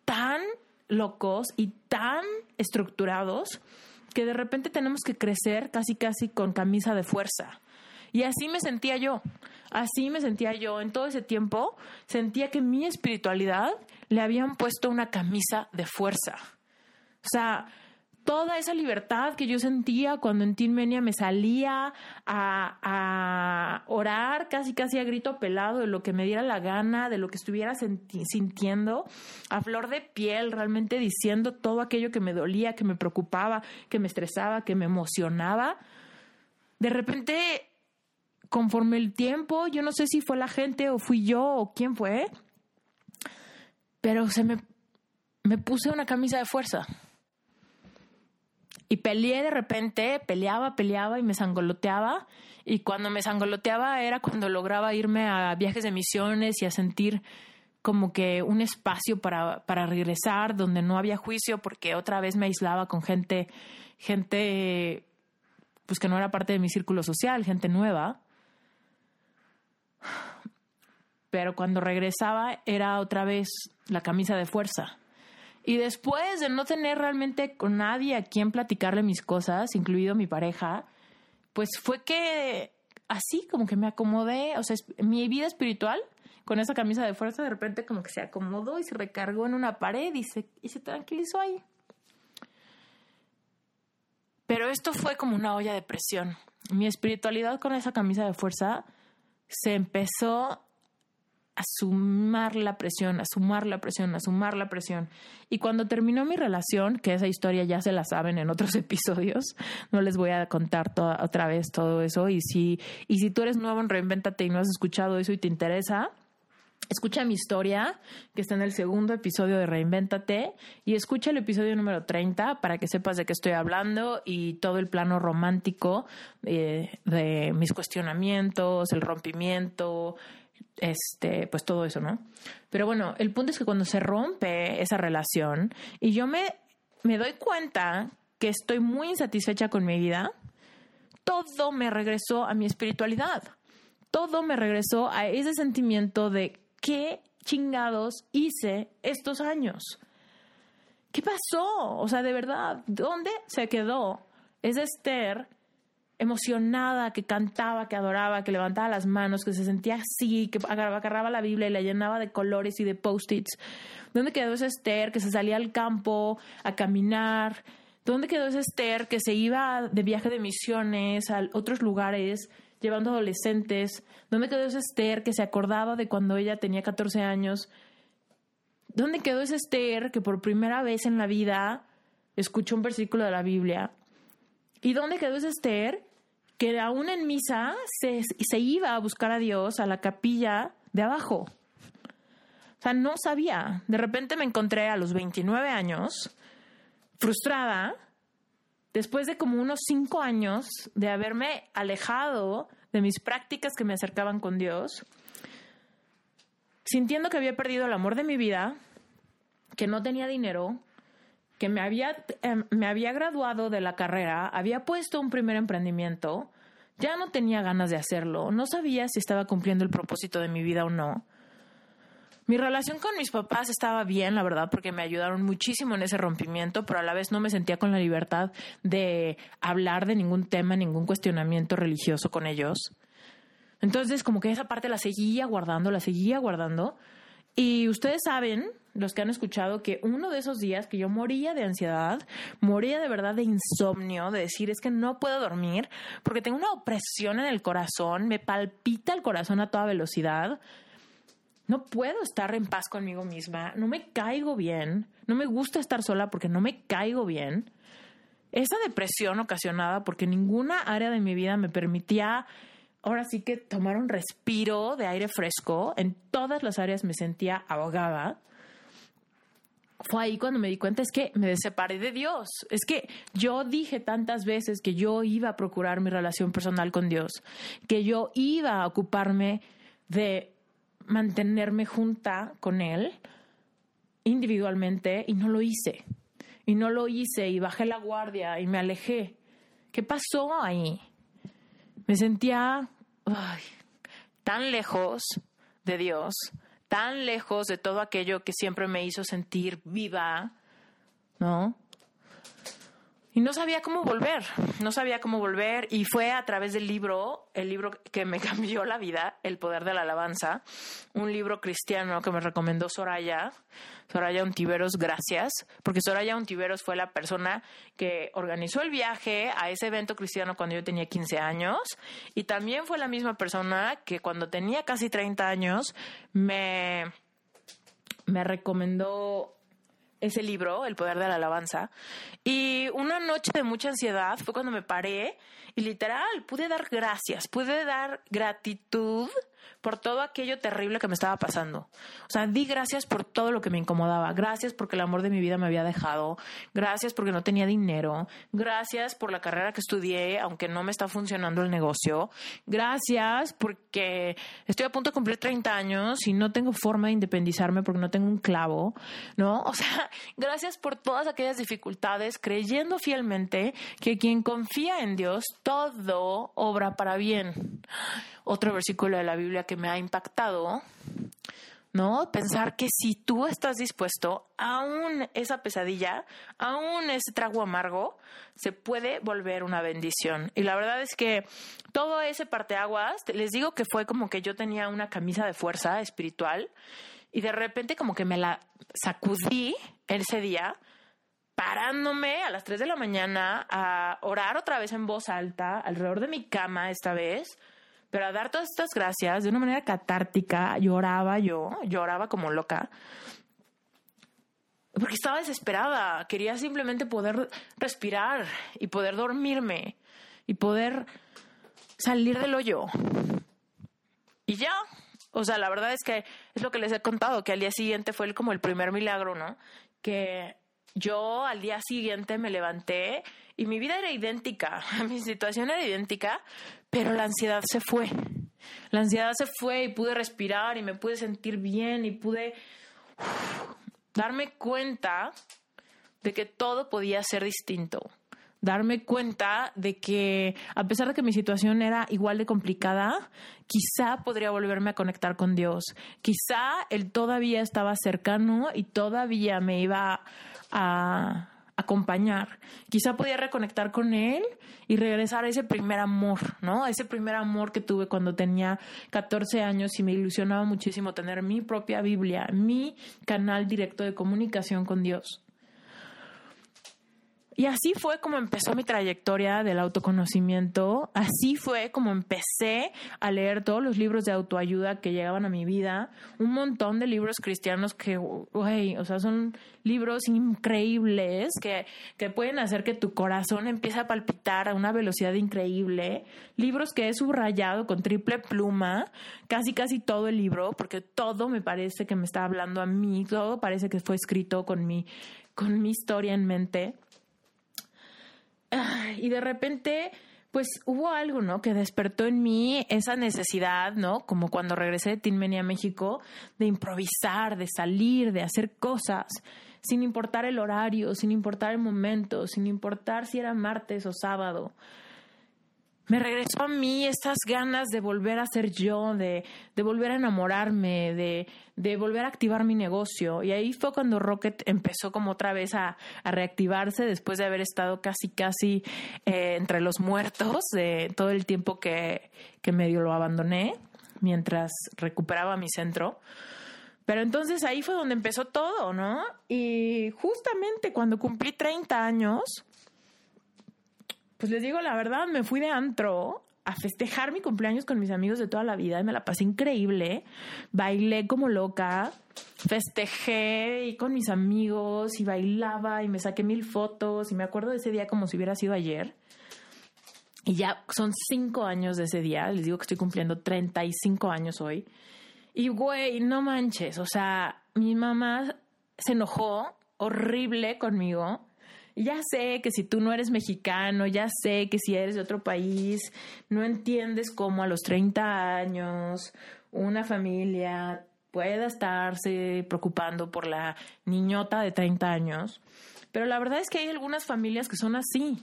tan locos y tan estructurados que de repente tenemos que crecer casi casi con camisa de fuerza. Y así me sentía yo, así me sentía yo. En todo ese tiempo sentía que mi espiritualidad le habían puesto una camisa de fuerza. O sea, toda esa libertad que yo sentía cuando en Menia me salía a, a, orar casi casi a grito pelado de lo que me diera la gana, de lo que estuviera sintiendo, a flor de piel, realmente diciendo todo aquello que me dolía, que me preocupaba, que me estresaba, que me emocionaba. De repente, conforme el tiempo, yo no sé si fue la gente o fui yo o quién fue, pero se me, me puse una camisa de fuerza. Y peleé de repente, peleaba, peleaba y me sangoloteaba. Y cuando me sangoloteaba era cuando lograba irme a viajes de misiones y a sentir como que un espacio para, para regresar donde no había juicio porque otra vez me aislaba con gente, gente pues que no era parte de mi círculo social, gente nueva. Pero cuando regresaba era otra vez la camisa de fuerza y después de no tener realmente con nadie a quien platicarle mis cosas, incluido mi pareja, pues fue que así como que me acomodé, o sea, mi vida espiritual con esa camisa de fuerza de repente como que se acomodó y se recargó en una pared y se, y se tranquilizó ahí. Pero esto fue como una olla de presión. Mi espiritualidad con esa camisa de fuerza se empezó a sumar la presión, a sumar la presión, a sumar la presión. Y cuando terminó mi relación, que esa historia ya se la saben en otros episodios, no les voy a contar toda, otra vez todo eso. Y si, y si tú eres nuevo en Reinventate y no has escuchado eso y te interesa, Escucha mi historia, que está en el segundo episodio de Reinvéntate, y escucha el episodio número 30 para que sepas de qué estoy hablando y todo el plano romántico eh, de mis cuestionamientos, el rompimiento, este, pues todo eso, ¿no? Pero bueno, el punto es que cuando se rompe esa relación y yo me, me doy cuenta que estoy muy insatisfecha con mi vida, todo me regresó a mi espiritualidad. Todo me regresó a ese sentimiento de qué chingados hice estos años. ¿Qué pasó? O sea, de verdad, ¿dónde se quedó ese Esther emocionada, que cantaba, que adoraba, que levantaba las manos, que se sentía así, que agarraba la Biblia y la llenaba de colores y de post-its. ¿Dónde quedó ese Esther que se salía al campo a caminar? ¿Dónde quedó ese Esther que se iba de viaje de misiones a otros lugares llevando adolescentes? ¿Dónde quedó ese Esther que se acordaba de cuando ella tenía 14 años? ¿Dónde quedó ese Esther que por primera vez en la vida escuchó un versículo de la Biblia? ¿Y dónde quedó ese Esther que aún en misa se, se iba a buscar a Dios a la capilla de abajo. O sea, no sabía. De repente me encontré a los 29 años, frustrada, después de como unos cinco años de haberme alejado de mis prácticas que me acercaban con Dios, sintiendo que había perdido el amor de mi vida, que no tenía dinero, que me había, em, me había graduado de la carrera, había puesto un primer emprendimiento, ya no tenía ganas de hacerlo, no sabía si estaba cumpliendo el propósito de mi vida o no. Mi relación con mis papás estaba bien, la verdad, porque me ayudaron muchísimo en ese rompimiento, pero a la vez no me sentía con la libertad de hablar de ningún tema, ningún cuestionamiento religioso con ellos. Entonces, como que esa parte la seguía guardando, la seguía guardando. Y ustedes saben, los que han escuchado, que uno de esos días que yo moría de ansiedad, moría de verdad de insomnio, de decir es que no puedo dormir porque tengo una opresión en el corazón, me palpita el corazón a toda velocidad. No puedo estar en paz conmigo misma, no me caigo bien, no me gusta estar sola porque no me caigo bien. esa depresión ocasionada porque ninguna área de mi vida me permitía ahora sí que tomar un respiro de aire fresco. En todas las áreas me sentía ahogada. Fue ahí cuando me di cuenta, es que me separé de Dios. Es que yo dije tantas veces que yo iba a procurar mi relación personal con Dios, que yo iba a ocuparme de mantenerme junta con Él individualmente y no lo hice. Y no lo hice y bajé la guardia y me alejé. ¿Qué pasó ahí? Me sentía tan lejos de Dios, tan lejos de todo aquello que siempre me hizo sentir viva, ¿no? Y no sabía cómo volver, no sabía cómo volver. Y fue a través del libro, el libro que me cambió la vida, El Poder de la Alabanza, un libro cristiano que me recomendó Soraya, Soraya Untiveros, gracias, porque Soraya Untiveros fue la persona que organizó el viaje a ese evento cristiano cuando yo tenía 15 años. Y también fue la misma persona que cuando tenía casi 30 años me, me recomendó ese libro, El Poder de la Alabanza. Y una noche de mucha ansiedad fue cuando me paré y literal pude dar gracias, pude dar gratitud por todo aquello terrible que me estaba pasando. O sea, di gracias por todo lo que me incomodaba. Gracias porque el amor de mi vida me había dejado. Gracias porque no tenía dinero. Gracias por la carrera que estudié, aunque no me está funcionando el negocio. Gracias porque estoy a punto de cumplir 30 años y no tengo forma de independizarme porque no tengo un clavo, ¿no? O sea, gracias por todas aquellas dificultades, creyendo fielmente que quien confía en Dios, todo obra para bien. Otro versículo de la Biblia que me ha impactado, ¿no? Pensar que si tú estás dispuesto, aún esa pesadilla, aún ese trago amargo, se puede volver una bendición. Y la verdad es que todo ese parteaguas, les digo que fue como que yo tenía una camisa de fuerza espiritual y de repente como que me la sacudí ese día parándome a las 3 de la mañana a orar otra vez en voz alta alrededor de mi cama esta vez pero a dar todas estas gracias de una manera catártica, lloraba yo, lloraba como loca, porque estaba desesperada, quería simplemente poder respirar y poder dormirme y poder salir del hoyo. Y ya, o sea, la verdad es que es lo que les he contado, que al día siguiente fue como el primer milagro, ¿no? Que yo al día siguiente me levanté y mi vida era idéntica, mi situación era idéntica, pero la ansiedad se fue. La ansiedad se fue y pude respirar y me pude sentir bien y pude darme cuenta de que todo podía ser distinto. Darme cuenta de que a pesar de que mi situación era igual de complicada, quizá podría volverme a conectar con Dios. Quizá Él todavía estaba cercano y todavía me iba a acompañar. Quizá podía reconectar con él y regresar a ese primer amor, ¿no? Ese primer amor que tuve cuando tenía 14 años y me ilusionaba muchísimo tener mi propia Biblia, mi canal directo de comunicación con Dios. Y así fue como empezó mi trayectoria del autoconocimiento, así fue como empecé a leer todos los libros de autoayuda que llegaban a mi vida, un montón de libros cristianos que, güey, o sea, son libros increíbles que, que pueden hacer que tu corazón empiece a palpitar a una velocidad increíble, libros que he subrayado con triple pluma, casi casi todo el libro, porque todo me parece que me está hablando a mí, todo parece que fue escrito con mi, con mi historia en mente y de repente, pues hubo algo, ¿no? Que despertó en mí esa necesidad, ¿no? Como cuando regresé de Tinmenia a México, de improvisar, de salir, de hacer cosas, sin importar el horario, sin importar el momento, sin importar si era martes o sábado me regresó a mí estas ganas de volver a ser yo, de, de volver a enamorarme, de, de, volver a activar mi negocio. Y ahí fue cuando Rocket empezó como otra vez a, a reactivarse después de haber estado casi, casi eh, entre los muertos de todo el tiempo que, que medio lo abandoné mientras recuperaba mi centro. Pero entonces ahí fue donde empezó todo, ¿no? Y justamente cuando cumplí 30 años, pues les digo la verdad, me fui de antro a festejar mi cumpleaños con mis amigos de toda la vida y me la pasé increíble. Bailé como loca, festejé y con mis amigos y bailaba y me saqué mil fotos y me acuerdo de ese día como si hubiera sido ayer. Y ya son cinco años de ese día, les digo que estoy cumpliendo 35 años hoy. Y güey, no manches, o sea, mi mamá se enojó horrible conmigo ya sé que si tú no eres mexicano, ya sé que si eres de otro país, no entiendes cómo a los 30 años una familia pueda estarse preocupando por la niñota de 30 años. Pero la verdad es que hay algunas familias que son así.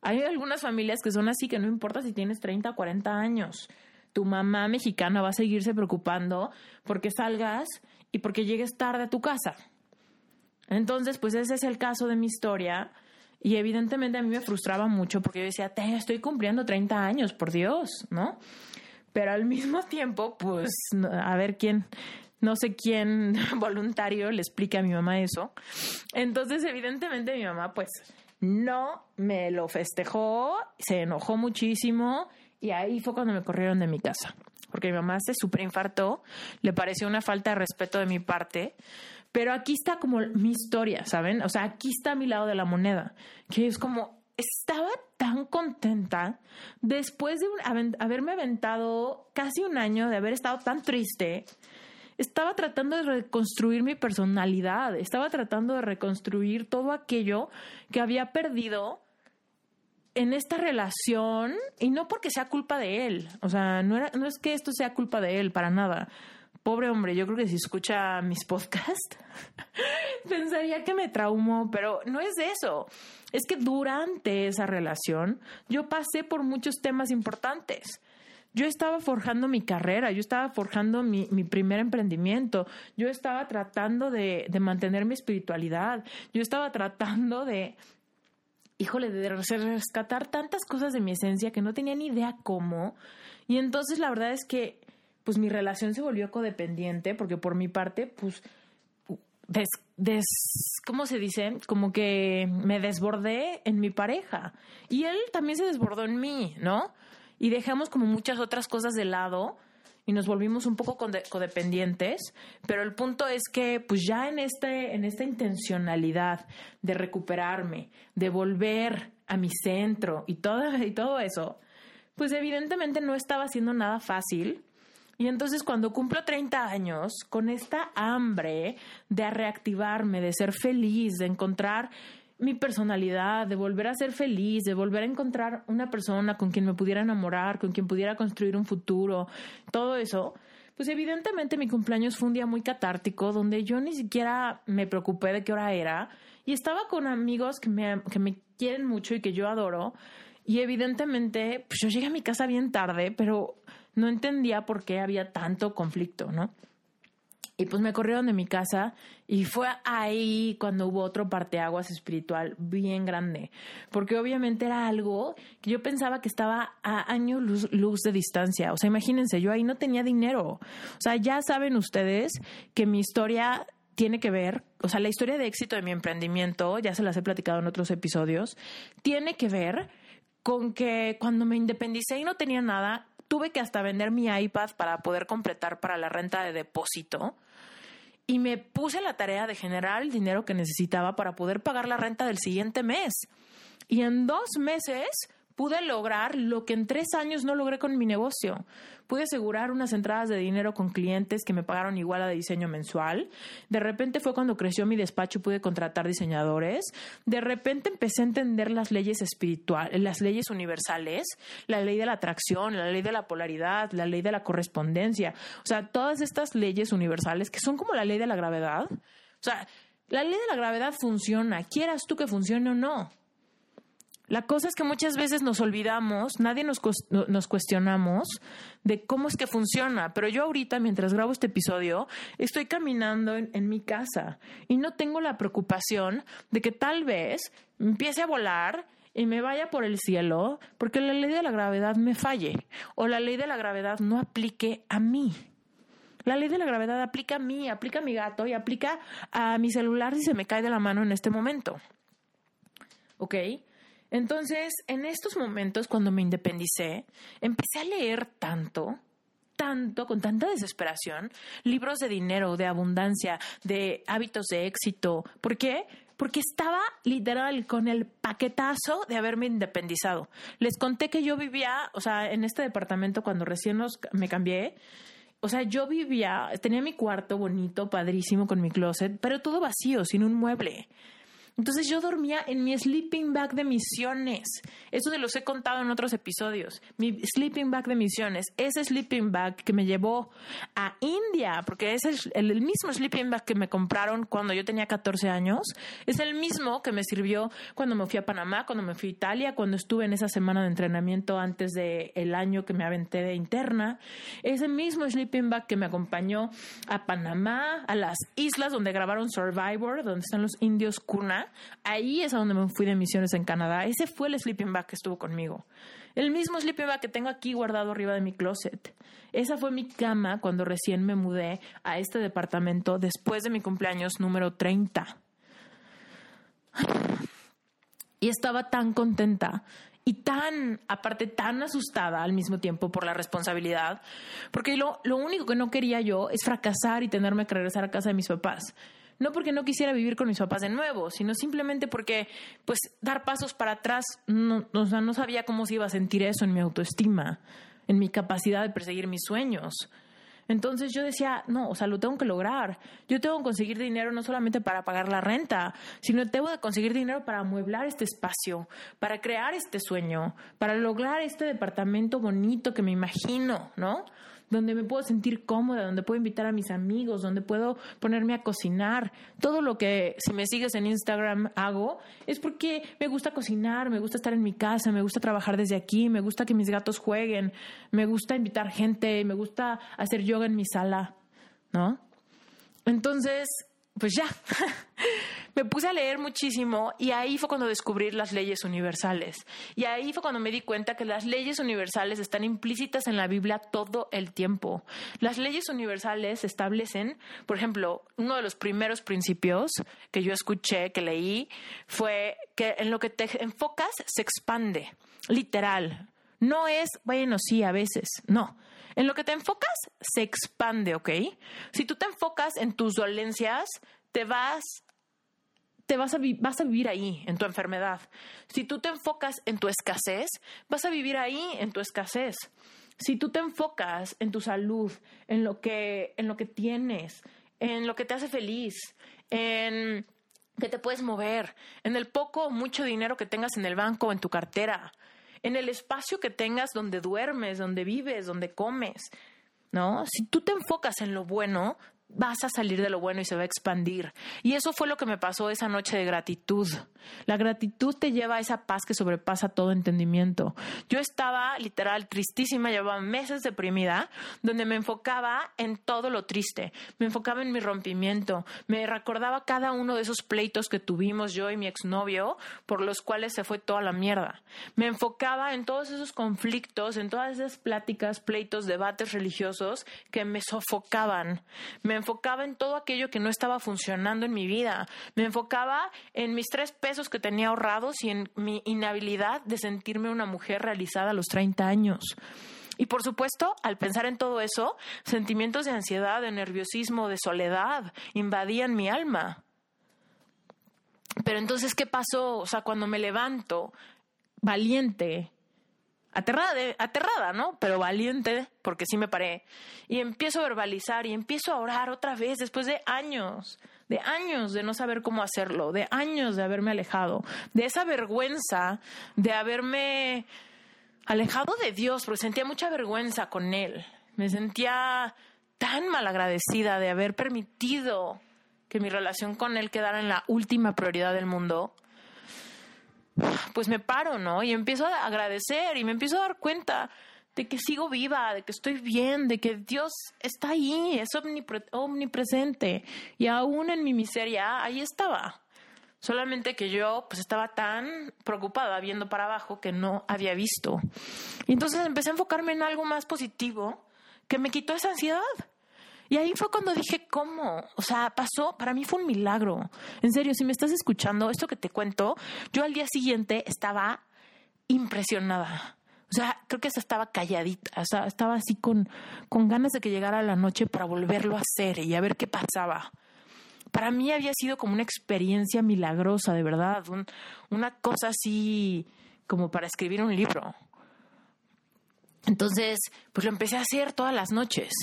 Hay algunas familias que son así que no importa si tienes 30 o 40 años. Tu mamá mexicana va a seguirse preocupando porque salgas y porque llegues tarde a tu casa. Entonces, pues ese es el caso de mi historia. Y evidentemente a mí me frustraba mucho porque yo decía, Te, estoy cumpliendo 30 años, por Dios, ¿no? Pero al mismo tiempo, pues, a ver quién, no sé quién voluntario le explica a mi mamá eso. Entonces, evidentemente mi mamá, pues, no me lo festejó, se enojó muchísimo y ahí fue cuando me corrieron de mi casa. Porque mi mamá se superinfartó, le pareció una falta de respeto de mi parte, pero aquí está como mi historia, ¿saben? O sea, aquí está mi lado de la moneda, que es como, estaba tan contenta después de haberme aventado casi un año de haber estado tan triste. Estaba tratando de reconstruir mi personalidad, estaba tratando de reconstruir todo aquello que había perdido en esta relación y no porque sea culpa de él, o sea, no, era, no es que esto sea culpa de él, para nada, pobre hombre, yo creo que si escucha mis podcasts, pensaría que me traumó, pero no es eso. Es que durante esa relación yo pasé por muchos temas importantes. Yo estaba forjando mi carrera, yo estaba forjando mi, primer emprendimiento, yo estaba tratando de, de mantener mi espiritualidad, yo estaba tratando de, híjole, de rescatar tantas cosas de mi esencia que no tenía ni idea cómo. Y entonces la verdad es que pues mi relación se volvió codependiente porque por mi parte, pues, des, ¿cómo se dice? Como que me desbordé en mi pareja y él también se desbordó en mí, ¿no? Y dejamos como muchas otras cosas de lado y nos volvimos un poco codependientes, pero el punto es que pues ya en este en esta intencionalidad de recuperarme, de volver a mi centro y todo y todo eso, pues evidentemente no estaba haciendo nada fácil y entonces cuando cumplo 30 años, con esta hambre de reactivarme, de ser feliz, de encontrar mi personalidad, de volver a ser feliz, de volver a encontrar una persona con quien me pudiera enamorar, con quien pudiera construir un futuro, todo eso, pues evidentemente mi cumpleaños fue un día muy catártico, donde yo ni siquiera me preocupé de qué hora era y estaba con amigos que me, que me quieren mucho y que yo adoro. Y evidentemente, pues yo llegué a mi casa bien tarde, pero no entendía por qué había tanto conflicto, ¿no? Y pues me corrieron de mi casa y fue ahí cuando hubo otro parteaguas espiritual bien grande, porque obviamente era algo que yo pensaba que estaba a años luz, de distancia. O sea, imagínense, yo ahí no tenía dinero. O sea, ya saben ustedes que mi historia tiene que ver, o sea, la historia de éxito de mi emprendimiento, ya se las he platicado en otros episodios, tiene que ver con que cuando me independicé y no tenía nada, tuve que hasta vender mi iPad para poder completar para la renta de depósito y me puse la tarea de generar el dinero que necesitaba para poder pagar la renta del siguiente mes. Y en dos meses pude lograr lo que en tres años no logré con mi negocio. Pude asegurar unas entradas de dinero con clientes que me pagaron igual a de diseño mensual. De repente fue cuando creció mi despacho y pude contratar diseñadores. De repente empecé a entender las leyes espirituales, las leyes universales, la ley de la atracción, la ley de la polaridad, la ley de la correspondencia. O sea, todas estas leyes universales que son como la ley de la gravedad. O sea, la ley de la gravedad funciona, quieras tú que funcione o no. La cosa es que muchas veces nos olvidamos, nadie nos, nos cuestionamos de cómo es que funciona, pero yo ahorita, mientras grabo este episodio, estoy caminando en, en mi casa y no tengo la preocupación de que tal vez empiece a volar y me vaya por el cielo porque la ley de la gravedad me falle o la ley de la gravedad no aplique a mí. La ley de la gravedad aplica a mí, aplica a mi gato y aplica a mi celular si se me cae de la mano en este momento. ¿Ok? Entonces, en estos momentos, cuando me independicé, empecé a leer tanto, tanto, con tanta desesperación, libros de dinero, de abundancia, de hábitos de éxito. ¿Por qué? Porque estaba literal con el paquetazo de haberme independizado. Les conté que yo vivía, o sea, en este departamento cuando recién me cambié, o sea, yo vivía, tenía mi cuarto bonito, padrísimo, con mi closet, pero todo vacío, sin un mueble. Entonces yo dormía en mi sleeping bag de misiones. Eso se los he contado en otros episodios. Mi sleeping bag de misiones. Ese sleeping bag que me llevó a India, porque es el, mismo sleeping bag que me compraron cuando yo tenía 14 años. Es el mismo que me sirvió cuando me fui a Panamá, cuando me fui a Italia, cuando estuve en esa semana de entrenamiento antes del el año que me aventé de interna. Es el mismo sleeping bag que me acompañó a Panamá, a las islas donde grabaron Survivor, donde están los indios Kuna ahí es a donde me fui de misiones en Canadá. Ese fue el sleeping bag que estuvo conmigo. El mismo sleeping bag que tengo aquí guardado arriba de mi closet. Esa fue mi cama cuando recién me mudé a este departamento después de mi cumpleaños número 30. Y estaba tan contenta y tan, aparte, tan asustada al mismo tiempo por la responsabilidad, porque lo, lo único que no quería yo es fracasar y tenerme que regresar a casa de mis papás no porque no quisiera vivir con mis papás de nuevo, sino simplemente porque, pues, dar pasos para atrás, no, o sea, no sabía cómo se iba a sentir eso en mi autoestima, en mi capacidad de perseguir mis sueños. Entonces yo decía, no, o sea, lo tengo que lograr. Yo tengo que conseguir dinero no solamente para pagar la renta, sino tengo que conseguir dinero para amueblar este espacio, para crear este sueño, para lograr este departamento bonito que me imagino, ¿no? Donde me puedo sentir cómoda, donde puedo invitar a mis amigos, donde puedo ponerme a cocinar. Todo lo que si me sigues en Instagram hago es porque me gusta cocinar, me gusta estar en mi casa, me gusta trabajar desde aquí, me gusta que mis gatos jueguen, me gusta invitar gente, me gusta hacer yoga en mi sala, ¿no? Entonces, pues ya, me puse a leer muchísimo y ahí fue cuando descubrí las leyes universales. Y ahí fue cuando me di cuenta que las leyes universales están implícitas en la Biblia todo el tiempo. Las leyes universales establecen, por ejemplo, uno de los primeros principios que yo escuché, que leí, fue que en lo que te enfocas se expande, literal. No es, bueno, sí, a veces, no. En lo que te enfocas se expande, ¿ok? Si tú te enfocas en tus dolencias, te vas te vas a, vas a vivir ahí, en tu enfermedad. Si tú te enfocas en tu escasez, vas a vivir ahí, en tu escasez. Si tú te enfocas en tu salud, en lo que, en lo que tienes, en lo que te hace feliz, en que te puedes mover, en el poco o mucho dinero que tengas en el banco o en tu cartera, en el espacio que tengas donde duermes, donde vives, donde comes. ¿No? Si tú te enfocas en lo bueno, vas a salir de lo bueno y se va a expandir. Y eso fue lo que me pasó esa noche de gratitud. La gratitud te lleva a esa paz que sobrepasa todo entendimiento. Yo estaba literal tristísima, llevaba meses deprimida, donde me enfocaba en todo lo triste, me enfocaba en mi rompimiento, me recordaba cada uno de esos pleitos que tuvimos yo y mi exnovio, por los cuales se fue toda la mierda. Me enfocaba en todos esos conflictos, en todas esas pláticas, pleitos, debates religiosos que me sofocaban. Me enfocaba en todo aquello que no estaba funcionando en mi vida. Me enfocaba en mis tres pesos que tenía ahorrados y en mi inhabilidad de sentirme una mujer realizada a los 30 años. Y por supuesto, al pensar en todo eso, sentimientos de ansiedad, de nerviosismo, de soledad invadían mi alma. Pero entonces, ¿qué pasó? O sea, cuando me levanto, valiente, aterrada, aterrada, ¿no? Pero valiente, porque sí me paré. Y empiezo a verbalizar y empiezo a orar otra vez después de años, de años de no saber cómo hacerlo, de años de haberme alejado, de esa vergüenza de haberme alejado de Dios, porque sentía mucha vergüenza con Él. Me sentía tan malagradecida de haber permitido que mi relación con Él quedara en la última prioridad del mundo pues me paro, ¿no? Y empiezo a agradecer y me empiezo a dar cuenta de que sigo viva, de que estoy bien, de que Dios está ahí, es omnipresente. Y aún en mi miseria, ahí estaba. Solamente que yo pues estaba tan preocupada viendo para abajo que no había visto. Y entonces empecé a enfocarme en algo más positivo que me quitó esa ansiedad. Y ahí fue cuando dije, ¿cómo? O sea, pasó, para mí fue un milagro. En serio, si me estás escuchando, esto que te cuento, yo al día siguiente estaba impresionada. O sea, creo que hasta estaba calladita, o sea, estaba así con, con ganas de que llegara la noche para volverlo a hacer y a ver qué pasaba. Para mí había sido como una experiencia milagrosa, de verdad, una cosa así como para escribir un libro. Entonces, pues lo empecé a hacer todas las noches.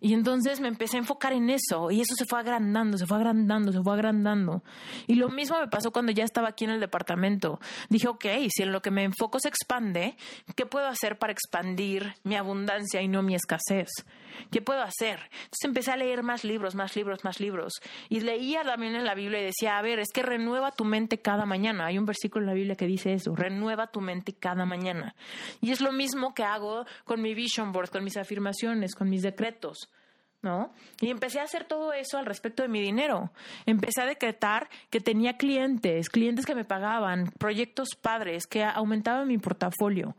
Y entonces me empecé a enfocar en eso y eso se fue agrandando, se fue agrandando, se fue agrandando. Y lo mismo me pasó cuando ya estaba aquí en el departamento. Dije, ok, si en lo que me enfoco se expande, ¿qué puedo hacer para expandir mi abundancia y no mi escasez? ¿Qué puedo hacer? Entonces empecé a leer más libros, más libros, más libros. Y leía también en la Biblia y decía, a ver, es que renueva tu mente cada mañana. Hay un versículo en la Biblia que dice eso, renueva tu mente cada mañana. Y es lo mismo que hago con mi vision board, con mis afirmaciones, con mis decretos. ¿No? Y empecé a hacer todo eso al respecto de mi dinero. Empecé a decretar que tenía clientes, clientes que me pagaban, proyectos padres, que aumentaban mi portafolio.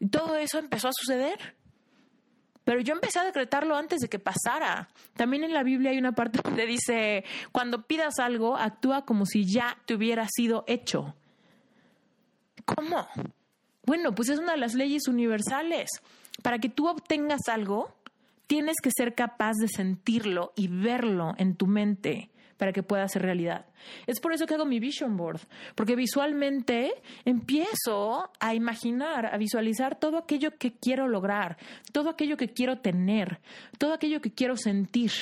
Y todo eso empezó a suceder. Pero yo empecé a decretarlo antes de que pasara. También en la Biblia hay una parte donde dice, cuando pidas algo, actúa como si ya te hubiera sido hecho. ¿Cómo? Bueno, pues es una de las leyes universales. Para que tú obtengas algo, tienes que ser capaz de sentirlo y verlo en tu mente para que pueda ser realidad. Es por eso que hago mi vision board, porque visualmente empiezo a imaginar, a visualizar todo aquello que quiero lograr, todo aquello que quiero tener, todo aquello que quiero sentir.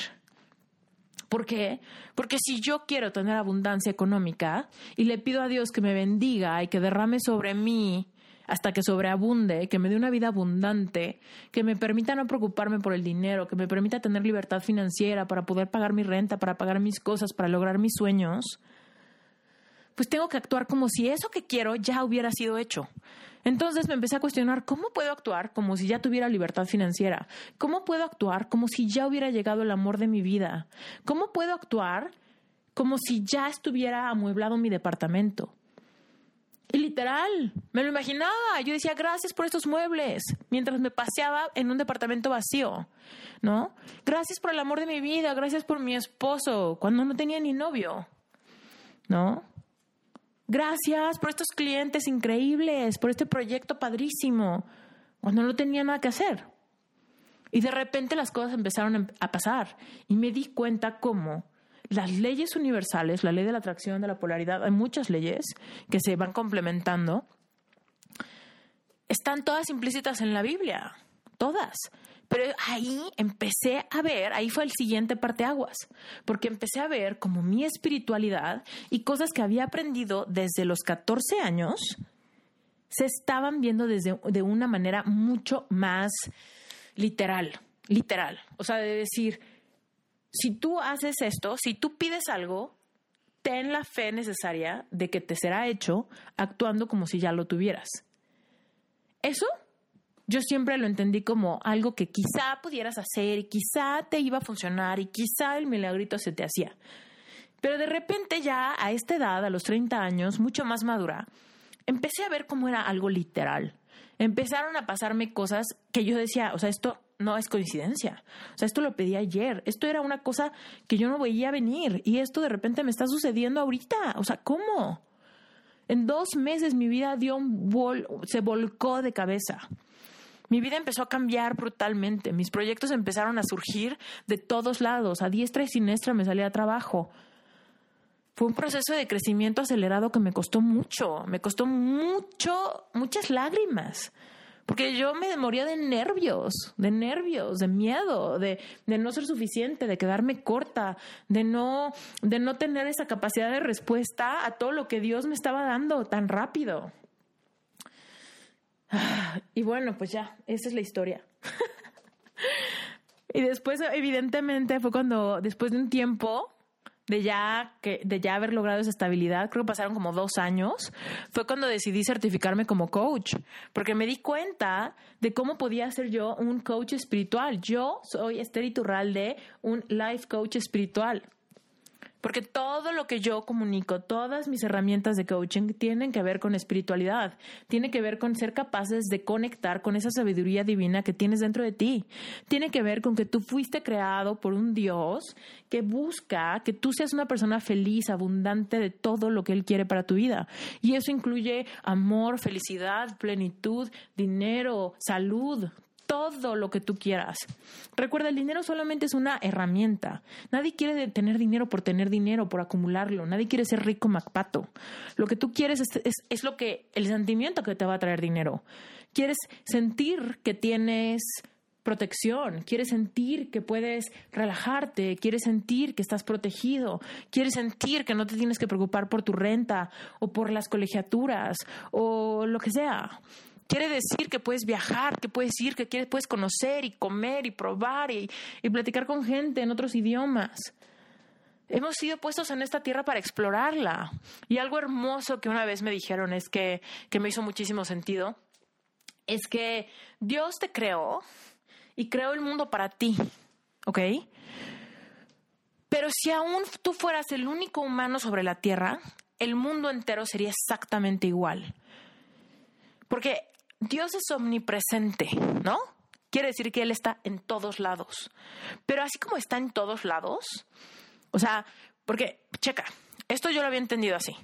¿Por qué? Porque si yo quiero tener abundancia económica y le pido a Dios que me bendiga y que derrame sobre mí hasta que sobreabunde, que me dé una vida abundante, que me permita no preocuparme por el dinero, que me permita tener libertad financiera para poder pagar mi renta, para pagar mis cosas, para lograr mis sueños, pues tengo que actuar como si eso que quiero ya hubiera sido hecho. Entonces me empecé a cuestionar cómo puedo actuar como si ya tuviera libertad financiera, cómo puedo actuar como si ya hubiera llegado el amor de mi vida, cómo puedo actuar como si ya estuviera amueblado mi departamento. Y literal, me lo imaginaba. Yo decía, gracias por estos muebles, mientras me paseaba en un departamento vacío, ¿no? Gracias por el amor de mi vida, gracias por mi esposo, cuando no tenía ni novio, ¿no? Gracias por estos clientes increíbles, por este proyecto padrísimo, cuando no tenía nada que hacer. Y de repente las cosas empezaron a pasar y me di cuenta cómo las leyes universales, la ley de la atracción, de la polaridad, hay muchas leyes que se van complementando, están todas implícitas en la Biblia, todas. Pero ahí empecé a ver, ahí fue el siguiente parteaguas, porque empecé a ver como mi espiritualidad y cosas que había aprendido desde los 14 años se estaban viendo desde de una manera mucho más literal, literal. O sea, de decir, si tú haces esto, si tú pides algo, ten la fe necesaria de que te será hecho actuando como si ya lo tuvieras. Eso yo siempre lo entendí como algo que quizá pudieras hacer y quizá te iba a funcionar y quizá el milagrito se te hacía. Pero de repente ya a esta edad, a los 30 años, mucho más madura, empecé a ver cómo era algo literal. Empezaron a pasarme cosas que yo decía, o sea, esto no es coincidencia. O sea, esto lo pedí ayer. Esto era una cosa que yo no veía venir y esto de repente me está sucediendo ahorita. O sea, ¿cómo? En dos meses mi vida dio un se volcó de cabeza. Mi vida empezó a cambiar brutalmente. Mis proyectos empezaron a surgir de todos lados. A diestra y siniestra me salía a trabajo. Fue un proceso de crecimiento acelerado que me costó mucho. Me costó mucho, muchas lágrimas. Porque yo me moría de nervios, de nervios, de miedo, de, de, no ser suficiente, de quedarme corta, de no, de no tener esa capacidad de respuesta a todo lo que Dios me estaba dando tan rápido. Y bueno, pues ya, esa es la historia. y después, evidentemente, fue cuando, después de un tiempo, de ya que de ya haber logrado esa estabilidad, creo que pasaron como dos años, fue cuando decidí certificarme como coach, porque me di cuenta de cómo podía ser yo un coach espiritual. Yo soy Esther Iturralde, un life coach espiritual. Porque todo lo que yo comunico, todas mis herramientas de coaching tienen que ver con espiritualidad, tiene que ver con ser capaces de conectar con esa sabiduría divina que tienes dentro de ti. Tiene que ver con que tú fuiste creado por un Dios que busca que tú seas una persona feliz, abundante de todo lo que Él quiere para tu vida. Y eso incluye amor, felicidad, plenitud, dinero, salud, todo lo que tú quieras. Recuerda, el dinero solamente es una herramienta. Nadie quiere tener dinero por tener dinero, por acumularlo. Nadie quiere ser rico macpato. Lo que tú quieres es, es, lo que, el sentimiento que te va a traer dinero. Quieres sentir que tienes protección, quieres sentir que puedes relajarte, quieres sentir que estás protegido, quieres sentir que no te tienes que preocupar por tu renta o por las colegiaturas o lo que sea. Quiere decir que puedes viajar, que puedes ir, que quieres, puedes conocer y comer y probar y, y platicar con gente en otros idiomas. Hemos sido puestos en esta tierra para explorarla. Y algo hermoso que una vez me dijeron es que, que me hizo muchísimo sentido, es que Dios te creó y creó el mundo para ti, ¿ok? Pero si aún tú fueras el único humano sobre la tierra, el mundo entero sería exactamente igual. Porque Dios es omnipresente, ¿no? Quiere decir que Él está en todos lados. Pero así como está en todos lados, o sea, porque, checa, esto yo lo había entendido así.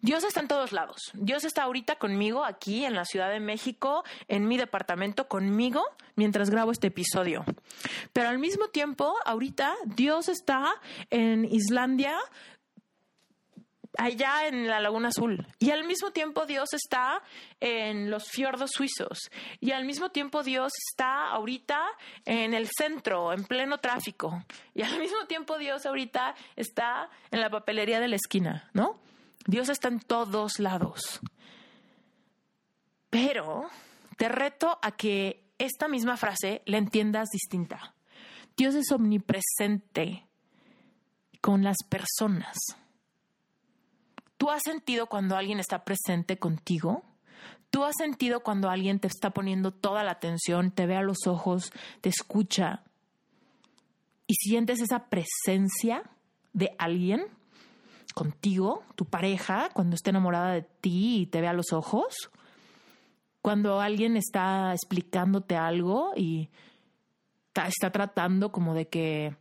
Dios está en todos lados. Dios está ahorita conmigo aquí en la Ciudad de México, en mi departamento, conmigo, mientras grabo este episodio. Pero al mismo tiempo, ahorita Dios está en Islandia allá en la Laguna Azul. Y al mismo tiempo Dios está en los fiordos suizos. Y al mismo tiempo Dios está ahorita en el centro, en pleno tráfico. Y al mismo tiempo Dios ahorita está en la papelería de la esquina, ¿no? Dios está en todos lados. Pero te reto a que esta misma frase la entiendas distinta. Dios es omnipresente con las personas. ¿Tú has sentido cuando alguien está presente contigo? ¿Tú has sentido cuando alguien te está poniendo toda la atención, te ve a los ojos, te escucha y sientes esa presencia de alguien contigo, tu pareja, cuando está enamorada de ti y te ve a los ojos? Cuando alguien está explicándote algo y está tratando como de que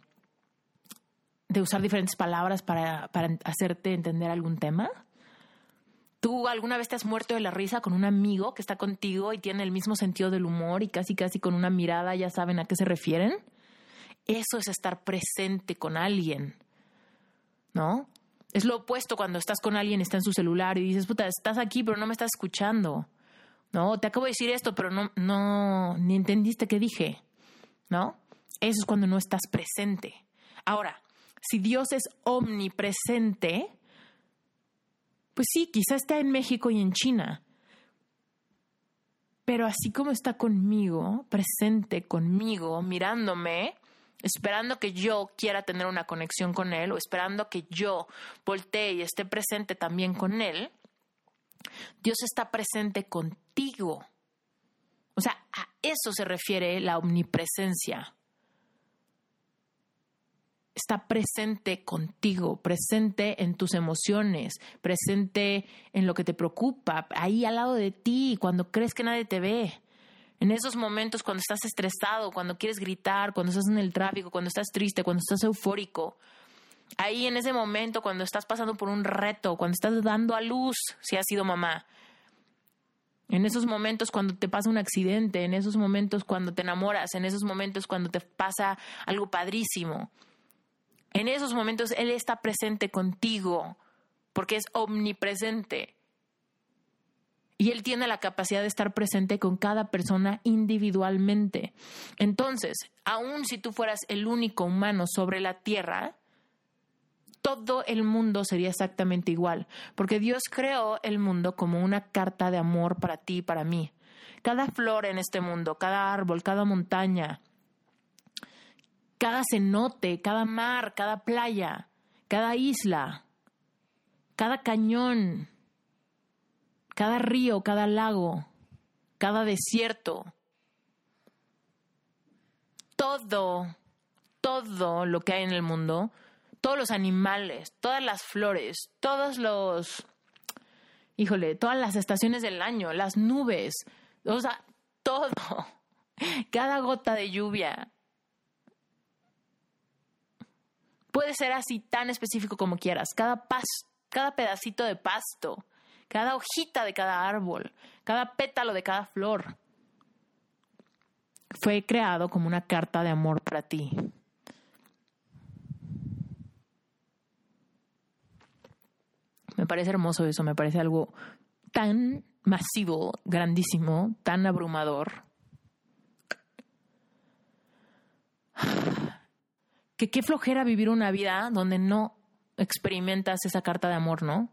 de usar diferentes palabras para, hacerte entender algún tema? ¿Tú alguna vez te has muerto de la risa con un amigo que está contigo y tiene el mismo sentido del humor y casi casi con una mirada ya saben a qué se refieren? Eso es estar presente con alguien, ¿no? Es lo opuesto cuando estás con alguien, está en su celular y dices, puta, estás aquí pero no me estás escuchando, ¿no? Te acabo de decir esto pero no, no, ni entendiste qué dije, ¿no? Eso es cuando no estás presente. Ahora, si Dios es omnipresente, pues sí, quizá está en México y en China. Pero así como está conmigo, presente conmigo, mirándome, esperando que yo quiera tener una conexión con Él o esperando que yo voltee y esté presente también con Él, Dios está presente contigo. O sea, a eso se refiere la omnipresencia está presente contigo, presente en tus emociones, presente en lo que te preocupa, ahí al lado de ti, cuando crees que nadie te ve. En esos momentos cuando estás estresado, cuando quieres gritar, cuando estás en el tráfico, cuando estás triste, cuando estás eufórico. Ahí en ese momento cuando estás pasando por un reto, cuando estás dando a luz, si has sido mamá. En esos momentos cuando te pasa un accidente, en esos momentos cuando te enamoras, en esos momentos cuando te pasa algo padrísimo. En esos momentos Él está presente contigo porque es omnipresente. Y Él tiene la capacidad de estar presente con cada persona individualmente. Entonces, aun si tú fueras el único humano sobre la tierra, todo el mundo sería exactamente igual, porque Dios creó el mundo como una carta de amor para ti y para mí. Cada flor en este mundo, cada árbol, cada montaña, cada cenote, cada mar, cada playa, cada isla, cada cañón, cada río, cada lago, cada desierto, todo, todo lo que hay en el mundo todos los animales, todas las flores, todos los, híjole, todas las estaciones del año, las nubes, o sea, todo, cada gota de lluvia. Puede ser así tan específico como quieras, cada pas, cada pedacito de pasto, cada hojita de cada árbol, cada pétalo de cada flor. Fue creado como una carta de amor para ti. Me parece hermoso eso, me parece algo tan masivo, grandísimo, tan abrumador. Que qué flojera vivir una vida donde no experimentas esa carta de amor, ¿no?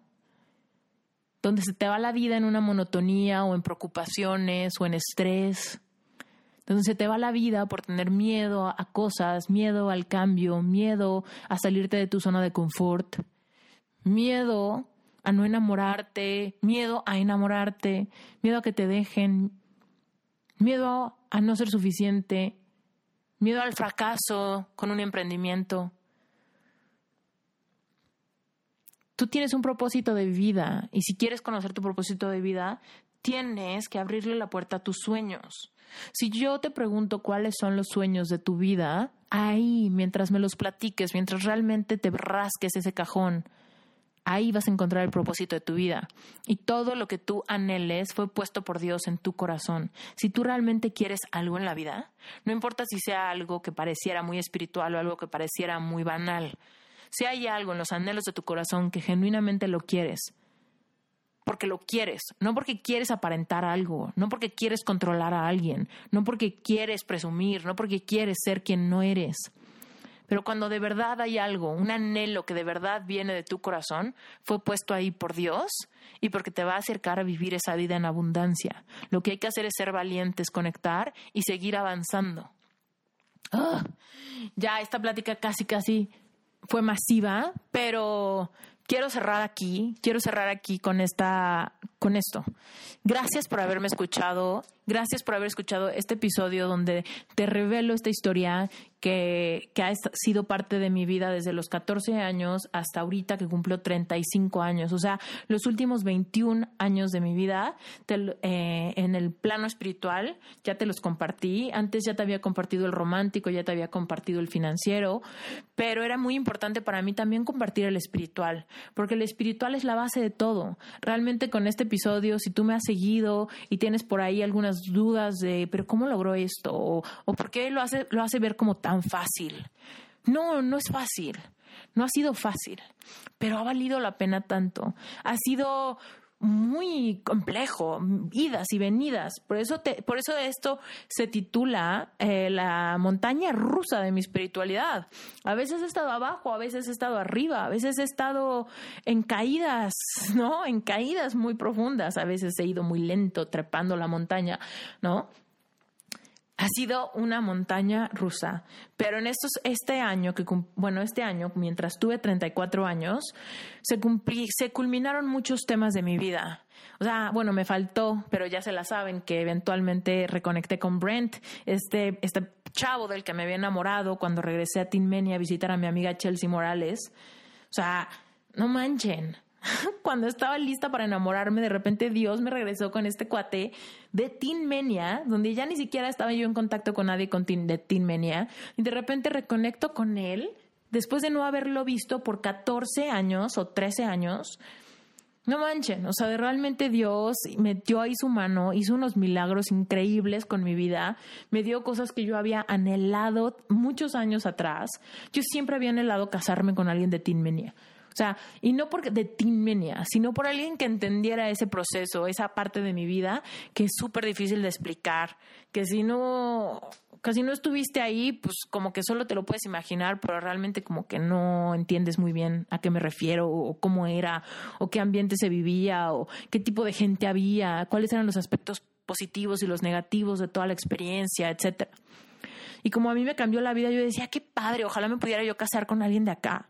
Donde se te va la vida en una monotonía o en preocupaciones o en estrés. Donde se te va la vida por tener miedo a cosas, miedo al cambio, miedo a salirte de tu zona de confort, miedo a no enamorarte, miedo a enamorarte, miedo a que te dejen, miedo a no ser suficiente, miedo al fracaso con un emprendimiento. Tú tienes un propósito de vida y si quieres conocer tu propósito de vida, tienes que abrirle la puerta a tus sueños. Si yo te pregunto cuáles son los sueños de tu vida, ahí, mientras me los platiques, mientras realmente te rasques ese cajón, ahí vas a encontrar el propósito de tu vida. Y todo lo que tú anheles fue puesto por Dios en tu corazón. Si tú realmente quieres algo en la vida, no importa si sea algo que pareciera muy espiritual o algo que pareciera muy banal, si hay algo en los anhelos de tu corazón que genuinamente lo quieres, porque lo quieres, no porque quieres aparentar algo, no porque quieres controlar a alguien, no porque quieres presumir, no porque quieres ser quien no eres. Pero cuando de verdad hay algo, un anhelo que de verdad viene de tu corazón, fue puesto ahí por Dios y porque te va a acercar a vivir esa vida en abundancia. Lo que hay que hacer es ser valientes, conectar y seguir avanzando. Ah, ya esta plática casi, casi fue masiva, pero quiero cerrar aquí, quiero cerrar aquí con esta, con esto. Gracias por haberme escuchado, gracias por haber escuchado este episodio donde te revelo esta historia que, ha sido parte de mi vida desde los 14 años hasta ahorita que cumplo 35 años. O sea, los últimos 21 años de mi vida eh, en el plano espiritual ya te los compartí. Antes ya te había compartido el romántico, ya te había compartido el financiero, pero era muy importante para mí también compartir el espiritual, porque el espiritual es la base de todo. Realmente con este episodio, si tú me has seguido y tienes por ahí algunas dudas de, pero ¿cómo logró esto? O, o por qué lo hace, lo hace ver como tan fácil. No, no es fácil. No ha sido fácil, pero ha valido la pena tanto. Ha sido muy complejo, idas y venidas. Por eso, por eso esto se titula eh, la montaña rusa de mi espiritualidad. A veces he estado abajo, a veces he estado arriba, a veces he estado en caídas, ¿no? En caídas muy profundas. A veces he ido muy lento trepando la montaña, ¿no? Ha sido una montaña rusa. Pero en estos, este año, que, bueno, este año, mientras tuve 34 años, se, se culminaron muchos temas de mi vida. O sea, bueno, me faltó, pero ya se la saben, que eventualmente reconecté con Brent, este, este chavo del que me había enamorado cuando regresé a Tinmenia a visitar a mi amiga Chelsea Morales. O sea, no manchen. cuando estaba lista para enamorarme, de repente Dios me regresó con este cuate de Teen Menia, donde ya ni siquiera estaba yo en contacto con nadie con de Teen Menia, y de repente reconecto con él después de no haberlo visto por 14 años o 13 años. No manchen, o sea, realmente Dios metió ahí su mano, hizo unos milagros increíbles con mi vida, me dio cosas que yo había anhelado muchos años atrás. Yo siempre había anhelado casarme con alguien de Teen Menia. O sea, y no porque de Menia, sino por alguien que entendiera ese proceso, esa parte de mi vida que es súper difícil de explicar, que si no, casi no estuviste ahí, pues como que solo te lo puedes imaginar, pero realmente como que no entiendes muy bien a qué me refiero, o cómo era, o qué ambiente se vivía, o qué tipo de gente había, cuáles eran los aspectos positivos y los negativos de toda la experiencia, etcétera. Y como a mí me cambió la vida, yo decía, qué padre, ojalá me pudiera yo casar con alguien de acá.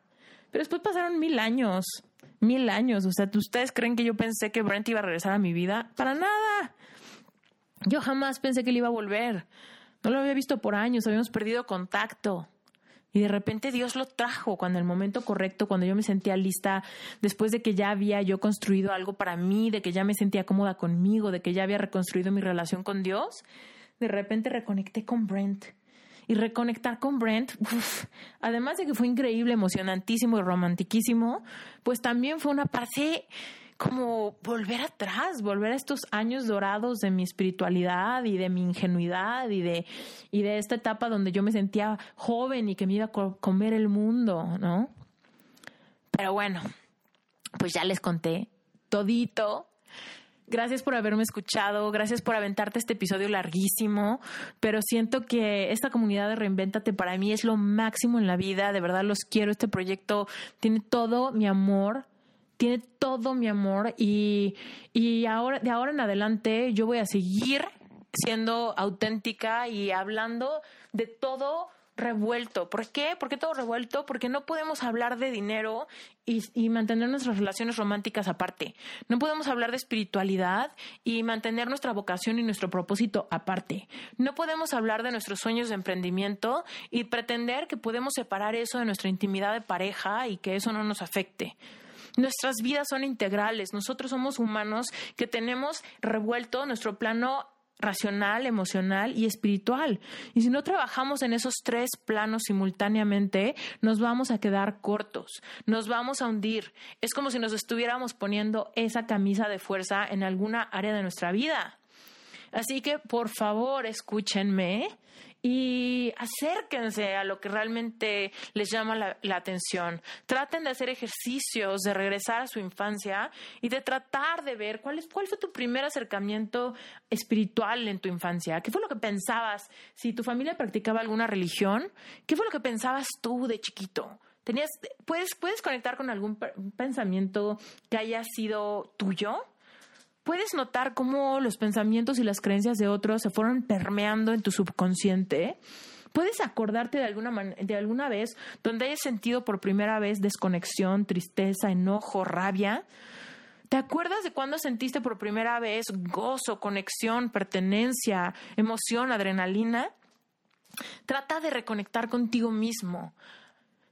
Pero después pasaron mil años, mil años. O sea, ¿ustedes creen que yo pensé que Brent iba a regresar a mi vida? Para nada. Yo jamás pensé que él iba a volver. No lo había visto por años, habíamos perdido contacto. Y de repente Dios lo trajo cuando el momento correcto, cuando yo me sentía lista, después de que ya había yo construido algo para mí, de que ya me sentía cómoda conmigo, de que ya había reconstruido mi relación con Dios, de repente reconecté con Brent. Y reconectar con Brent, además de que fue increíble, emocionantísimo y romantiquísimo, pues también fue una parte como volver atrás, volver a estos años dorados de mi espiritualidad y de mi ingenuidad y de, y de esta etapa donde yo me sentía joven y que me iba a comer el mundo, ¿no? Pero bueno, pues ya les conté todito. Gracias por haberme escuchado, gracias por aventarte este episodio larguísimo, pero siento que esta comunidad de Reinventate para mí es lo máximo en la vida, de verdad los quiero, este proyecto tiene todo mi amor, tiene todo mi amor y, y ahora, de ahora en adelante yo voy a seguir siendo auténtica y hablando de todo revuelto. ¿Por qué? ¿Por qué todo revuelto? Porque no podemos hablar de dinero y, mantener nuestras relaciones románticas aparte. No podemos hablar de espiritualidad y mantener nuestra vocación y nuestro propósito aparte. No podemos hablar de nuestros sueños de emprendimiento y pretender que podemos separar eso de nuestra intimidad de pareja y que eso no nos afecte. Nuestras vidas son integrales. Nosotros somos humanos que tenemos revuelto nuestro plano racional, emocional y espiritual. Y si no trabajamos en esos tres planos simultáneamente, nos vamos a quedar cortos, nos vamos a hundir. Es como si nos estuviéramos poniendo esa camisa de fuerza en alguna área de nuestra vida. Así que, por favor, escúchenme y acérquense a lo que realmente les llama la, atención. Traten de hacer ejercicios, de regresar a su infancia y de tratar de ver cuál, es, cuál fue tu primer acercamiento espiritual en tu infancia. ¿Qué fue lo que pensabas? Si tu familia practicaba alguna religión, ¿qué fue lo que pensabas tú de chiquito? ¿Tenías, puedes, ¿Puedes conectar con algún pensamiento que haya sido tuyo? Puedes notar cómo los pensamientos y las creencias de otros se fueron permeando en tu subconsciente. ¿Puedes acordarte de alguna, de alguna vez donde hayas sentido por primera vez desconexión, tristeza, enojo, rabia? ¿Te acuerdas de cuando sentiste por primera vez gozo, conexión, pertenencia, emoción, adrenalina? Trata de reconectar contigo mismo.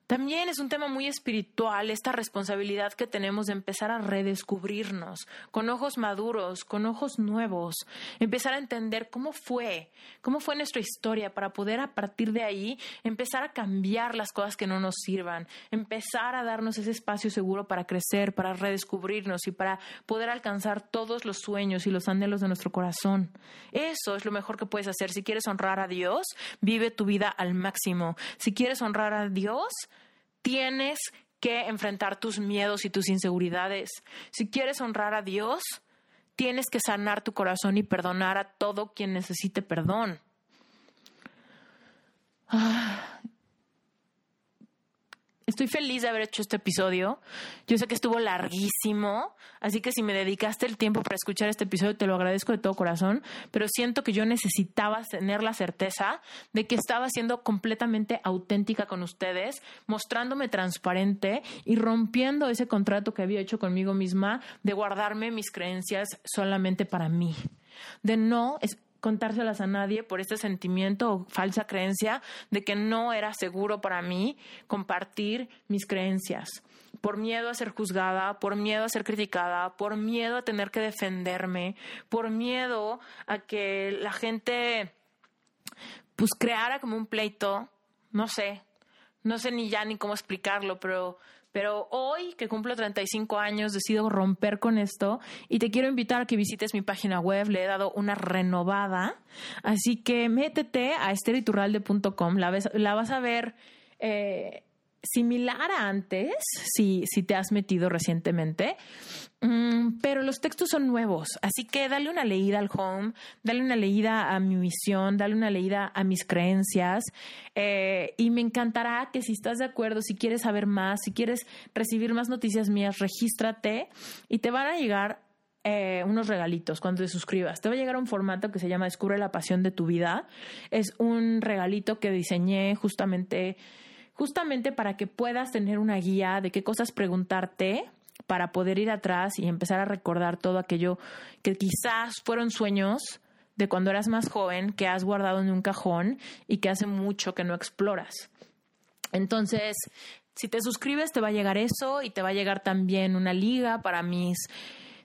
También es un tema muy espiritual esta responsabilidad que tenemos de empezar a redescubrirnos con ojos maduros, con ojos nuevos, empezar a entender cómo fue, cómo fue nuestra historia para poder a partir de ahí empezar a cambiar las cosas que no nos sirvan, empezar a darnos ese espacio seguro para crecer, para redescubrirnos y para poder alcanzar todos los sueños y los anhelos de nuestro corazón. Eso es lo mejor que puedes hacer. Si quieres honrar a Dios, vive tu vida al máximo. Si quieres honrar a Dios, tienes que enfrentar tus miedos y tus inseguridades. Si quieres honrar a Dios, tienes que sanar tu corazón y perdonar a todo quien necesite perdón. Ah, Estoy feliz de haber hecho este episodio. Yo sé que estuvo larguísimo, así que si me dedicaste el tiempo para escuchar este episodio, te lo agradezco de todo corazón, pero siento que yo necesitaba tener la certeza de que estaba siendo completamente auténtica con ustedes, mostrándome transparente y rompiendo ese contrato que había hecho conmigo misma de guardarme mis creencias solamente para mí de no contárselas a nadie por este sentimiento o falsa creencia de que no era seguro para mí compartir mis creencias. Por miedo a ser juzgada, por miedo a ser criticada, por miedo a tener que defenderme, por miedo a que la gente pues creara como un pleito, no sé, no sé ni ya ni cómo explicarlo, pero pero hoy, que cumplo 35 años, decido romper con esto y te quiero invitar a que visites mi página web. Le he dado una renovada. Así que métete a esteriturralde.com. La, la vas a ver eh, similar a antes, si, si te has metido recientemente, mm, pero los textos son nuevos, así que dale una leída al home, dale una leída a mi misión, dale una leída a mis creencias eh, y me encantará que si estás de acuerdo, si quieres saber más, si quieres recibir más noticias mías, regístrate y te van a llegar eh, unos regalitos cuando te suscribas. Te va a llegar un formato que se llama Descubre la pasión de tu vida. Es un regalito que diseñé justamente justamente para que puedas tener una guía de qué cosas preguntarte para poder ir atrás y empezar a recordar todo aquello que quizás fueron sueños de cuando eras más joven, que has guardado en un cajón y que hace mucho que no exploras. Entonces, si te suscribes, te va a llegar eso y te va a llegar también una liga para mis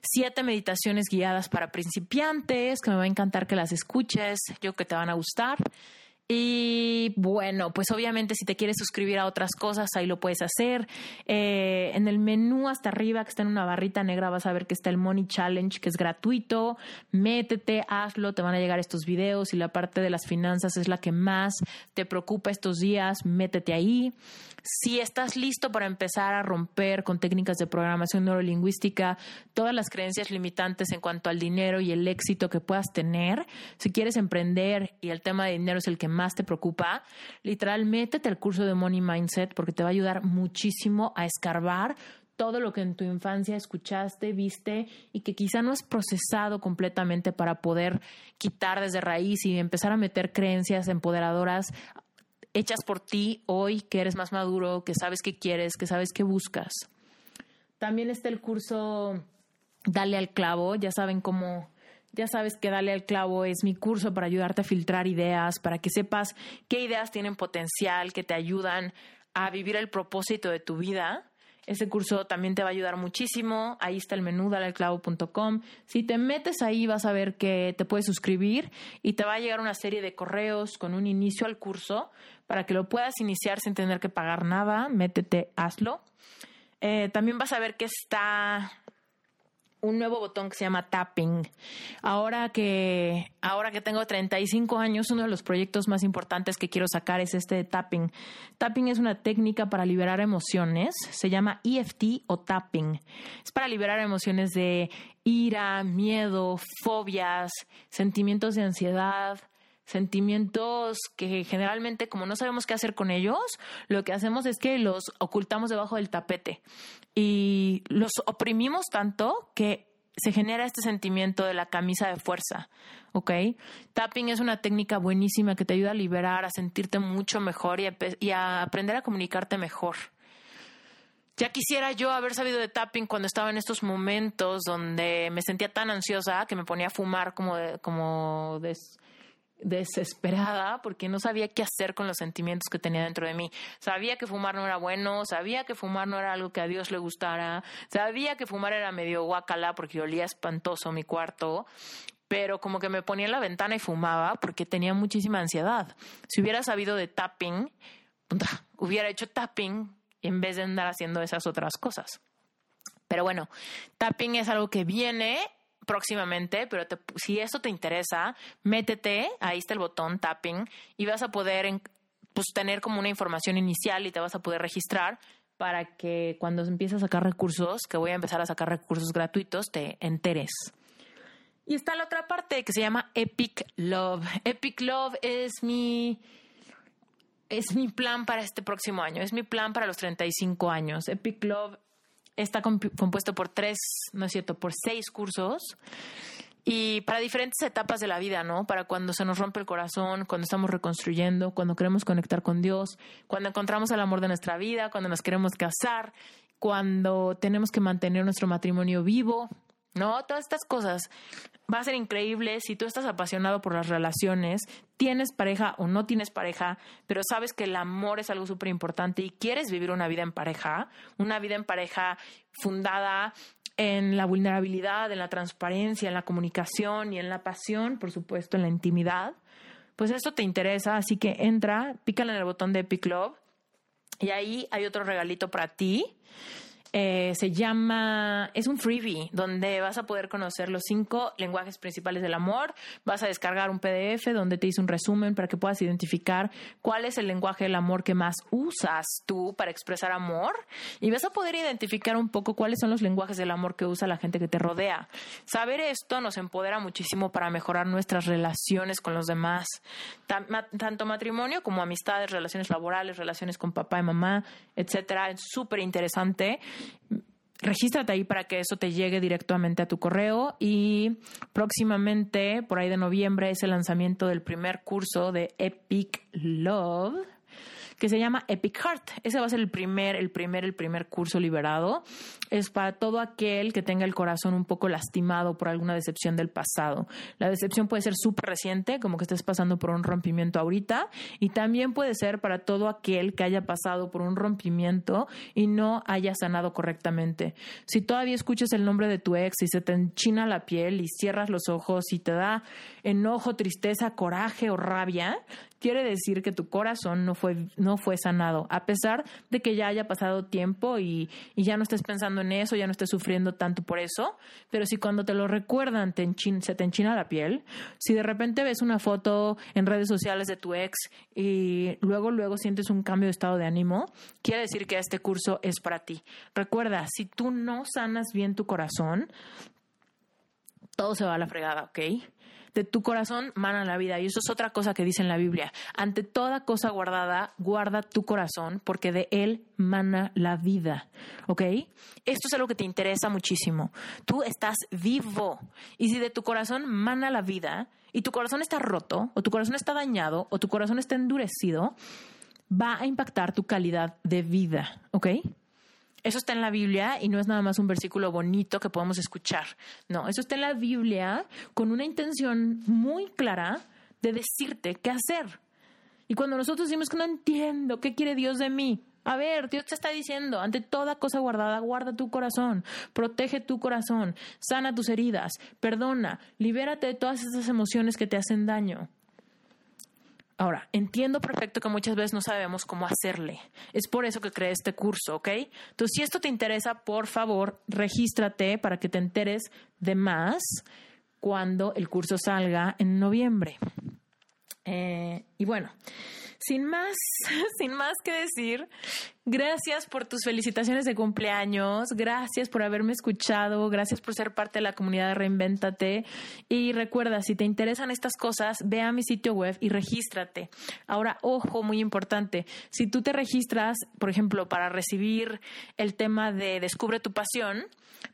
siete meditaciones guiadas para principiantes, que me va a encantar que las escuches, yo que te van a gustar. Y bueno, pues obviamente si te quieres suscribir a otras cosas, ahí lo puedes hacer. Eh, en el menú hasta arriba, que está en una barrita negra, vas a ver que está el Money Challenge, que es gratuito. Métete, hazlo, te van a llegar estos videos y la parte de las finanzas es la que más te preocupa estos días. Métete ahí. Si estás listo para empezar a romper con técnicas de programación neurolingüística todas las creencias limitantes en cuanto al dinero y el éxito que puedas tener, si quieres emprender y el tema de dinero es el que más te preocupa, literal, métete al curso de Money Mindset porque te va a ayudar muchísimo a escarbar todo lo que en tu infancia escuchaste, viste y que quizá no es procesado completamente para poder quitar desde raíz y empezar a meter creencias empoderadoras hechas por ti hoy, que eres más maduro, que sabes qué quieres, que sabes qué buscas. También está el curso Dale al clavo, ya saben cómo, ya sabes que Dale al clavo es mi curso para ayudarte a filtrar ideas, para que sepas qué ideas tienen potencial, que te ayudan a vivir el propósito de tu vida ese curso también te va a ayudar muchísimo. Ahí está el menú dalalclavo.com. Si te metes ahí vas a ver que te puedes suscribir y te va a llegar una serie de correos con un inicio al curso para que lo puedas iniciar sin tener que pagar nada. Métete, hazlo. Eh, también vas a ver que está un nuevo botón que se llama tapping. Ahora que, ahora que tengo 35 años, uno de los proyectos más importantes que quiero sacar es este de tapping. Tapping es una técnica para liberar emociones. Se llama EFT o tapping. Es para liberar emociones de ira, miedo, fobias, sentimientos de ansiedad, sentimientos que generalmente como no sabemos qué hacer con ellos, lo que hacemos es que los ocultamos debajo del tapete y los oprimimos tanto que se genera este sentimiento de la camisa de fuerza, ¿ok? Tapping es una técnica buenísima que te ayuda a liberar, a sentirte mucho mejor y a, aprender a comunicarte mejor. Ya quisiera yo haber sabido de tapping cuando estaba en estos momentos donde me sentía tan ansiosa que me ponía a fumar como de, como desesperada porque no sabía qué hacer con los sentimientos que tenía dentro de mí. Sabía que fumar no era bueno, sabía que fumar no era algo que a Dios le gustara, sabía que fumar era medio guacala porque olía espantoso mi cuarto, pero como que me ponía en la ventana y fumaba porque tenía muchísima ansiedad. Si hubiera sabido de tapping, hubiera hecho tapping en vez de andar haciendo esas otras cosas. Pero bueno, tapping es algo que viene próximamente, pero si esto te interesa, métete, ahí está el botón tapping y vas a poder pues, tener como una información inicial y te vas a poder registrar para que cuando empieces a sacar recursos, que voy a empezar a sacar recursos gratuitos, te enteres. Y está la otra parte que se llama Epic Love. Epic Love es mi es mi plan para este próximo año, es mi plan para los 35 años. Epic Love está compuesto por tres, no es cierto, por seis cursos y para diferentes etapas de la vida, ¿no? Para cuando se nos rompe el corazón, cuando estamos reconstruyendo, cuando queremos conectar con Dios, cuando encontramos el amor de nuestra vida, cuando nos queremos casar, cuando tenemos que mantener nuestro matrimonio vivo, ¿no? Todas estas cosas. Va a ser increíble si tú estás apasionado por las relaciones, tienes pareja o no tienes pareja, pero sabes que el amor es algo súper importante y quieres vivir una vida en pareja, una vida en pareja fundada en la vulnerabilidad, en la transparencia, en la comunicación y en la pasión, por supuesto, en la intimidad, pues esto te interesa, así que entra, pícale en el botón de Epic Love y ahí hay otro regalito para ti. Eh, se llama, es un freebie donde vas a poder conocer los cinco lenguajes principales del amor. Vas a descargar un PDF donde te hice un resumen para que puedas identificar cuál es el lenguaje del amor que más usas tú para expresar amor. Y vas a poder identificar un poco cuáles son los lenguajes del amor que usa la gente que te rodea. Saber esto nos empodera muchísimo para mejorar nuestras relaciones con los demás, tanto matrimonio como amistades, relaciones laborales, relaciones con papá y mamá, etcétera. Es súper interesante regístrate ahí para que eso te llegue directamente a tu correo y próximamente, por ahí de noviembre, es el lanzamiento del primer curso de Epic Love que se llama Epic Heart. Ese va a ser el primer, el primer, el primer curso liberado. Es para todo aquel que tenga el corazón un poco lastimado por alguna decepción del pasado. La decepción puede ser súper reciente, como que estés pasando por un rompimiento ahorita, y también puede ser para todo aquel que haya pasado por un rompimiento y no haya sanado correctamente. Si todavía escuchas el nombre de tu ex y se te enchina la piel y cierras los ojos y te da enojo, tristeza, coraje o rabia, quiere decir que tu corazón no fue, no fue sanado, a pesar de que ya haya pasado tiempo y, ya no estés pensando en eso, ya no estés sufriendo tanto por eso, pero si cuando te lo recuerdan te se te enchina la piel, si de repente ves una foto en redes sociales de tu ex y luego, luego sientes un cambio de estado de ánimo, quiere decir que este curso es para ti. Recuerda, si tú no sanas bien tu corazón, todo se va a la fregada, ¿ok? De tu corazón mana la vida. Y eso es otra cosa que dice en la Biblia. Ante toda cosa guardada, guarda tu corazón, porque de él mana la vida. ¿Ok? Esto es algo que te interesa muchísimo. Tú estás vivo. Y si de tu corazón mana la vida, y tu corazón está roto, o tu corazón está dañado, o tu corazón está endurecido, va a impactar tu calidad de vida. ¿Ok? Eso está en la Biblia y no es nada más un versículo bonito que podemos escuchar. No, eso está en la Biblia con una intención muy clara de decirte qué hacer. Y cuando nosotros decimos que no entiendo qué quiere Dios de mí, a ver, Dios te está diciendo, ante toda cosa guardada, guarda tu corazón, protege tu corazón, sana tus heridas, perdona, libérate de todas esas emociones que te hacen daño. Ahora, entiendo perfecto que muchas veces no sabemos cómo hacerle. Es por eso que creé este curso, ¿ok? Entonces, si esto te interesa, por favor, regístrate para que te enteres de más cuando el curso salga en noviembre. Eh, y bueno, sin más, sin más que decir, gracias por tus felicitaciones de cumpleaños, gracias por haberme escuchado, gracias por ser parte de la comunidad de Reinvéntate. Y recuerda, si te interesan estas cosas, ve a mi sitio web y regístrate. Ahora, ojo, muy importante, si tú te registras, por ejemplo, para recibir el tema de Descubre tu pasión,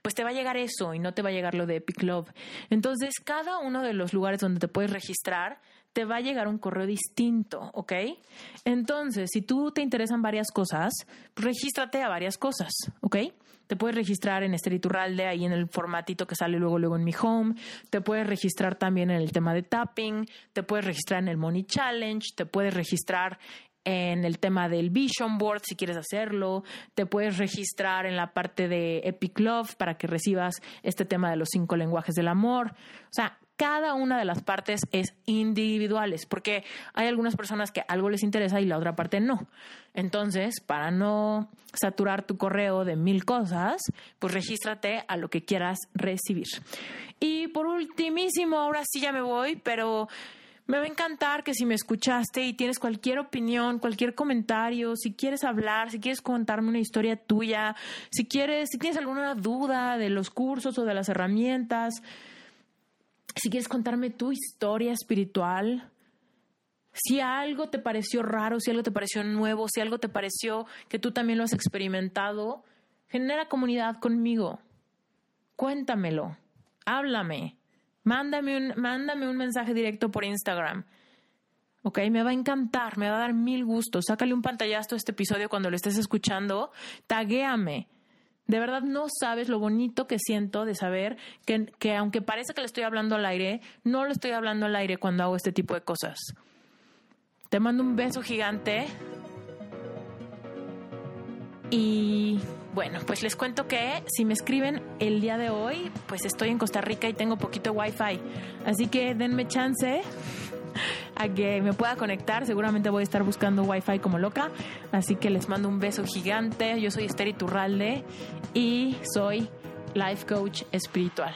pues te va a llegar eso y no te va a llegar lo de Epic Love. Entonces, cada uno de los lugares donde te puedes registrar, te va a llegar un correo distinto, ¿ok? Entonces, si tú te interesan varias cosas, regístrate a varias cosas, ¿ok? Te puedes registrar en Esther Iturralde, ahí en el formatito que sale luego, luego en mi home. Te puedes registrar también en el tema de tapping. Te puedes registrar en el Money Challenge. Te puedes registrar en el tema del Vision Board si quieres hacerlo, te puedes registrar en la parte de Epic Love para que recibas este tema de los cinco lenguajes del amor. O sea, cada una de las partes es individuales, porque hay algunas personas que algo les interesa y la otra parte no. Entonces, para no saturar tu correo de mil cosas, pues regístrate a lo que quieras recibir. Y por ultimísimo, ahora sí ya me voy, pero me va a encantar que si me escuchaste y tienes cualquier opinión, cualquier comentario, si quieres hablar, si quieres contarme una historia tuya, si quieres, si tienes alguna duda de los cursos o de las herramientas, si quieres contarme tu historia espiritual, si algo te pareció raro, si algo te pareció nuevo, si algo te pareció que tú también lo has experimentado, genera comunidad conmigo. Cuéntamelo, háblame, mándame un, mándame un mensaje directo por Instagram. Ok, me va a encantar, me va a dar mil gustos. Sácale un pantallazo a este episodio cuando lo estés escuchando, taguéame de verdad no sabes lo bonito que siento de saber que, que aunque parece que le estoy hablando al aire, no lo estoy hablando al aire cuando hago este tipo de cosas. Te mando un beso gigante. Y bueno, pues les cuento que si me escriben el día de hoy, pues estoy en Costa Rica y tengo poquito wifi. Así que denme chance a que me pueda conectar. Seguramente voy a estar buscando Wi-Fi como loca. Así que les mando un beso gigante. Yo soy Esther Iturralde y soy Life Coach Espiritual.